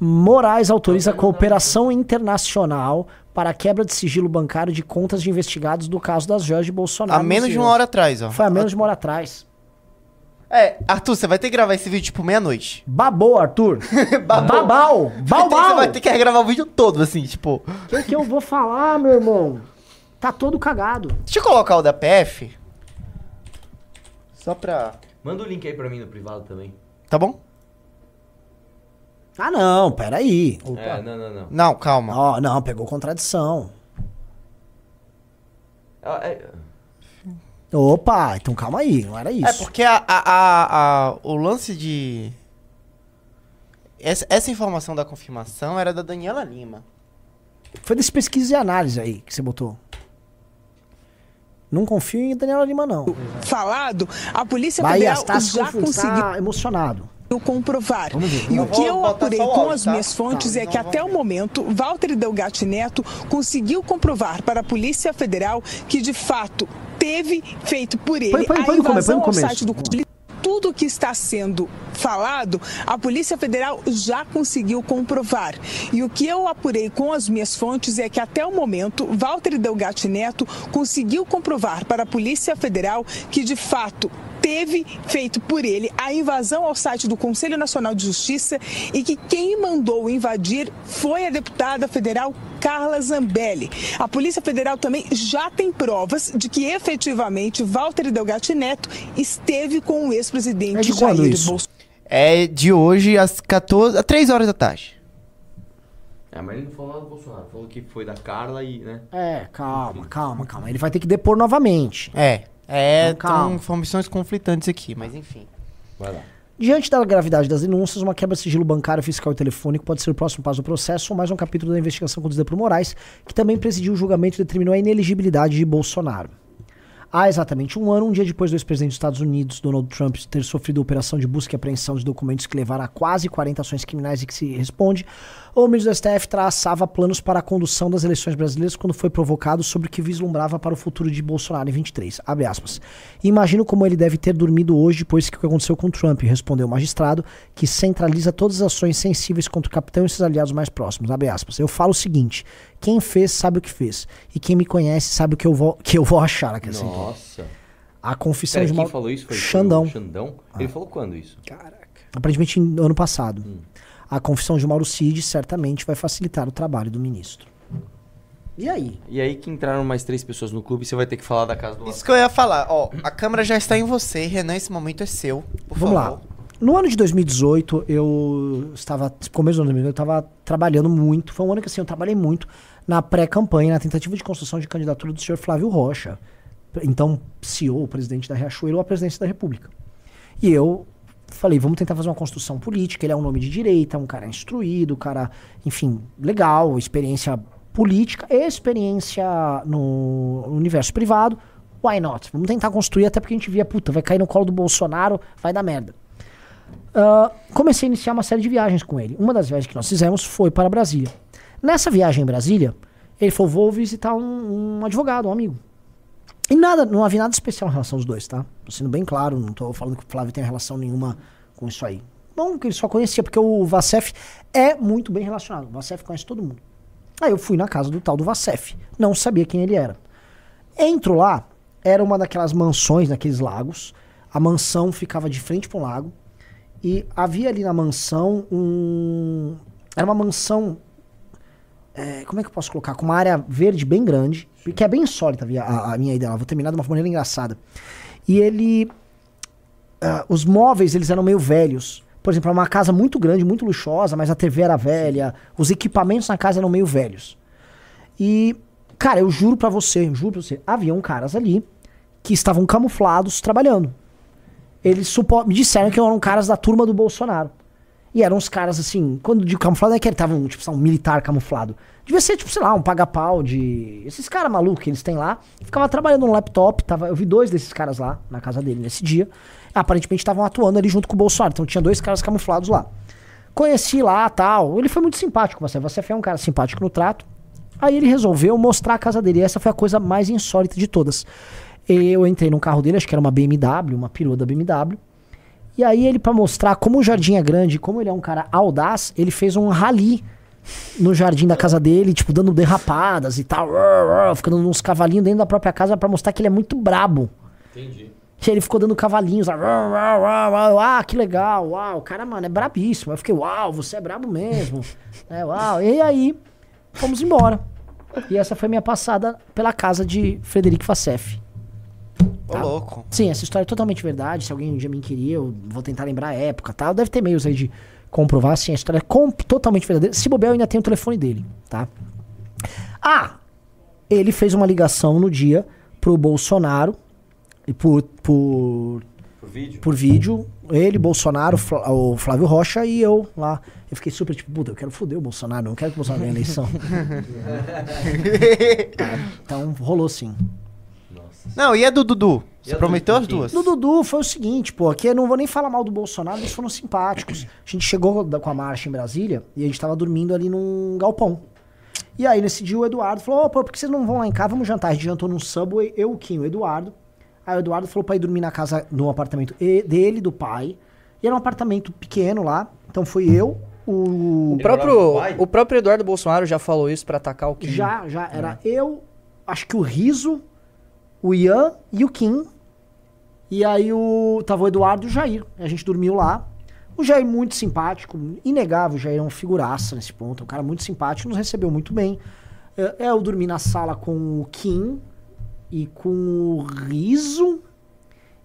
Moraes autoriza cooperação internacional para a quebra de sigilo bancário de contas de investigados do caso das joias de Bolsonaro. Há menos nos de uma hora atrás, ó. Foi há menos de uma hora atrás. É, Arthur, você vai ter que gravar esse vídeo tipo meia-noite. Babou, Arthur. Babau. Você Babau. vai ter que regravar o vídeo todo, assim, tipo. O que, que eu vou falar, meu irmão? Tá todo cagado. Deixa eu colocar o da PF. Só pra. Manda o link aí pra mim no privado também. Tá bom? Ah, não, peraí. É, não, não, não. Não, calma. Ó, não, pegou contradição. Ah, é- Opa, então calma aí, não era isso. É porque a, a, a- a- o lance de. Essa, essa informação da confirmação era da Daniela Lima. Foi desse pesquisa e análise aí que você botou. Não confio em Daniela Lima, não. falado, a Polícia Bahia, Federal tá, já confundindo, conseguiu tá emocionado. comprovar. E o que eu apurei com as tá? minhas fontes Tá. é que até o momento, Walter Delgatti Neto conseguiu comprovar para a Polícia Federal que de fato teve feito por ele Põe- põe- a põe invasão no ao site do tudo tudo que está sendo falado, a Polícia Federal já conseguiu comprovar. E o que eu apurei com as minhas fontes é que até o momento, Walter Delgatti Neto conseguiu comprovar para a Polícia Federal que de fato teve feito por ele a invasão ao site do Conselho Nacional de Justiça e que quem mandou invadir foi a deputada federal Carla Zambelli. A Polícia Federal também já tem provas de que efetivamente Walter Delgatti Neto esteve com o ex-presidente É Jair? Bolsonaro. É de hoje às 14, às 3 horas da tarde. É, mas ele não falou nada do Bolsonaro. Falou que foi da Carla e, né? É, calma, calma, calma. Ele vai ter que depor novamente. É. É, Então, calma. informações conflitantes aqui, mas enfim. Vai lá. Diante da gravidade das denúncias, uma quebra de sigilo bancário, fiscal e telefônico pode ser o próximo passo do processo ou mais um capítulo da investigação conduzida por Moraes, que também presidiu o julgamento e determinou a ineligibilidade de Bolsonaro. Há exatamente um ano, um dia depois do ex-presidente dos Estados Unidos, Donald Trump, ter sofrido a operação de busca e apreensão de documentos que levaram a quase 40 ações criminais e que se responde, o ministro do STF traçava planos para a condução das eleições brasileiras quando foi provocado sobre o que vislumbrava para o futuro de Bolsonaro em 23. Abre aspas. Imagino como ele deve ter dormido hoje depois que o que aconteceu com Trump, respondeu o magistrado, que centraliza todas as ações sensíveis contra o capitão e seus aliados mais próximos. Abre aspas. Eu falo o seguinte: quem fez sabe o que fez. E quem me conhece sabe o que eu vou, que eu vou achar. Quer dizer, Nossa. a confissão Peraí, de quem Mau- falou isso? Foi Xandão. Xandão? Ele falou quando isso? Aparentemente no ano passado. A confissão de Mauro Cid certamente vai facilitar o trabalho do ministro. E aí? E aí que entraram mais três pessoas no clube, você vai ter que falar da casa do Isso que eu ia falar, ó, a câmera já está em você, Renan, esse momento é seu, por Vamos favor. lá. No ano de 2018, eu estava. Começo do ano de 2018, eu estava trabalhando muito. Foi um ano que assim, eu trabalhei muito na pré-campanha, na tentativa de construção de candidatura do senhor Flávio Rocha. Então, CEO, presidente da Riachuelo, à presidência da República. E eu falei, vamos tentar fazer uma construção política. Ele é um nome de direita, um cara instruído, um cara, enfim, legal, experiência política, experiência no universo privado. Why not? Vamos tentar construir, até porque a gente via, puta, vai cair no colo do Bolsonaro, vai dar merda. Ah, comecei a iniciar uma série de viagens com ele. Uma das viagens que nós fizemos foi para Brasília. Nessa viagem em Brasília, ele falou: vou visitar um, um advogado, um amigo. E nada, não havia nada especial em relação aos dois, tá? Tô sendo bem claro, não tô falando que o Flávio tem relação nenhuma com isso aí. Não, que ele só conhecia, porque o Vacef é muito bem relacionado. O Vacef conhece todo mundo. Aí eu fui na casa do tal do Vacef. Não sabia quem ele era. Entro lá, era uma daquelas mansões naqueles lagos. A mansão ficava de frente para um lago. E havia ali na mansão um. Era uma mansão. É, como é que eu posso colocar? Com uma área verde bem grande. Que é bem insólita a, a- minha ideia. Vou terminar de uma maneira engraçada. E ele. ah, os móveis eles eram meio velhos. Por exemplo, era uma casa muito grande, muito luxuosa, mas a TV era velha. Os equipamentos na casa eram meio velhos. E, cara, eu juro pra você, eu juro pra você, haviam caras ali que estavam camuflados trabalhando. Eles supo- me disseram que eram caras da turma do Bolsonaro. E eram uns caras assim, quando digo camuflado, é que eles estavam, tipo, um militar camuflado. Devia ser, tipo, sei lá, um paga-pau de. Esses caras malucos que eles têm lá. Ficava trabalhando no laptop. Tava... Eu vi dois desses caras lá na casa dele nesse dia. Aparentemente estavam atuando ali junto com o Bolsonaro. Então tinha dois caras camuflados lá. Conheci lá tal. Ele foi muito simpático, você. Você foi um cara simpático no trato. Aí ele resolveu mostrar a casa dele. E essa foi a coisa mais insólita de todas. Eu entrei no carro dele, acho que era uma BMW, uma perua da BMW. E aí ele, pra mostrar como o jardim é grande, como ele é um cara audaz, ele fez um rally no jardim da casa dele, tipo, dando derrapadas e tal, ficando uns cavalinhos dentro da própria casa pra mostrar que ele é muito brabo. Entendi. E aí ele ficou dando cavalinhos lá, ah, que legal, uau, o cara, mano, é brabíssimo. Eu fiquei, uau, você é brabo mesmo. é, uau. E aí, fomos embora. E essa foi minha passada pela casa de Frederico Facef. Ô, louco. Sim, essa história é totalmente verdade. Se alguém um dia me queria, eu vou tentar lembrar a época, tá? Deve ter meios aí de comprovar, sim, a história é totalmente verdadeira. Se bobear, eu ainda tenho o telefone dele, tá? Ah, ele fez uma ligação no dia pro Bolsonaro, e por, por, Por vídeo? por vídeo, ele, Bolsonaro, o Flávio Rocha e eu lá. Eu fiquei super tipo, puta, eu quero foder o Bolsonaro, não quero que o Bolsonaro ganhe a eleição. Ah, então rolou sim. Não, e a do Dudu? Você do prometeu as duas? No Dudu foi o seguinte, pô, aqui eu não vou nem falar mal do Bolsonaro, eles foram simpáticos. A gente chegou da- com a marcha em Brasília e a gente tava dormindo ali num galpão. E aí nesse dia o Eduardo falou, ô, pô, por que vocês não vão lá em casa, vamos jantar? A gente jantou num Subway, eu, o Kim, o Eduardo. Aí o Eduardo falou pra ir dormir na casa, no apartamento e- dele, do pai. E era um apartamento pequeno lá. Então foi eu, o. O próprio, o próprio Eduardo Bolsonaro já falou isso pra atacar o Kim. Já, já. Era eu, acho que o Riso, o Ian e o Kim. E aí o, tava o Eduardo e o Jair. A gente dormiu lá. O Jair muito simpático, inegável. O Jair é um figuraça nesse ponto. É um cara muito simpático, nos recebeu muito bem. É, Eu dormi na sala com o Kim e com o Riso.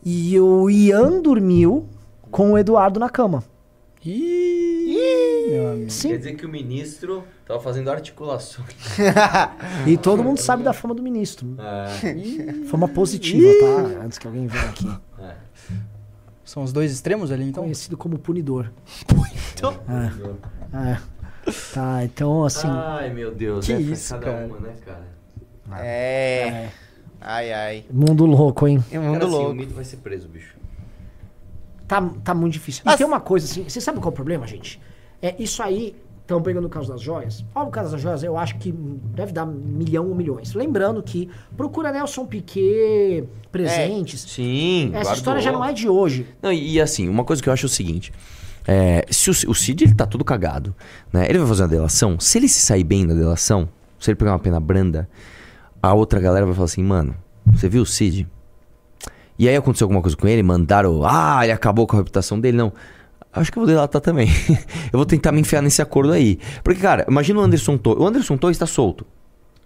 E o Ian dormiu com o Eduardo na cama. Sim. Quer dizer que o ministro tava fazendo articulações. E todo mundo sabe da fama do ministro. É. Fama positiva, tá? Antes que alguém venha aqui. São os dois extremos ali, então? Conhecido como punidor. É. É. Tá, então assim. Ai, meu Deus. Que é, faz isso, cada cara. uma, né, cara? É. Ai, ai. Mundo louco, hein? É um mundo Cara, assim, louco. o mito vai ser preso, bicho. Tá, tá muito difícil. E tem uma coisa assim, você sabe qual é o problema, gente? É isso aí, estão pegando o caso das joias. Óbvio, o caso das joias, eu acho que deve dar milhão ou milhões. Lembrando que procura Nelson Piquet presentes. Sim, Essa guardou. história já não é de hoje. Não, e, e assim, uma coisa que eu acho é o seguinte. é, se o, o Cid ele tá todo cagado, né? Ele vai fazer uma delação. Se ele se sair bem da delação, se ele pegar uma pena branda, a outra galera vai falar assim, mano, você viu o Cid? E aí aconteceu alguma coisa com ele, mandaram, ah, ele acabou com a reputação dele, não. Acho que eu vou delatar também. eu vou tentar me enfiar nesse acordo aí. Porque, cara, imagina o Anderson Torres. O Anderson Torres tá solto.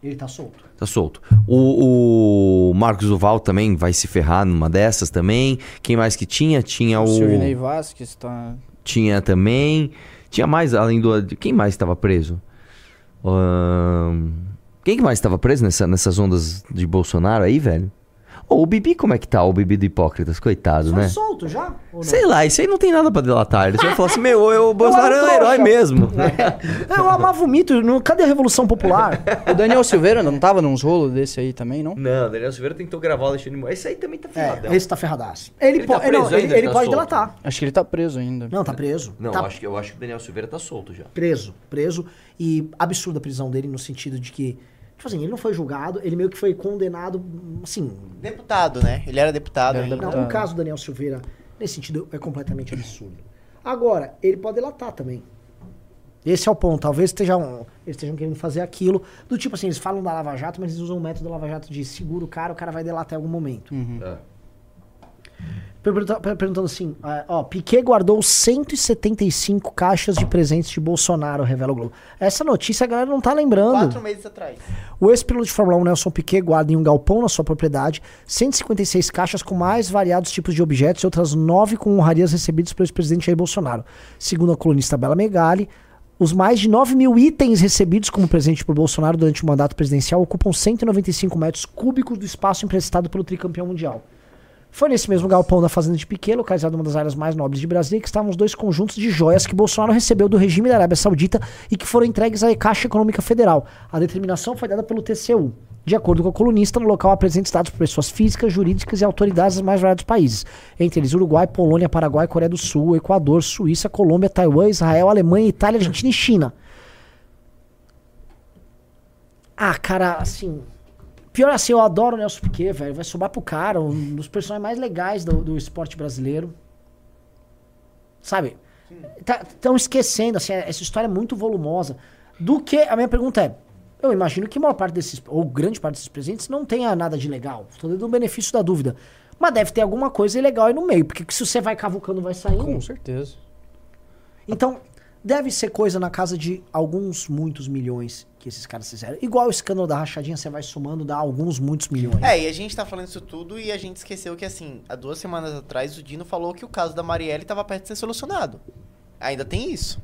Ele tá solto. Tá solto. O, o Marcos Duval também vai se ferrar numa dessas também. Quem mais que tinha? Tinha o. O Silvinei Vasquez tá... Tinha também. Tinha mais, além do. Quem mais estava preso? Ahn, Quem que mais estava preso nessa, nessas ondas de Bolsonaro aí, velho? Ô, o Bibi, como é que tá? O Bibi do Hipócritas, coitado, Foi né? solto já? Sei lá, isso aí não tem nada pra delatar. Ele só vai falar assim: meu, eu, o Bolsonaro é um herói mesmo. Eu amava o mito. não- Cadê a Revolução Popular? O Daniel Silveira não tava nos rolos desse aí também, não? Não, Daniel Silveira tentou gravar o Alexandre de Moraes. Esse aí também tá ferradão. É, esse tá ferradaço. Ele, Ele po- tá preso não, ele, ainda, ele tá pode solto? delatar. Acho que ele tá preso ainda. Não, tá preso. Não, tá eu, acho que, eu acho que o Daniel Silveira tá solto já. preso, preso. E absurda a prisão dele no sentido de que, tipo assim, ele não foi julgado, ele meio que foi condenado, assim... Deputado, né? Ele era deputado. ainda. Não, o caso do Daniel Silveira, nesse sentido, é completamente absurdo. Agora, ele pode delatar também. Esse é o ponto. Talvez estejam, eles estejam querendo fazer aquilo, do tipo assim, eles falam da Lava Jato, mas eles usam o método da Lava Jato de segura o cara, o cara vai delatar em algum momento. É. Pergunta- per- Perguntando assim, ah, ó, Piquet guardou 175 caixas de presentes de Bolsonaro, revela o Globo. Essa notícia a galera não tá lembrando. Quatro meses atrás. O ex-piloto de Fórmula 1 Nelson Piquet guarda em um galpão na sua propriedade 156 caixas com mais variados tipos de objetos e outras nove com honrarias recebidas pelo ex-presidente Jair Bolsonaro. Segundo a colunista Bela Megali, os mais de 9 mil itens recebidos como presente por Bolsonaro durante o mandato presidencial ocupam 195 metros cúbicos do espaço emprestado pelo tricampeão mundial. Foi nesse mesmo galpão da fazenda de Piquet, localizado uma das áreas mais nobres de Brasília, que estavam os dois conjuntos de joias que Bolsonaro recebeu do regime da Arábia Saudita e que foram entregues à Caixa Econômica Federal. A determinação foi dada pelo TCU. De acordo com a colunista, no local há presentes dados por pessoas físicas, jurídicas e autoridades dos mais variados países, entre eles Uruguai, Polônia, Paraguai, Coreia do Sul, Equador, Suíça, Colômbia, Taiwan, Israel, Alemanha, Itália, Argentina e China. Ah, cara, assim, Pior assim, eu adoro o Nelson Piquet, velho. Vai sobrar pro cara, um dos personagens mais legais do, do esporte brasileiro. Sabe? Estão esquecendo, assim, essa história é muito volumosa. Do que. A minha pergunta é: eu imagino que a maior parte desses, ou grande parte desses presentes, não tenha nada de legal. Tô dando o benefício da dúvida. Mas deve ter alguma coisa ilegal aí no meio, porque se você vai cavucando, vai saindo. Com certeza. Então, deve ser coisa na casa de alguns, muitos milhões que esses caras fizeram. Igual o escândalo da rachadinha, você vai somando, dá alguns, muitos milhões. É, e a gente tá falando isso tudo e a gente esqueceu que, assim, há duas semanas atrás o Dino falou que o caso da Marielle tava perto de ser solucionado. Ainda tem isso.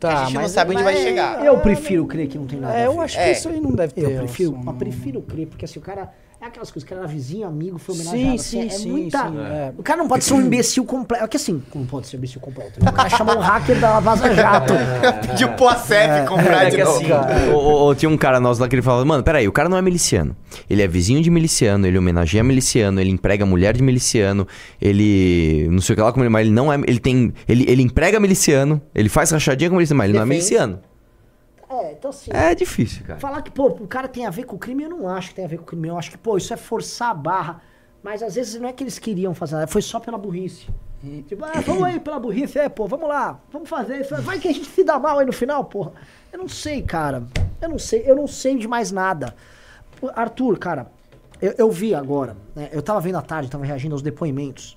Tá, a gente não mas- sabe onde vai mas- chegar. Eu prefiro crer que não tem nada É, a eu acho que isso aí não deve ter Eu prefiro, eu prefiro crer, porque assim, o cara. É aquelas coisas, o cara era vizinho, amigo, foi Sim, homenageado. assim, sim, é sim, muita. sim, é. O cara não pode ser um imbecil completo. É que assim, não pode ser um imbecil completo. O cara chamou um hacker da Vaza Jato. Pediu pro ACEF comprar É de que novo. assim, o- o- o- tinha um cara nosso lá que ele falava, mano, peraí, o cara não é miliciano. Ele é vizinho de miliciano, ele homenageia miliciano, ele emprega mulher de miliciano, ele. não sei o que lá, como ele, mas ele não é. Ele tem. Ele, ele emprega miliciano, ele faz rachadinha com miliciano, mas ele não é Defende. miliciano. É, então assim. É difícil, cara. Falar que, pô, o cara tem a ver com o crime, eu não acho que tem a ver com o crime. Eu acho que, pô, isso é forçar a barra. Mas às vezes não é que eles queriam fazer nada, foi só pela burrice. Tipo, ah, vamos aí pela burrice, é, pô, vamos lá, vamos fazer. Vai que a gente se dá mal aí no final, porra. Eu não sei, cara. Eu não sei, eu não sei de mais nada. Arthur, cara, eu, eu vi agora, né? Eu tava vendo à tarde, tava reagindo aos depoimentos.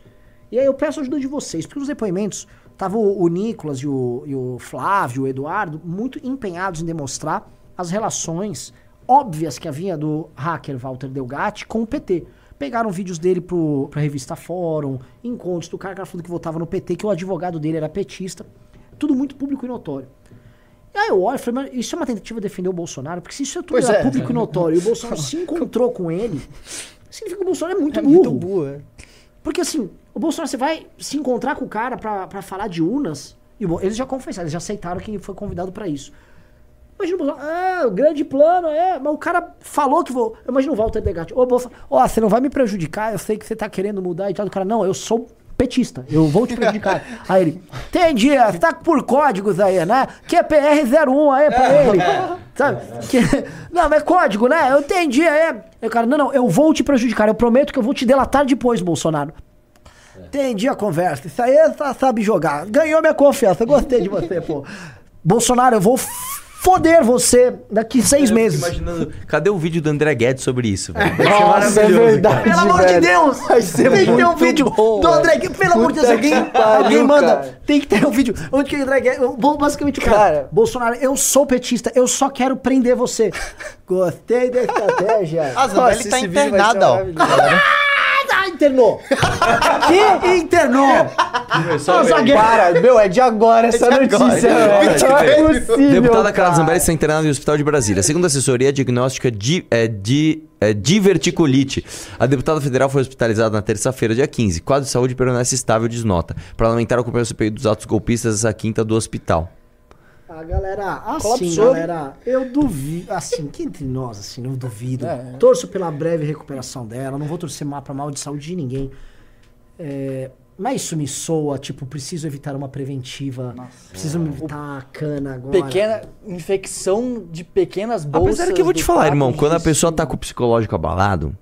E aí eu peço ajuda de vocês, porque nos depoimentos tava o, o Nicolas e o, e o Flávio, o Eduardo, muito empenhados em demonstrar as relações óbvias que havia do hacker Walter Delgatti com o PT. Pegaram vídeos dele pro, pra revista Fórum, encontros do cara, cara falando que votava no PT, que o advogado dele era petista. Tudo muito público e notório. E aí eu olho e falei, mas isso é uma tentativa de defender o Bolsonaro? Porque se isso é tudo Pois era é. público e notório e o Bolsonaro se encontrou com ele, significa que o Bolsonaro é muito É burro. muito burro, é. Porque assim, o Bolsonaro, você vai se encontrar com o cara pra falar de urnas, e o Bo- eles já confessaram, eles já aceitaram que foi convidado pra isso. Imagina o Bolsonaro, ah, o grande plano, é, mas o cara falou que vou. Imagina o Walter Degatti, ô Bolsonaro, ó, você não vai me prejudicar, eu sei que você tá querendo mudar e tal. O cara, não, eu sou petista, eu vou te prejudicar. aí ele, entendi, é, você tá por códigos aí, né? QPR01 aí pra ele. Sabe? Que- não, mas é código, né? Eu entendi, é. Aí o cara, não, não, eu vou te prejudicar, eu prometo que eu vou te delatar depois, Bolsonaro. Entendi a conversa. Isso aí você sabe jogar. Ganhou minha confiança. Gostei de você, pô. Bolsonaro, eu vou foder você daqui seis meses. Imaginando, cadê o vídeo do André Guedes sobre isso? velho? Vai ser Nossa, é verdade, cara. Pelo amor de Deus! Vai ser tem que ter um vídeo bom, do velho. André Guedes. Pelo amor de Deus, alguém, pariu, alguém manda. cara. Tem que ter um vídeo. Onde que o André Guedes. eu vou Basicamente, o cara. Bolsonaro, eu sou petista, eu só quero prender você. Gostei da estratégia. A Zambelli tá internada, ó. Ah, internou! que internou? Zagueiro. Para, meu, é de agora essa notícia, velho. Não é possível, Deputada Carla. Zambelli está internada no Hospital de Brasília. Segundo a assessoria diagnóstica de, é, de, é, diverticulite, a deputada federal foi hospitalizada na terça-feira, dia 15. Quadro de saúde permanece estável, diz nota. Parlamentar acompanhou o CPI dos atos golpistas essa quinta do hospital. Ah, galera, assim, Colapsou. galera, eu duvido, assim, que entre nós, assim, eu duvido. É. Torço pela breve recuperação dela, não vou torcer mal pra mal de saúde de ninguém. É, mas isso me soa, tipo, preciso evitar uma preventiva, preciso me evitar a cana agora. Pequena infecção de pequenas bolsas. Apesar que eu vou te falar, irmão, quando a pessoa tá com o psicológico abalado,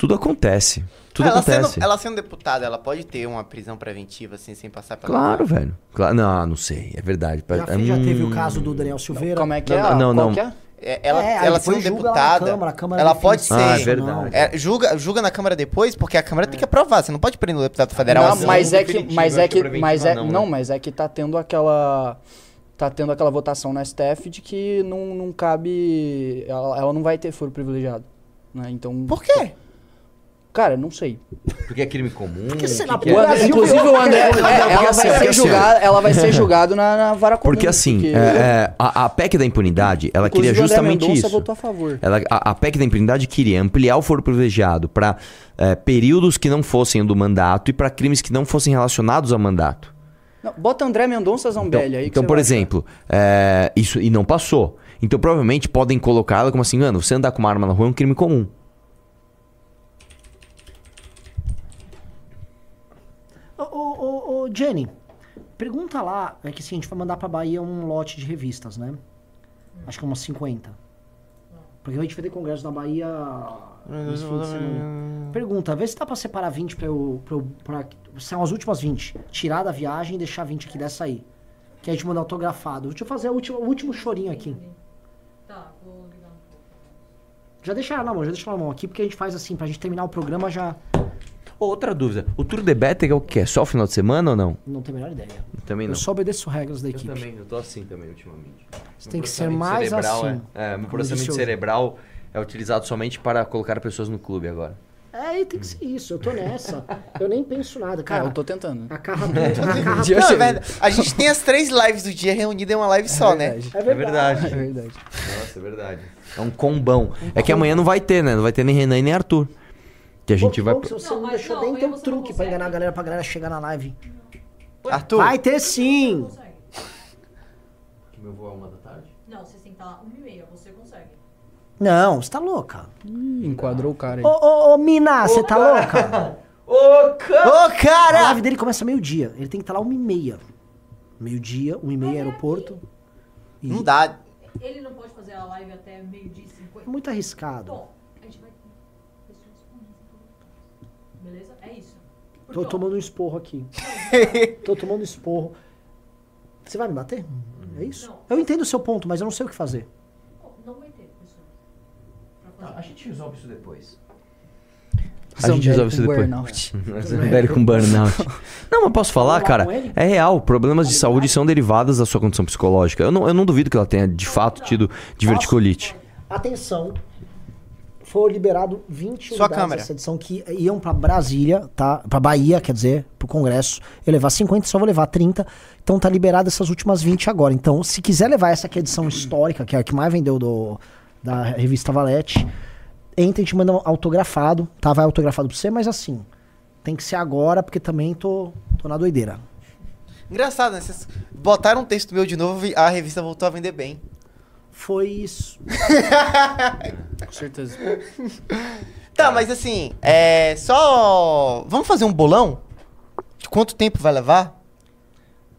tudo acontece. Tudo ela, acontece. Sendo, ela sendo deputada, ela pode ter uma prisão preventiva, assim, sem passar pela. Claro, velho. Claro, não, não sei, é verdade. Já, É, já teve o hum, caso do Daniel Silveira. Como é que Não, é? não, não. é? É, ela É, ela sendo deputada, Câmara, a Câmara ela pode isso, Ah, é ser. verdade. É, julga, julga na Câmara depois, porque a Câmara tem que aprovar. Você não pode prender o deputado federal Não, assim. mas é que, mas é que preventiva mas é, não, não, né? mas é que tá tendo aquela, tá tendo aquela votação na STF de que não, não cabe, ela, ela não vai ter foro privilegiado, né? Então, Por quê? Cara, não sei. Porque é crime comum. Porque, sei lá, que que é? Brasil inclusive o André, é, ela vai ser julgada, ela vai ser julgada na, na vara comum. Porque assim, porque- é, é, a, a PEC da impunidade, ela queria inclusive André justamente Mendonça isso. votou a favor. Ela, a, a PEC da impunidade queria ampliar o foro privilegiado para períodos que não fossem do mandato e para crimes que não fossem relacionados ao mandato. Não, bota André Mendonça Então, Zambelli aí que então você por vai exemplo, é, isso e não passou. Então provavelmente podem colocar ela como assim, mano, você andar com uma arma na rua é um crime comum. Ô, ô, ô, Jenny, pergunta lá, é que assim, a gente vai mandar pra Bahia um lote de revistas, né? Acho que umas 50. Porque a gente vai ter congresso na Bahia nesse fim de semana. Pergunta, vê se dá pra separar 20 pra eu. Pra, eu- pra, são as últimas 20. Tirar da viagem e deixar 20 aqui dessa aí. Que a gente manda autografado. Deixa eu fazer a última- o último chorinho aqui. Tá, vou ligar um pouco. Já deixa ela na mão, já deixa ela na mão aqui, porque a gente faz assim, pra gente terminar o programa já. Outra dúvida, o Tour de Better é o que? É só o final de semana ou não? Não tem a menor ideia. Também não. Eu só obedeço regras da equipe. Eu também, eu tô assim também ultimamente. Você Meu tem que ser mais cerebral assim. É, é meu processamento cerebral é utilizado somente para colocar pessoas no clube agora. É, tem que ser isso. Eu tô nessa. Eu nem penso nada, cara. Cara, eu tô tentando. A carra a é verdade. A gente tem as três lives do dia reunidas em uma live só, né? É É verdade. É verdade. Nossa, é verdade. É um combão. é que amanhã não vai ter, né? Não vai ter nem Renan e nem Arthur. Que a gente vai. Pô, se você Não, não, deixou não, nem ter um você truque pra enganar a galera, pra galera chegar na live. Arthur, Vai ter sim! Meu voo é uma da tarde? Não, vocês têm que estar lá uma e meia, você consegue. Não, você tá louca. Ih, enquadrou o cara aí. Ô, ô, ô, Mina, você tá louca? Ô, cara! Ô, A cara! live dele começa meio-dia. Ele tem que estar lá uma e meia. Meio-dia, uma e meia aeroporto. E Não dá. Ele não pode fazer a live até meio-dia e É cinquenta. muito arriscado. Bom, Beleza? É isso. Tô tomando um esporro aqui. Tô tomando esporro. Você vai me bater? É isso? Eu entendo o seu ponto, mas eu não sei o que fazer. Não vai ter, pessoal. Tá, A gente resolve isso depois. A gente resolve isso depois. burnout. Zambelli com burnout. Não, mas posso falar, cara? É real. Problemas de saúde são derivados da sua condição psicológica. Eu não, eu não duvido que ela tenha, de fato, tido diverticulite. Atenção. Foi liberado 20 Sua unidades câmera. dessa edição que iam pra Brasília, tá? Pra Bahia, quer dizer, pro Congresso. Eu levar 50, só vou levar 30. Então tá liberado essas últimas 20 agora. Então, se quiser levar essa que é a edição histórica, que é a que mais vendeu do, da revista Valete, entra e te manda um autografado, tá? Vai autografado pra você, mas assim, tem que ser agora, porque também tô, tô na doideira. Engraçado, né? Vocês botaram um texto meu de novo e a revista voltou a vender bem. Foi isso. Com certeza. Tá, mas assim, é só. Vamos fazer um bolão? De quanto tempo vai levar?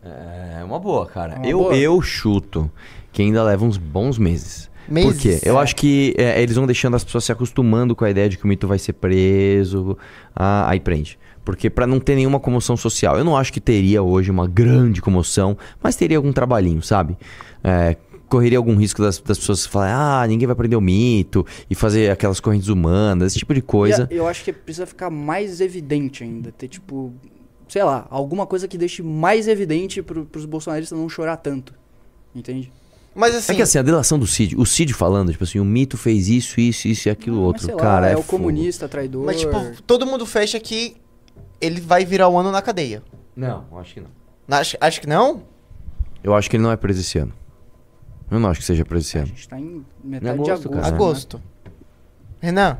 É uma boa, cara. É uma eu, boa. eu chuto que ainda leva uns bons meses. Meses? Por quê? Eu É. acho que é, eles vão deixando as pessoas se acostumando com a ideia de que o mito vai ser preso, ah, aí prende. Porque pra não ter nenhuma comoção social. Eu não acho que teria hoje uma grande comoção, mas teria algum trabalhinho, sabe? É, correria algum risco das, das pessoas falarem, ah, ninguém vai prender o mito, e fazer aquelas correntes humanas, esse tipo de coisa. E a- eu acho que precisa ficar mais evidente ainda. Ter, tipo, sei lá, alguma coisa que deixe mais evidente pro, pros bolsonaristas não chorar tanto. Entende? Mas assim. É que assim, a delação do Cid, o Cid falando, tipo assim, o mito fez isso, isso, isso e aquilo Mas outro. sei lá, Cara, é, é o fogo. comunista, traidor. Mas, tipo, todo mundo fecha que ele vai virar o ano na cadeia. Não, acho que não. Acho, acho que não? Eu acho que ele não é preso esse ano. Eu não acho que seja preso esse a ano. gente tá em metade agosto, de agosto. cara. né? Agosto. Renan,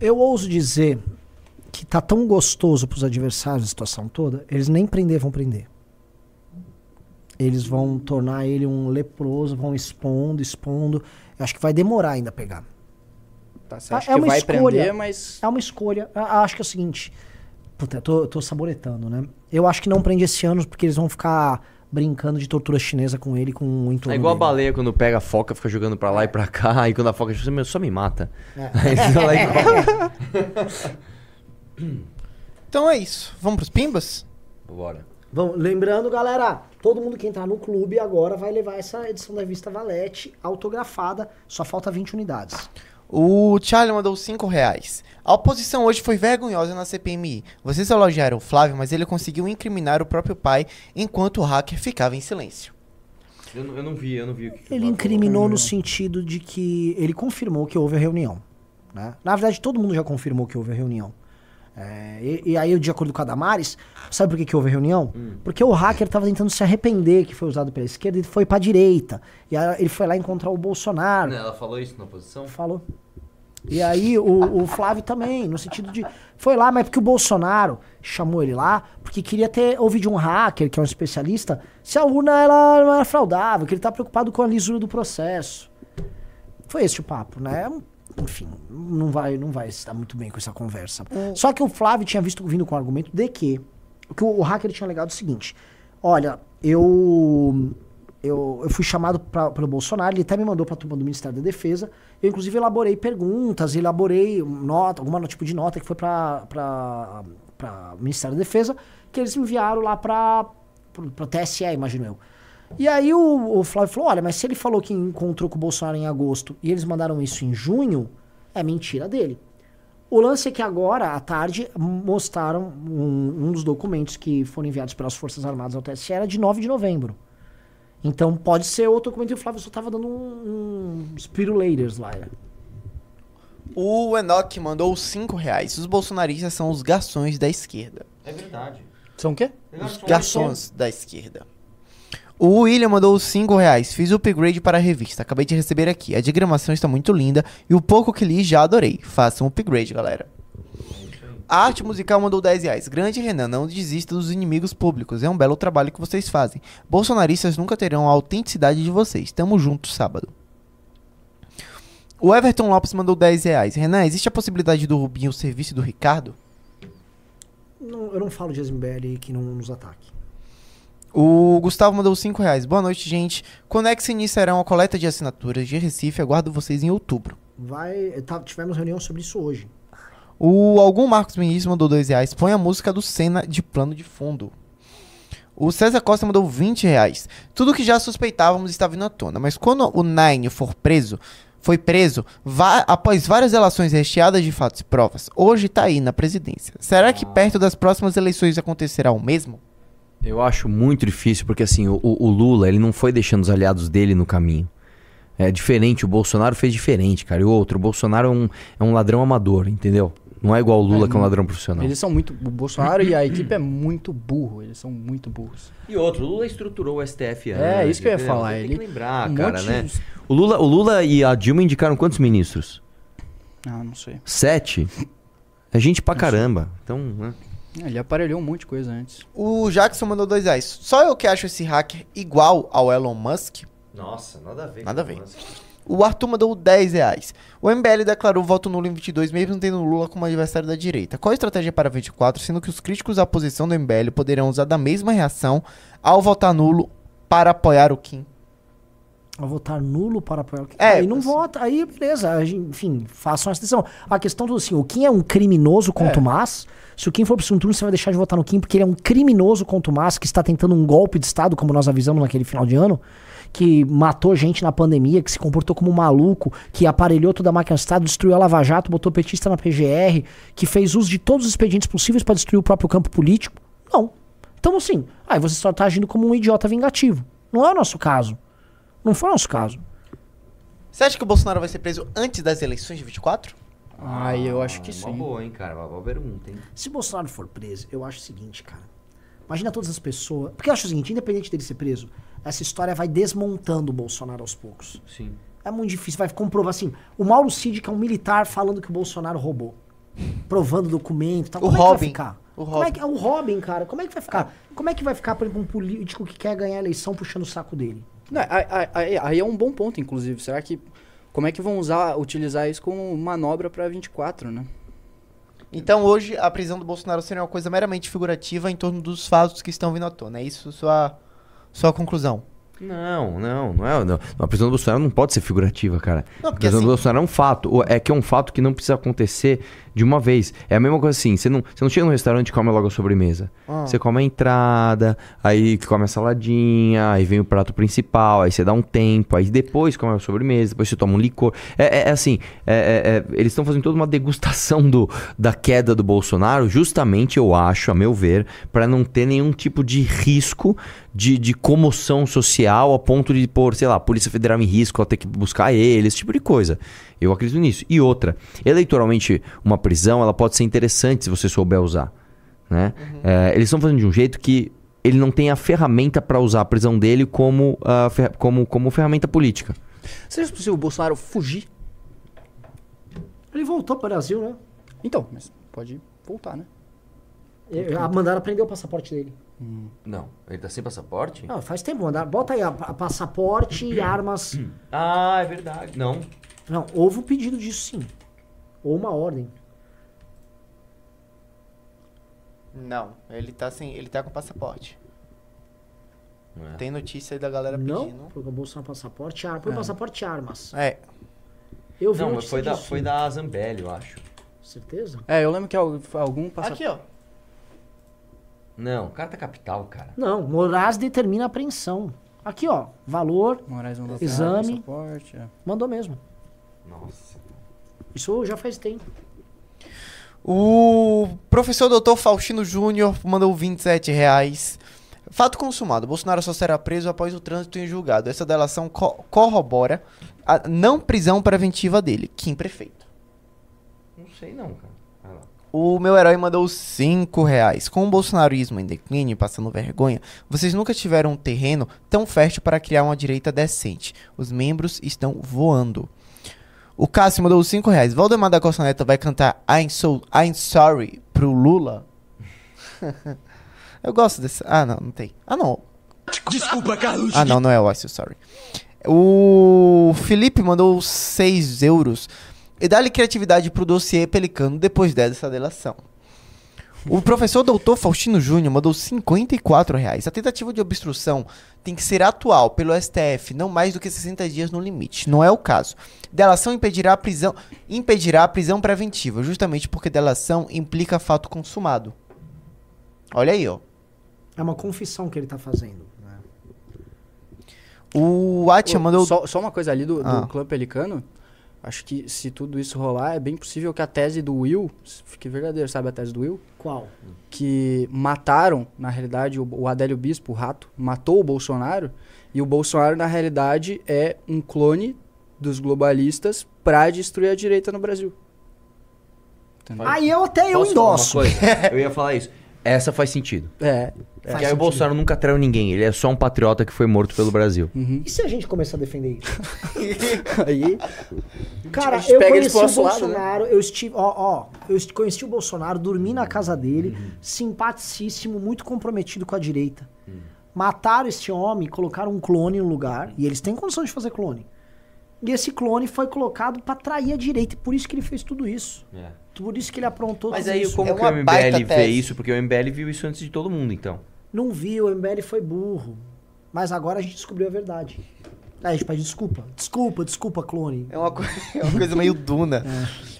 Eu ouso dizer que tá tão gostoso pros adversários a situação toda, eles nem prender vão prender. Eles vão tornar ele um leproso, vão expondo, expondo. Eu acho que vai demorar ainda a pegar. Tá, você Ah, acha é que uma vai escolha. prender, mas. É uma escolha. Eu acho que é o seguinte. Puta, eu tô, eu tô saboretando, né? Eu acho que não prende esse ano porque eles vão ficar brincando de tortura chinesa com ele com o entorno É igual a dele. baleia quando pega a foca, fica jogando pra lá e pra cá, e quando a foca diz, "Meu, só me mata. É. E comem. então é isso. Vamos pros pimbas? Bora. Vamos, lembrando, galera, todo mundo que entrar no clube agora vai levar essa edição da revista Valete autografada. Só falta 20 unidades. O Charlie mandou 5 reais. A oposição hoje foi vergonhosa na CPMI. Vocês elogiaram o Flávio, mas ele conseguiu incriminar o próprio pai enquanto o hacker ficava em silêncio. Eu, não- eu não vi, eu não vi o que Ele incriminou no sentido de que ele confirmou que houve a reunião. Né? Na verdade, todo mundo já confirmou que houve a reunião. É, e, e aí, de acordo com a Damares, sabe por que, que houve reunião? Porque o hacker estava tentando se arrepender que foi usado pela esquerda e foi pra direita. E aí ele foi lá encontrar o Bolsonaro. Ela falou isso na oposição? Falou. E aí o, o Flávio também, no sentido de. Foi lá, mas porque o Bolsonaro chamou ele lá, porque queria ter ouvido de um hacker, que é um especialista, se a urna ela não era fraudável, que ele tá preocupado com a lisura do processo. Foi esse o papo, né? Enfim, não vai, não vai dar muito bem com essa conversa. Só que o Flávio tinha visto vindo com o argumento de que o que o, o hacker tinha alegado é o seguinte: olha, eu eu, eu fui chamado pra, pelo Bolsonaro, ele até me mandou pra turma do Ministério da Defesa. Eu, inclusive, elaborei perguntas, elaborei nota, alguma tipo de nota que foi pra, pra Ministério da Defesa, que eles enviaram lá pro, pro TSE, imagino eu. E aí o, o Flávio falou: olha, mas se ele falou que encontrou com o Bolsonaro em agosto e eles mandaram isso em junho, é mentira dele. O lance é que agora, à tarde, mostraram um, um dos documentos que foram enviados pelas Forças Armadas ao TSE, era de 9 de novembro. Então pode ser outro documento e o Flávio só tava dando um, uns pirulators lá. né? O Enoch mandou 5 reais. Os bolsonaristas são os garçons da esquerda. É verdade. São o quê? Os garçons da esquerda. O William mandou 5 reais. Fiz o upgrade para a revista. Acabei de receber aqui. A diagramação está muito linda e o pouco que li já adorei. Façam um upgrade, galera. A arte musical mandou 10 reais. Grande Renan, não desista dos inimigos públicos. É um belo trabalho que vocês fazem. Bolsonaristas nunca terão a autenticidade de vocês. Tamo junto sábado. O Everton Lopes mandou 10 reais. Renan, existe a possibilidade do Rubinho ser vice do Ricardo? Não, eu não falo de MBL que não nos ataque. O Gustavo mandou 5 reais. Boa noite, gente. Quando é que se iniciarão a coleta de assinaturas de Recife? Aguardo vocês em outubro. Vai. tá- tivemos reunião sobre isso hoje. O Algum Marcos Ministro mandou dois reais. Põe a música do Senna de plano de fundo. O César Costa mandou 20 reais. Tudo que já suspeitávamos está vindo à tona. Mas quando o Nine for preso, foi preso após várias relações recheadas de fatos e provas, hoje tá aí na presidência. Será que perto das próximas eleições acontecerá o mesmo? Eu acho muito difícil, porque assim, o, o Lula, ele não foi deixando os aliados dele no caminho. É diferente, o Bolsonaro fez diferente, cara. E o outro, o Bolsonaro é um, é um ladrão amador, entendeu? Não é igual o Lula, É, que é um ladrão profissional. Eles são muito. O Bolsonaro e a equipe é muito burro. Eles são muito burros. E outro, o Lula estruturou o STF É, antes, isso que eu ia entendeu? falar, Tem ele- que lembrar, um cara, né? de- O Lula, o Lula e a Dilma indicaram quantos ministros? Ah, não sei. Sete? É gente pra caramba. Então, né? É, Ele aparelhou um monte de coisa antes. O Jackson mandou dois reais. Só eu que acho esse hacker igual ao Elon Musk. Nossa, nada a ver. Nada a ver. O Arthur mandou 10 reais. O MBL declarou voto nulo em 22, mesmo tendo Lula como adversário da direita. Qual a estratégia para 24, sendo que os críticos à posição do MBL poderão usar da mesma reação ao votar nulo para apoiar o Kim? Ao votar nulo para apoiar o Kim. É, aí não vota, aí beleza. a Enfim, façam essa decisão. A questão do assim, o Kim é um criminoso contumaz. Se o Kim for pro segundo turno, você vai deixar de votar no Kim, porque ele é um criminoso contumaz que está tentando um golpe de Estado, como nós avisamos naquele final de ano, que matou gente na pandemia, que se comportou como um maluco, que aparelhou toda a máquina do Estado, destruiu a Lava Jato, botou petista na PGR, que fez uso de todos os expedientes possíveis para destruir o próprio campo político. Não. Então, assim, aí você só tá agindo como um idiota vingativo. Não é o nosso caso. Não foi o nosso caso. Você acha que o Bolsonaro vai ser preso antes das eleições de 24? Ah, eu acho que Uma sim. boa, hein, cara? Uma boa pergunta, hein? Se Bolsonaro for preso, eu acho o seguinte, cara. Imagina todas as pessoas. Porque eu acho o seguinte, independente dele ser preso, essa história vai desmontando o Bolsonaro aos poucos. Sim. É muito difícil, vai comprovar assim. O Mauro Cid, que é um militar, falando que o Bolsonaro roubou. Provando documento e tal. O Como é que vai Robin. ficar? O Como é Robin. que, é o Robin, cara. Como é que vai ficar? Como é que vai ficar, por exemplo, um político que quer ganhar a eleição puxando o saco dele? Não, aí- aí- aí é um bom ponto, inclusive. Será que. Como é que vão usar, utilizar isso como manobra pra 24, né? Então hoje a prisão do Bolsonaro seria uma coisa meramente figurativa em torno dos fatos que estão vindo à tona. É isso sua, sua conclusão? Não, não, não é. Não. A prisão do Bolsonaro não pode ser figurativa, cara. Não, a prisão assim- do Bolsonaro é um fato. É que é um fato que não precisa acontecer de uma vez. É a mesma coisa assim: você não, você não chega no restaurante e come logo a sobremesa. Ah. Você come a entrada, aí come a saladinha, aí vem o prato principal, aí você dá um tempo, aí depois come a sobremesa, depois você toma um licor. É, é- é assim: é- é- é- eles estão fazendo toda uma degustação do, da queda do Bolsonaro, justamente, eu acho, a meu ver, para não ter nenhum tipo de risco de, de comoção social a ponto de pôr, sei lá, a Polícia Federal em risco, ela ter que buscar ele, esse tipo de coisa. Eu acredito nisso. E outra, eleitoralmente, uma prisão ela pode ser interessante se você souber usar. Né? É, eles estão fazendo de um jeito que ele não tem a ferramenta para usar a prisão dele como, ah, fer- como, como ferramenta política. Seria possível o Bolsonaro fugir? Ele voltou pro Brasil, né? Então, mas pode voltar, né? E- a- Mandaram prender o passaporte dele. Não, ele tá sem passaporte? Não, faz tempo, mandaram. Bota aí a, a passaporte e armas. Ah, é verdade. Não. Não, houve um pedido disso sim. Ou uma ordem. Não, ele tá sem, ele tá com passaporte. É. Tem notícia aí da galera Não, pedindo. foi com o Bolsonaro passaporte e armas. Foi É. passaporte e armas. É. Eu vi Não, mas foi da, disso, foi da Zambelli, eu acho. Certeza? É, eu lembro que al- algum passaporte. Aqui, ó. Não, carta capital, cara. Não, Moraes determina a apreensão. Aqui, ó. Valor, Moraes mandou exame. passaporte. é. Mandou mesmo. Nossa. Isso já faz tempo. O professor doutor Faustino Júnior mandou 27 reais. Fato consumado. Bolsonaro só será preso após o trânsito em julgado. Essa delação co- corrobora a não prisão preventiva dele. Kim Prefeito. Não sei não, cara. O meu herói mandou 5 reais. Com o bolsonarismo em declínio, passando vergonha, vocês nunca tiveram um terreno tão fértil para criar uma direita decente. Os membros estão voando. O Cássio mandou 5 reais. Valdemar da Costa Neto vai cantar I'm, so, I'm Sorry pro Lula? Eu gosto desse. Ah, não, não tem. Ah, não. Desculpa, Carlos. Ah, não, não é o I'm so Sorry. O Felipe mandou 6 euros. E dá-lhe criatividade pro dossiê Pelicano depois dessa delação. O professor doutor Faustino Júnior mandou 54 reais. A tentativa de obstrução tem que ser atual pelo STF, não mais do que 60 dias no limite. Não é o caso. Delação impedirá a prisão, impedirá a prisão preventiva, justamente porque delação implica fato consumado. Olha aí, ó. É uma confissão que ele tá fazendo. né? O Atia mandou. Só, só uma coisa ali do, do Ah. clã pelicano. Acho que se tudo isso rolar, é bem possível que a tese do Will fique verdadeira. Sabe a tese do Will? Qual? Que mataram, na realidade, o, o Adélio Bispo, o rato, matou o Bolsonaro. E o Bolsonaro, na realidade, é um clone dos globalistas pra destruir a direita no Brasil. Entendeu? Aí eu até eu endosso. Eu ia falar isso. Essa faz sentido. É. Porque aí o Bolsonaro nunca traiu ninguém. Ele é só um patriota que foi morto pelo Brasil. E se a gente começar a defender isso? Aí. Cara, eu conheci o pro nosso lado, né? Bolsonaro, eu estive, ó, ó, eu conheci o Bolsonaro, dormi na casa dele, Uhum. simpaticíssimo, muito comprometido com a direita. Mataram esse homem, colocaram um clone no lugar, e eles têm condição de fazer clone. E esse clone foi colocado pra trair a direita, e por isso que ele fez tudo isso. Por isso que ele aprontou Mas tudo aí isso. como que o MBL vê isso? Porque o MBL viu isso antes de todo mundo, então. Não viu, o MBL foi burro. Mas agora a gente descobriu a verdade. Aí a gente pede desculpa. Desculpa, desculpa, clone. É uma, co- é uma coisa meio duna.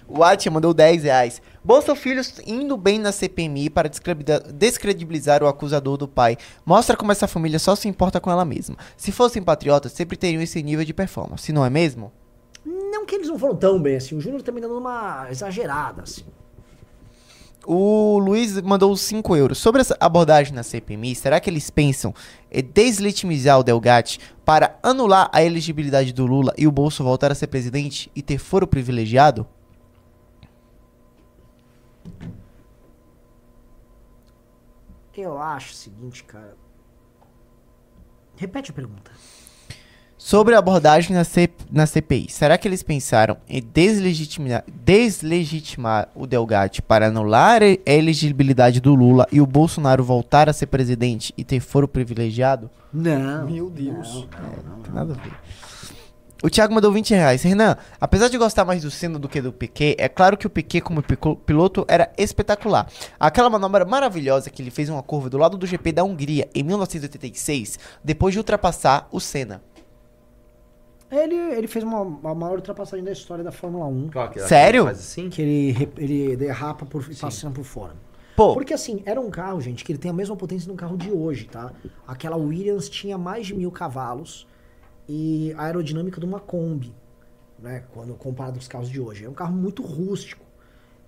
O Atia mandou 10 reais. Bolsa Filhos indo bem na CPMI para descredibilizar, descredibilizar o acusador do pai. Mostra como essa família só se importa com ela mesma. Se fossem patriotas, sempre teriam esse nível de performance, não é mesmo? Não que eles não foram tão bem assim. O Júnior também dando uma exagerada, assim. O Luiz mandou 5 euros. Sobre essa abordagem na CPMI, será que eles pensam em o Delgatti para anular a elegibilidade do Lula e o Bolso voltar a ser presidente e ter foro privilegiado? Eu acho o seguinte, cara. Repete a pergunta. Sobre a abordagem na, C- na CPI, será que eles pensaram em deslegitimar, deslegitimar o Delgatti para anular a elegibilidade do Lula e o Bolsonaro voltar a ser presidente e ter foro privilegiado? Não. Meu Deus. Não tem nada a ver. O Thiago mandou 20 reais. Renan, apesar de gostar mais do Senna do que do Piquet, é claro que o Piquet como piloto era espetacular. Aquela manobra maravilhosa que ele fez uma curva do lado do GP da Hungria em 1986, depois de ultrapassar o Senna. Ele, ele fez uma, a maior ultrapassagem da história da Fórmula 1. que ele Sério? faz assim? Que ele, ele derrapa por, e passando por fora. Pô. Porque assim, era um carro, gente, que ele tem a mesma potência do carro de hoje, tá? Aquela Williams tinha mais de mil cavalos e a aerodinâmica de uma Kombi, né? Quando comparado com os carros de hoje. É um carro muito rústico.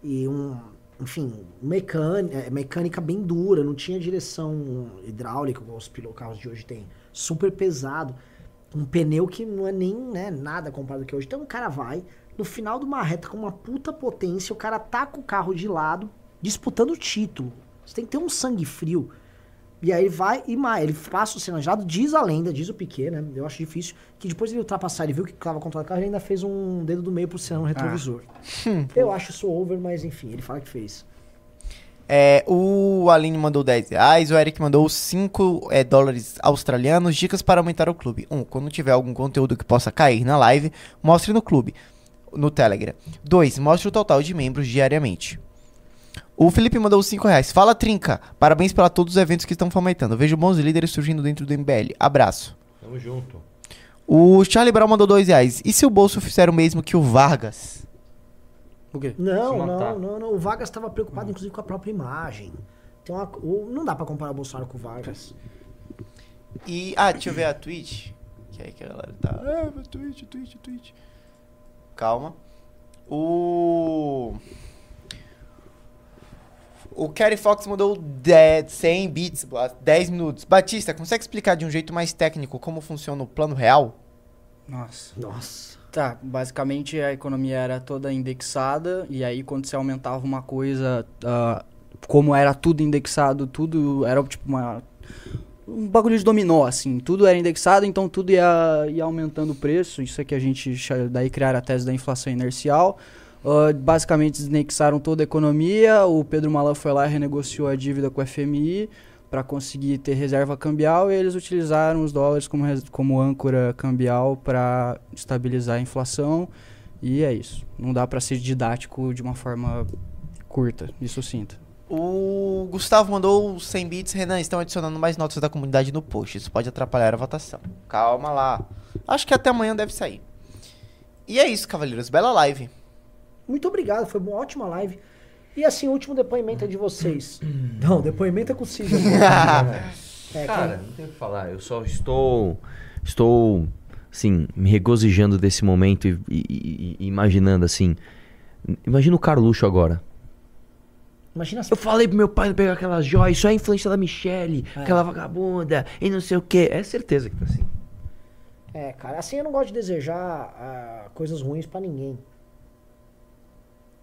E um, enfim, mecânica, mecânica bem dura, não tinha direção hidráulica, como os carros de hoje têm. Super pesado. Um pneu que não é nem né, nada comparado que hoje. Então o cara vai, no final de uma reta com uma puta potência, o cara taca o carro de lado, disputando o título. Você tem que ter um sangue frio. E aí ele vai e mais, ele passa o Senna gelado, diz a lenda, diz o Piquet, né? Eu acho difícil, que depois ele ultrapassar, ele viu que estava contra o carro, ele ainda fez um dedo do meio pro Senna no retrovisor. Eu acho isso over, mas enfim, ele fala que fez. É, o Aline mandou 10 reais, o Eric mandou 5 é, dólares australianos. Dicas para aumentar o clube. 1. Um, quando tiver algum conteúdo que possa cair na live, mostre no clube, no Telegram. 2. Mostre o total de membros diariamente. O Felipe mandou 5 reais. Fala, Trinca. Parabéns para todos os eventos que estão fomentando. Vejo bons líderes surgindo dentro do MBL. Abraço. Tamo junto. O Charlie Brown mandou 2 reais. E se o bolso fizer o mesmo que o Vargas? O quê? Não, não, não, não. O Vargas estava preocupado, inclusive, com a própria imagem. Tem uma, o- não dá pra comparar o Bolsonaro com o Vargas. E. Ah, deixa eu ver a tweet. Que aí que a galera tá. Ah, tweet, tweet, tweet. Calma. O. O Kerry Fox mandou 10, 100 bits, 10 minutos. Batista, consegue explicar de um jeito mais técnico como funciona o plano real? Nossa. Nossa. Tá, basicamente a economia era toda indexada, e aí quando você aumentava uma coisa, ah, como era tudo indexado, tudo era tipo uma. Um bagulho de dominó, assim. Tudo era indexado, então tudo ia, ia aumentando o preço. Isso é que a gente. Daí criaram a tese da inflação inercial. Ah, basicamente desindexaram toda a economia. O Pedro Malan foi lá e renegociou a dívida com o FMI para conseguir ter reserva cambial e eles utilizaram os dólares como, como âncora cambial para estabilizar a inflação. E é isso. Não dá para ser didático de uma forma curta e sucinta. O Gustavo mandou os 100 bits. Renan, estão adicionando mais notas da comunidade no post. Isso pode atrapalhar a votação. Calma lá. Acho que até amanhã deve sair. E é isso, cavaleiros. Bela live. Muito obrigado, foi uma ótima live. E assim, o último depoimento é de vocês. Não, depoimento é com o Cid. É, Cara, quem- não tenho o que falar. Eu só estou. Estou, assim, me regozijando desse momento e, e- e- imaginando, assim. Imagina o Carluxo agora. Imagina Eu falei pro meu pai não pegar aquelas joias, isso é a influência da Michelle, É. aquela vagabunda, e não sei o quê. É certeza que tá assim. É, cara, assim eu não gosto de desejar ah, coisas ruins pra ninguém.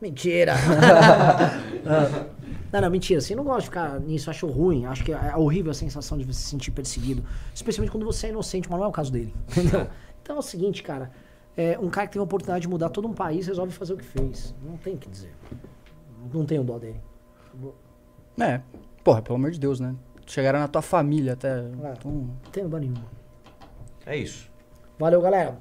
Mentira! Ah, não, não, mentira. Assim, não gosto de ficar nisso, eu acho ruim. Acho que é horrível a sensação de você se sentir perseguido. Especialmente quando você é inocente, mas não é o caso dele. Entendeu? Então é o seguinte, cara. é, um cara que tem a oportunidade de mudar todo um país resolve fazer o que fez. Não tem o que dizer. Não tenho dó dele. É. Porra, pelo amor de Deus, né? Chegaram na tua família até. É. Então, Não tenho dó nenhuma. É isso. Valeu, galera.